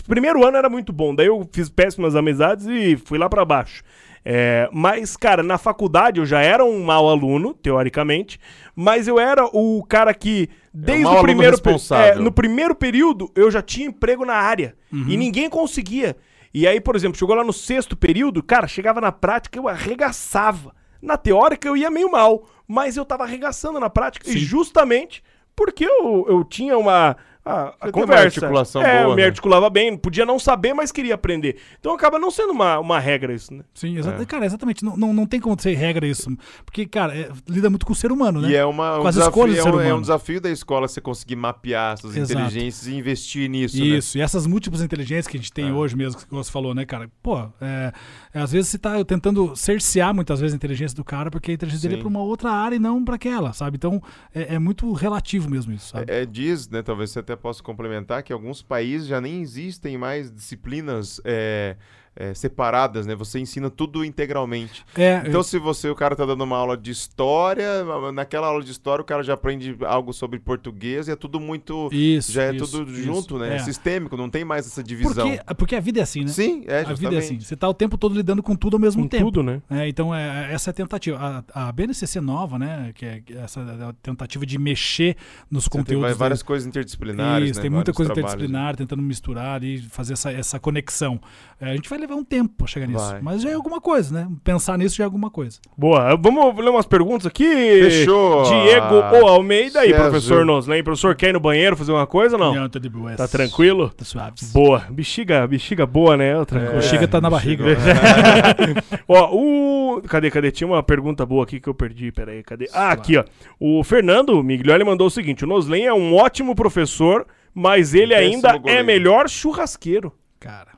primeiro ano era muito bom, daí eu fiz péssimas amizades e fui lá pra baixo. É, mas, cara, na faculdade eu já era um mau aluno, teoricamente, mas eu era o cara que, desde mau o primeiro é, no primeiro período, eu já tinha emprego na área. E ninguém conseguia. E aí, por exemplo, chegou lá no sexto período, cara, chegava na prática, eu arregaçava. Na teórica eu ia meio mal, mas eu tava arregaçando na prática. E justamente porque eu, eu tinha uma. A, a uma conversa. articulação é, boa, eu me né? articulava bem, podia não saber, mas queria aprender. Então acaba não sendo uma, uma regra isso, né? Sim, exa- cara, exatamente. Não, não, não tem como ser regra isso. Porque, cara, é- lida muito com o ser humano, né? E é, uma, um Com as desafio, escolhas do é, ser um, é um humano. desafio da escola você conseguir mapear essas Exato. inteligências e investir nisso, né? Isso, e essas múltiplas inteligências que a gente tem hoje mesmo, que você falou, né, cara? Pô, é, é, às vezes você tá tentando cercear muitas vezes a inteligência do cara, porque a inteligência dele é Sim. pra uma outra área e não pra aquela, sabe? Então é, é muito relativo mesmo isso, sabe? É, é, diz, né, talvez você até possa complementar, que alguns países já nem existem mais disciplinas é, é, separadas, né? Você ensina tudo integralmente. É, Então, se você, o cara tá dando uma aula de história, naquela aula de história o cara já aprende algo sobre português e é tudo muito... isso, já é isso, tudo isso, junto, né? é. Sistêmico, não tem mais essa divisão. Porque, porque a vida é assim, né? Sim, é, a vida é justamente. assim. Você tá o tempo todo lidando com tudo ao mesmo Com tempo. tudo, né? É, então, é, essa é a tentativa. A, a BNCC nova, né? Que é essa tentativa de mexer nos Você tem conteúdos. da- várias coisas interdisciplinares, Isso, né? tem muita Vários coisa trabalhos. interdisciplinar, tentando misturar e fazer essa, essa conexão. É, a gente vai levar um tempo pra chegar nisso. Vai. Mas já é alguma coisa, né? Pensar nisso já é alguma coisa. Boa, vamos ler umas perguntas aqui. Fechou. Diego Ah, O Almeida aí, professor Noslen. Professor, quer ir no banheiro fazer uma coisa ou não? Tá tranquilo? Tá suave. Boa. Bexiga, bexiga boa, né? Outra É. Chega tá na barriga. ó, o. Cadê, cadê? Tinha uma pergunta boa aqui que eu perdi. Pera aí, cadê? Ah, aqui, ó. O Fernando Miglioli mandou o seguinte: o Noslen é um ótimo professor, mas ele Péssimo ainda é melhor churrasqueiro. Cara,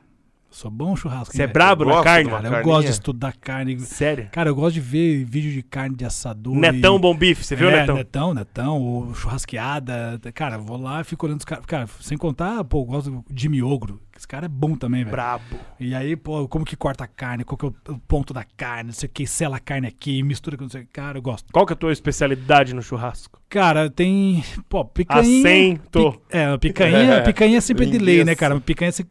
sou bom churrasco. Você é hein, brabo na carne? de Cara, eu gosto de estudar carne. Sério? Cara, eu gosto de ver vídeo de carne de assador. Netão e... Bom Bife, você viu, é, Netão? Netão, Netão, ou churrasqueada. Cara, vou lá e fico olhando os caras. Cara, sem contar, pô, eu gosto do Jimmy Ogro. Esse cara é bom também, velho. Brabo. E aí, pô, como que corta a carne, qual que é o, ponto da carne, não sei o que, sela a carne aqui, mistura com não sei o que. Cara, eu gosto. Qual que é a tua especialidade no churrasco? Cara, tem, pô, picanha. Acento. pi- é, picanha, picanha é sempre de lei, né, cara? Picanha, se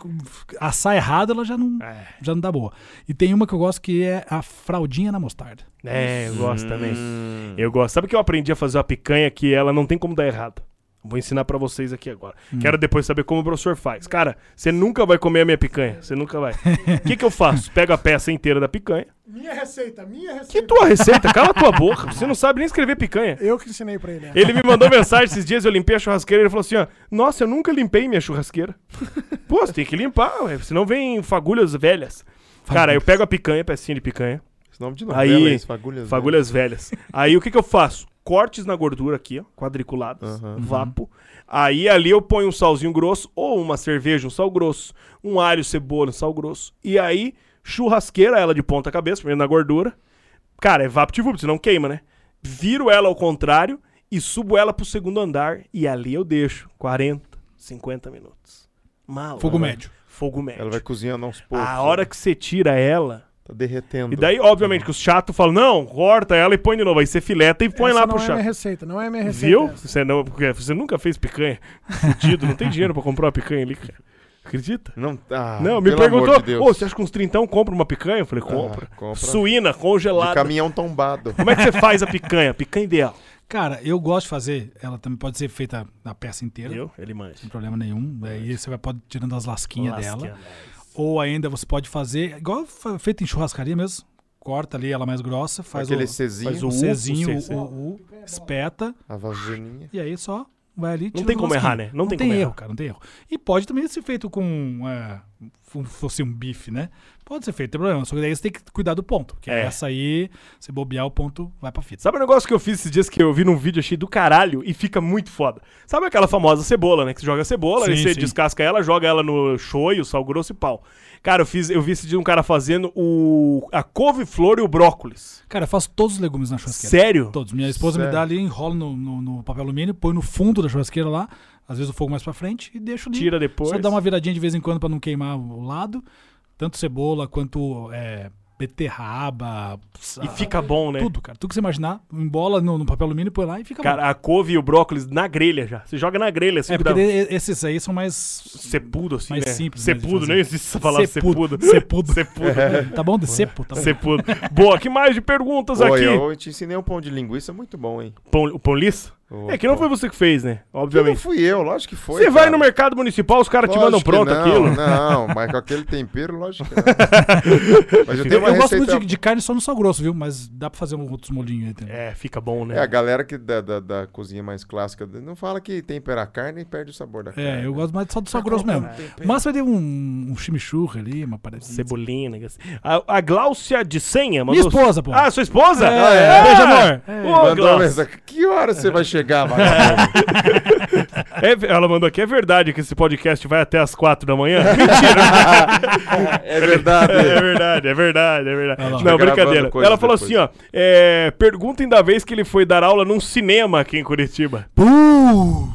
assar errado, ela já não, É, já não dá boa. E tem uma que eu gosto que é a fraldinha na mostarda. é eu gosto também. Hum. Eu gosto. Sabe que eu aprendi a fazer uma picanha que ela não tem como dar errado? Vou ensinar pra vocês aqui agora. Hum. Quero depois saber como o professor faz. Cara, você nunca vai comer a minha picanha. Você nunca vai. O que, que eu faço? Pego a peça inteira da picanha. Minha receita, minha Que receita. tua receita? Cala a tua boca. Você não sabe nem escrever picanha. Eu que ensinei pra ele. né? Ele me mandou mensagem esses dias, eu limpei a churrasqueira. Ele falou assim: ó, Nossa, eu nunca limpei minha churrasqueira. Pô, você tem que limpar, ué, senão vem fagulhas velhas. Cara, eu pego a picanha, pecinha de picanha. Esse nome de novela, Aí, é esse, fagulhas. Fagulhas velhas. Aí o que que eu faço? Cortes na gordura aqui, ó, quadriculados, Aham. vapo. Aí ali eu ponho um salzinho grosso, ou uma cerveja, um sal grosso, um alho, cebola, um sal grosso. E aí, churrasqueira, ela de ponta cabeça, primeiro na gordura. Cara, é vapt-vupt, não queima, né? Viro ela ao contrário e subo ela pro segundo andar. E ali eu deixo 40, 50 minutos. Mal. Fogo né? médio. Fogo médio. Ela vai cozinhando aos poucos. A hora que você tira ela, Tá derretendo. e daí, obviamente, que os chatos falam, não, corta ela e põe de novo. Aí você fileta e põe Essa lá não pro é chato. minha receita, não é minha receita. Viu? essa. Você, não, porque você nunca fez picanha. Fudido, não tem dinheiro pra comprar uma picanha ali, cara. Acredita? Não, ah, não, me perguntou, de você acha que uns trintão compra uma picanha? Eu falei, compra. Ah, compra. Suína, De congelada. caminhão tombado. Como é que você faz a picanha? Picanha ideal. Cara, eu gosto de fazer, ela também pode ser feita na peça inteira, Viu? Ele manja. sem problema nenhum. Aí você vai pode ir tirando as lasquinhas dela. Ou ainda você pode fazer, igual feito em churrascaria mesmo. Corta ali ela mais grossa, faz Aquele o, Cezinho, faz o U, Czinho, o o, o, U, espeta, a vagininha. e aí só vai ali, tira tem o como errar, né? Não Não, tem tem, como erro, errar. cara, não tem erro. E pode também ser feito com, é, fosse um bife, né? Pode ser feito, não tem problema. Só que daí você tem que cuidar do ponto, porque É. essa aí, se bobear o ponto, vai pra fita. Sabe um negócio que eu fiz esses dias que eu vi num vídeo, achei do caralho e fica muito foda? Sabe aquela famosa cebola, né? Que você joga a cebola, aí Sim, você sim. descasca ela, joga ela no shoyu, sal grosso e pau. Cara, eu, fiz, eu vi esse dia um cara fazendo o, a couve-flor e o brócolis. Cara, eu faço todos os legumes na churrasqueira. Sério? Todos. Minha esposa me Sério? dá ali, enrola no, no- no papel alumínio, põe no fundo da churrasqueira lá, às vezes o fogo mais pra frente e deixo ali. Tira depois. Só dá uma viradinha de vez em quando pra não queimar o lado. Tanto cebola quanto é, beterraba. E fica bom, né? Tudo, cara. Tudo que você imaginar, embola no, no papel alumínio, põe lá e fica bom. Cara, a couve e o brócolis na grelha já. Você joga na grelha, assim, É, que porque dá- esses aí são mais. Sepudo, assim, mais né? simples, né, Sepudo, fazer. nem existe essa palavra sepudo. Sepudo. Sepudo. Tá bom? De cepo? Tá bom. Sepudo. Boa, que mais de perguntas Oi, aqui? eu te ensinei um pão de linguiça muito bom, hein? Pão, o pão liso? Ô, É que não foi você que fez, né? Que Não Obviamente. fui eu, lógico que foi. Você vai cara. no mercado municipal, os caras te mandam pronto não, aquilo. Não, mas com aquele tempero, lógico que não. Mas eu tenho Eu, uma eu gosto receita... muito de, de carne só no sal grosso, viu? Mas dá pra fazer um outros molhinhos aí também. É, fica bom, né? É, a galera que da, da, da cozinha mais clássica não fala que tempera a carne e perde o sabor da carne. É, eu gosto mais só do sal grosso mesmo. Mas vai ter um, um chimichurri ali, uma paradinha. Cebolina. assim. A, a Gláucia de Senha Minha mandou... esposa, pô. Ah, sua esposa? É, Ah, é. beijo, amor. Ô, Mandou mensagem, que hora você vai chegar, vagabundo? É, ela mandou aqui, é verdade que esse podcast vai até as quatro da manhã? Mentira. É verdade. É verdade, é verdade, é verdade. Não, brincadeira. Ela falou depois. assim, ó, é, perguntem da vez que ele foi dar aula num cinema aqui em Curitiba. Puh!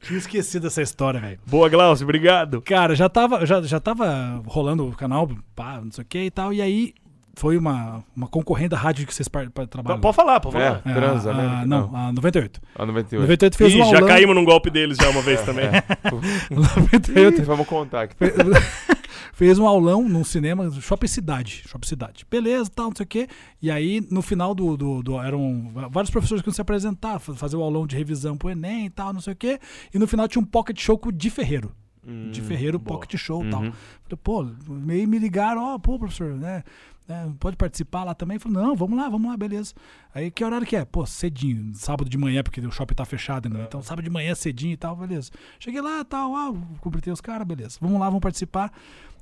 Tinha esquecido essa história, velho. Boa, Glaucio, obrigado. Cara, já tava, já, já tava rolando o canal, pá, não sei o que e tal, e aí foi uma, uma concorrente da rádio que vocês par- par- trabalham. Pode falar, pode falar. É, transa, a, né? a, não, a 98. A 98. 98 fez Ih, um já caímos num golpe deles já uma vez também. 98 Ih, vamos contar aqui. fez um aulão num cinema, Shopping Cidade. Shopping Cidade. Beleza, tal, não sei o quê. E aí, no final do. do, do- eram vários professores que iam se apresentar, fa- fazer o aulão de revisão pro Enem e tal, não sei o quê. E no final tinha um pocket show com o Di Ferreiro. de Ferreiro, boa. pocket show e tal. Uhum. Falei, pô, meio me ligaram, ó, pô, professor, né? Né, pode participar lá também? Falei, não, vamos lá, vamos lá, beleza. Aí que horário que é? Pô, cedinho, sábado de manhã, porque o shopping tá fechado ainda. Então, sábado de manhã, cedinho e tal, beleza. Cheguei lá, tal, ah, cumpritei os caras, beleza. Vamos lá, vamos participar.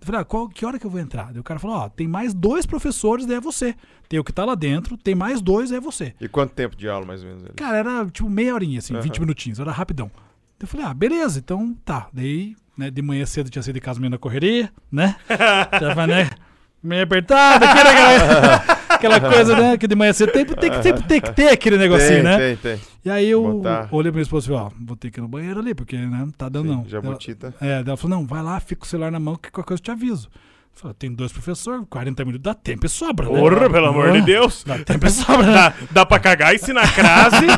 Eu falei, ah, qual, que hora que eu vou entrar? Daí o cara falou, ó, tem mais dois professores, daí é você. Tem o que tá lá dentro, tem mais dois, é você. E quanto tempo de aula, mais ou menos? ali? Cara, era tipo meia horinha, assim, 20 Aham. minutinhos, era rapidão. Eu falei, ah, beleza, então tá. Daí, né, de manhã cedo tinha saído de casa meio na correria, né? Tava, né, meio apertado, aquela, aquela, aquela coisa, né, que de manhã cedo tem, tem, que, sempre tem que ter aquele negocinho, tem, né? tem, tem. E aí eu Botar. olhei pra minha esposa e falei, ó, vou ter que ir no banheiro ali, porque, né, não tá dando Sim, não. Ela, é, daí ela falou, não, vai lá, fica com o celular na mão, que qualquer coisa eu te aviso. Eu falei, tem dois professores, 40 minutos, dá tempo e sobra, né? Porra, pelo amor de Deus. Dá tempo e sobra, né? Dá, dá pra cagar e ensinar crase.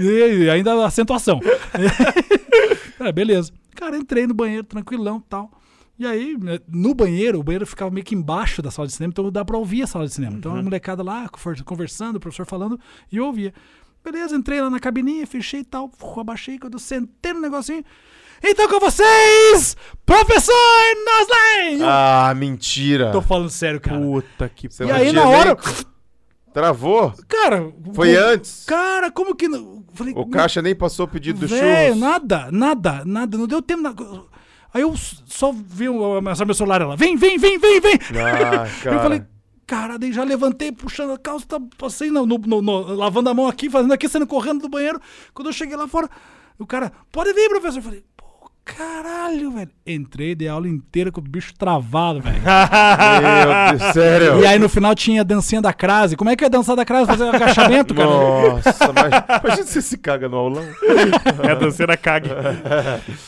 E, e ainda acentuação. é, beleza. Cara, entrei no banheiro, tranquilão e tal. E aí, né, no banheiro, o banheiro ficava meio que embaixo da sala de cinema, então dá pra ouvir a sala de cinema. Então a molecada lá, conver- conversando, o professor falando, e eu ouvia. Beleza, entrei lá na cabininha, fechei e tal, abaixei, quando eu sentei no negocinho. Então com vocês, professor Nosley! Ah, mentira. Tô falando sério, cara. Puta que Você E aí, na hora. Travou? Cara. Foi como- antes? Cara, como que. Falei, O caixa nem passou o pedido do churros. nada, nada, nada. Não deu tempo. Aí eu só vi o meu celular ela. Vem, vem, vem, vem, vem. Ah. Eu falei, cara, daí já levantei, puxando a calça, tá, passei no, no- no- no- lavando a mão aqui, fazendo aqui, saindo correndo do banheiro. Quando eu cheguei lá fora, o cara, pode vir, professor. Eu falei, caralho, velho. Entrei, dei aula inteira com o bicho travado, velho. Meu Deus, sério. E aí no final tinha a dancinha da crase. Como é que é dançar da crase? Fazer agachamento, cara? Nossa, mas imagina se você se caga no aulão. É a danceira cague.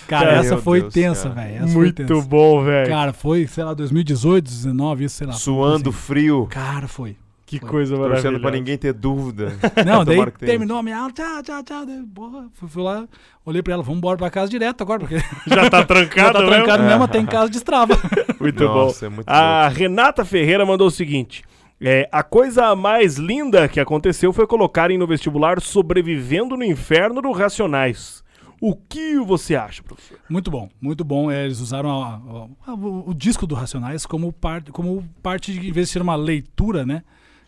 Cara, essa Meu foi Deus, tensa, cara. velho. essa foi Muito tensa. bom, velho. Cara, foi, sei lá, 2018, 19, isso, sei lá. Suando Assim. frio. Cara, foi. Que coisa Torcendo maravilhosa. pra ninguém ter dúvida. Não, daí terminou a minha aula, tchau, tchau, tchau. Daí, porra, fui, fui lá, olhei pra ela, vamos embora pra casa direto agora, porque Já tá já trancado, tá trancado mesmo? até em casa destrava. Muito Nossa, bom. é muito a Renata Ferreira mandou o seguinte. é, a coisa mais linda que aconteceu foi colocarem no vestibular Sobrevivendo no Inferno do Racionais. O que você acha, professor? Muito bom, muito bom. É, eles usaram a- a- a- o, o disco do Racionais como, par, como parte de, em vez de ser uma leitura, né,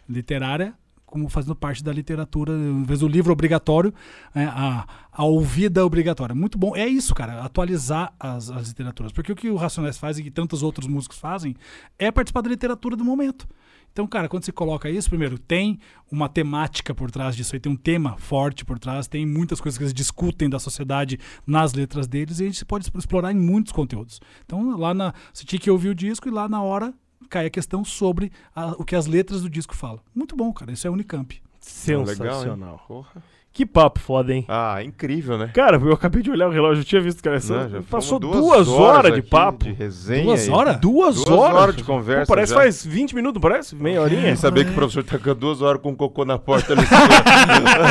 literária, como fazendo parte da literatura, em vez do livro obrigatório, né, a, a ouvida obrigatória. Muito bom. É isso, cara, atualizar as, as literaturas. Porque o que o Racionais faz e que tantos outros músicos fazem é participar da literatura do momento. Então, cara, quando você coloca isso, primeiro, tem uma temática por trás disso aí, tem um tema forte por trás, tem muitas coisas que eles discutem da sociedade nas letras deles e a gente pode explorar em muitos conteúdos. Então, lá na. Você tinha que ouvir o disco e lá na hora cai a questão sobre a- o que as letras do disco falam. Muito bom, cara. Isso é Unicamp. Sensacional. Legal. Que papo foda, hein? Ah, incrível, né? Cara, eu acabei de olhar o relógio, eu tinha visto, cara. essa- Não, já passou fomos duas, horas, de aqui papo. De resenha Duas horas? Duas, Duas horas? horas de conversa Pô, parece já. faz 20 minutos, não parece? Meia horinha. E saber que o professor tá com duas horas com um cocô na porta ali.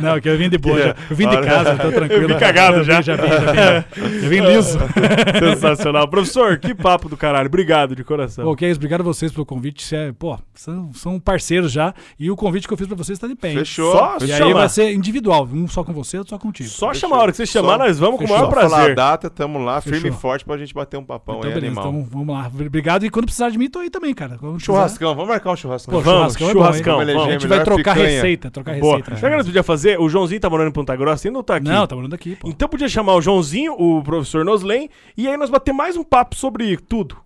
Não, que eu vim de boa. já. Eu vim de casa, tô tranquilo. Eu vim cagado Eu vim, já. Já vim, já vim. Eu vim liso. Sensacional. Professor, que papo do caralho. Obrigado de coração. Pô, que é isso, obrigado a vocês pelo convite. É, pô, são, são parceiros já. E o convite que eu fiz pra vocês tá de pé. Fechou. Só E aí. Vai ser individual, um só com você, outro só contigo. Só chamar a hora que você chamar, Só- nós vamos com o Fechou. maior Só falar a prazer. data, tamo lá, firme Fechou. e forte pra gente bater um papão Então, aí, beleza. animal. Então, vamos lá. Obrigado. E quando precisar de mim, tô aí também, cara. Quando precisar- Churrascão, vamos marcar um churrascão. Pô, Vamos, churrascão é bom, churrascão, A gente vai trocar picanha. receita, trocar Boa. receita. Sabe o que nós podia fazer? O Joãozinho tá morando em Ponta Grossa e não tá aqui. Não, tá morando aqui, pô. Então podia chamar o Joãozinho, o professor Noslen, e aí nós bater mais um papo sobre tudo.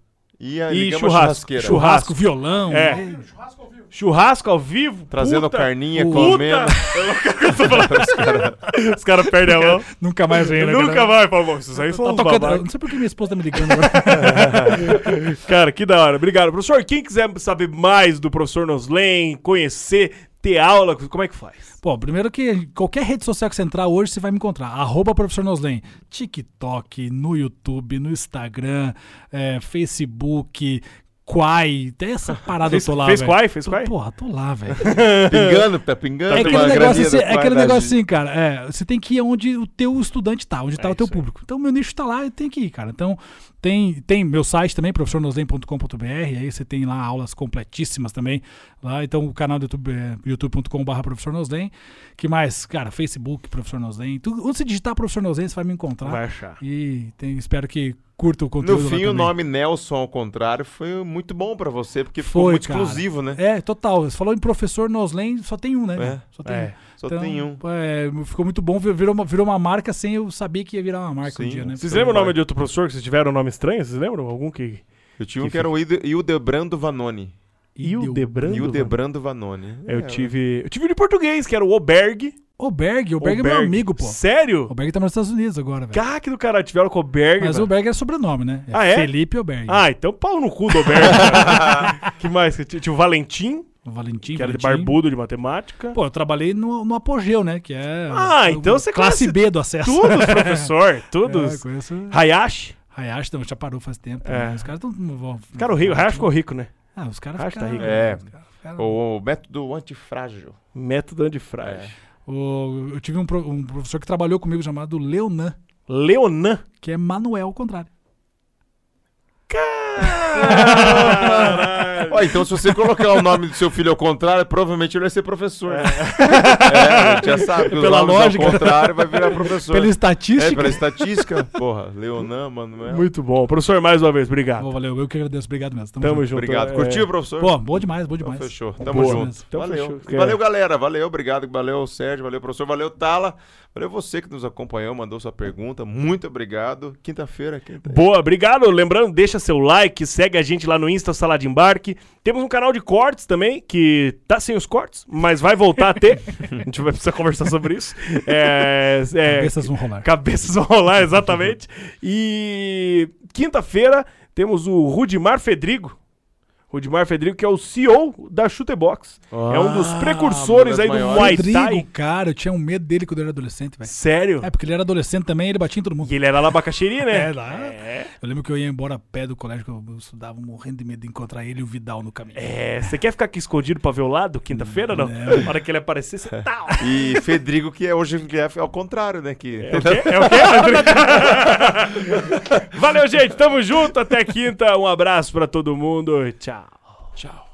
E, a, E churrasco. churrasqueira. Churrasco. Churrasco, violão. É. Churrasco ao vivo. Trazendo puta, carninha, puta. comendo. Os caras perdem a mão. Nunca mais vem, né? Nunca cara? vai, Paulo. Isso aí foi Tá tocando. Não sei por que minha esposa tá me ligando agora. Cara, que da hora. Obrigado. Professor, quem quiser saber mais do professor Noslen, conhecer, ter aula, como é que faz? Pô, primeiro que qualquer rede social que você entrar hoje, você vai me encontrar. Arroba Noslen. TikTok, no YouTube, no Instagram, é, Facebook, Quai. Tem essa parada Fez, eu tô lá, fez velho. quai? Fez quai? Porra, tô lá, velho. Pingando, tá pingando. É aquele negócio, assim, é aquele negócio assim, cara. É, você tem que ir onde o teu estudante tá, onde tá É o teu público. Então, meu nicho tá lá, eu tenho que ir, cara. Então, tem, tem meu site também, professornoslen.com.br. Aí você tem lá aulas completíssimas também. Lá, então, o canal do YouTube é youtube.com.br professor. Que mais? Cara, Facebook, professor Noslen. Tu, onde você digitar professor Noslen, você vai me encontrar. Vai achar. E tem- espero que curta o No conteúdo. lá fim, o nome Nelson, ao contrário, foi muito bom pra você, porque ficou Foi, muito cara. exclusivo, né? É, total. Você falou em professor Noslen, só tem um, né? É. Só tem um. É. Só Então, tem um. é, ficou muito bom, virou uma, virou uma marca sem eu saber que ia virar uma marca um Sim. dia, né? Vocês lembram o nome de outro professor que vocês tiveram um nome estranho? Vocês lembram? Algum que. Eu tinha um Que que era o Hildebrando Vanoni. Hildebrando? Hildebrando Vanoni. Eu É, tive. Eu tive de português, que era o Oberg. O Berg, o Berg é meu amigo, pô. Sério? O Berg tá nos Estados Unidos agora, velho. Cara, que do caralho, tiveram com o Oberg. Mas velho. o Berg é sobrenome, né? Ah, é? Felipe Oberg. Ah, então pau no cu do Oberg. cara. que mais? Tinha o Valentim, o Valentim. que era de Valentim. barbudo de matemática. Pô, eu trabalhei no, no Apogeu, né? Que é. Ah, o- então você Classe conhece B do acesso. Todos, professor. É, Todos. conheço. Hayashi. Hayashi também já parou faz tempo. É. né? Os caras estão. Cara, o rico. Hayashi ficou rico, né? Ah, os caras tá ficaram- rico. É. caras ficaram- O, o método antifrágil. Método antifrágil. O- eu tive um, um professor que trabalhou comigo chamado Leonan, Leonan. que é Manuel ao contrário. Ó, então, se você colocar o nome do seu filho ao contrário, provavelmente ele vai ser professor. É, a gente já sabe. Pela lógica. Ao contrário, vai virar professor. Pela É, estatística. pela estatística. Porra, Leonan, Manuel. Muito bom. Professor, mais uma vez, obrigado. Valeu, eu que agradeço. Obrigado mesmo. Tamo, Tamo junto. junto. Obrigado. É. Curtiu, professor? Pô, bom demais, bom Então demais. fechou. Tamo Boa. junto. Então valeu. fechou. Valeu, galera. Valeu, obrigado. Valeu, Sérgio. Valeu, professor. Valeu, Tala. Valeu você que nos acompanhou, mandou sua pergunta. Muito obrigado. Quinta-feira, quinta. Boa, obrigado. Lembrando, deixa seu like, segue a gente lá no Insta Sala de Embarque. Temos um canal de cortes também, que tá sem os cortes, mas vai voltar a ter. a gente vai precisar conversar sobre isso. É, é, Cabeças vão rolar. Cabeças vão rolar, exatamente. E quinta-feira temos o Rudimar Fedrigo. Rudimar Fedrigo, que é o CEO da Chutebox. é um dos Ah, precursores aí do. Muay Rodrigo, Thai. cara, eu tinha um medo dele quando eu era adolescente, velho. Sério? É, porque ele era adolescente também ele batia em todo mundo. E ele era labacaxiri, né? É, lá. Eu lembro que eu ia embora a pé do colégio, que eu estudava morrendo de medo de encontrar ele e o Vidal no caminho. É, você quer ficar aqui escondido pra ver o lado quinta-feira, não? Na hora que ele aparecer, você tá. E Fedrigo, que é hoje é ao contrário, né? Que... É o quê? É o quê? Valeu, gente. Tamo junto. Até quinta. Um abraço pra todo mundo. Tchau. Tchau.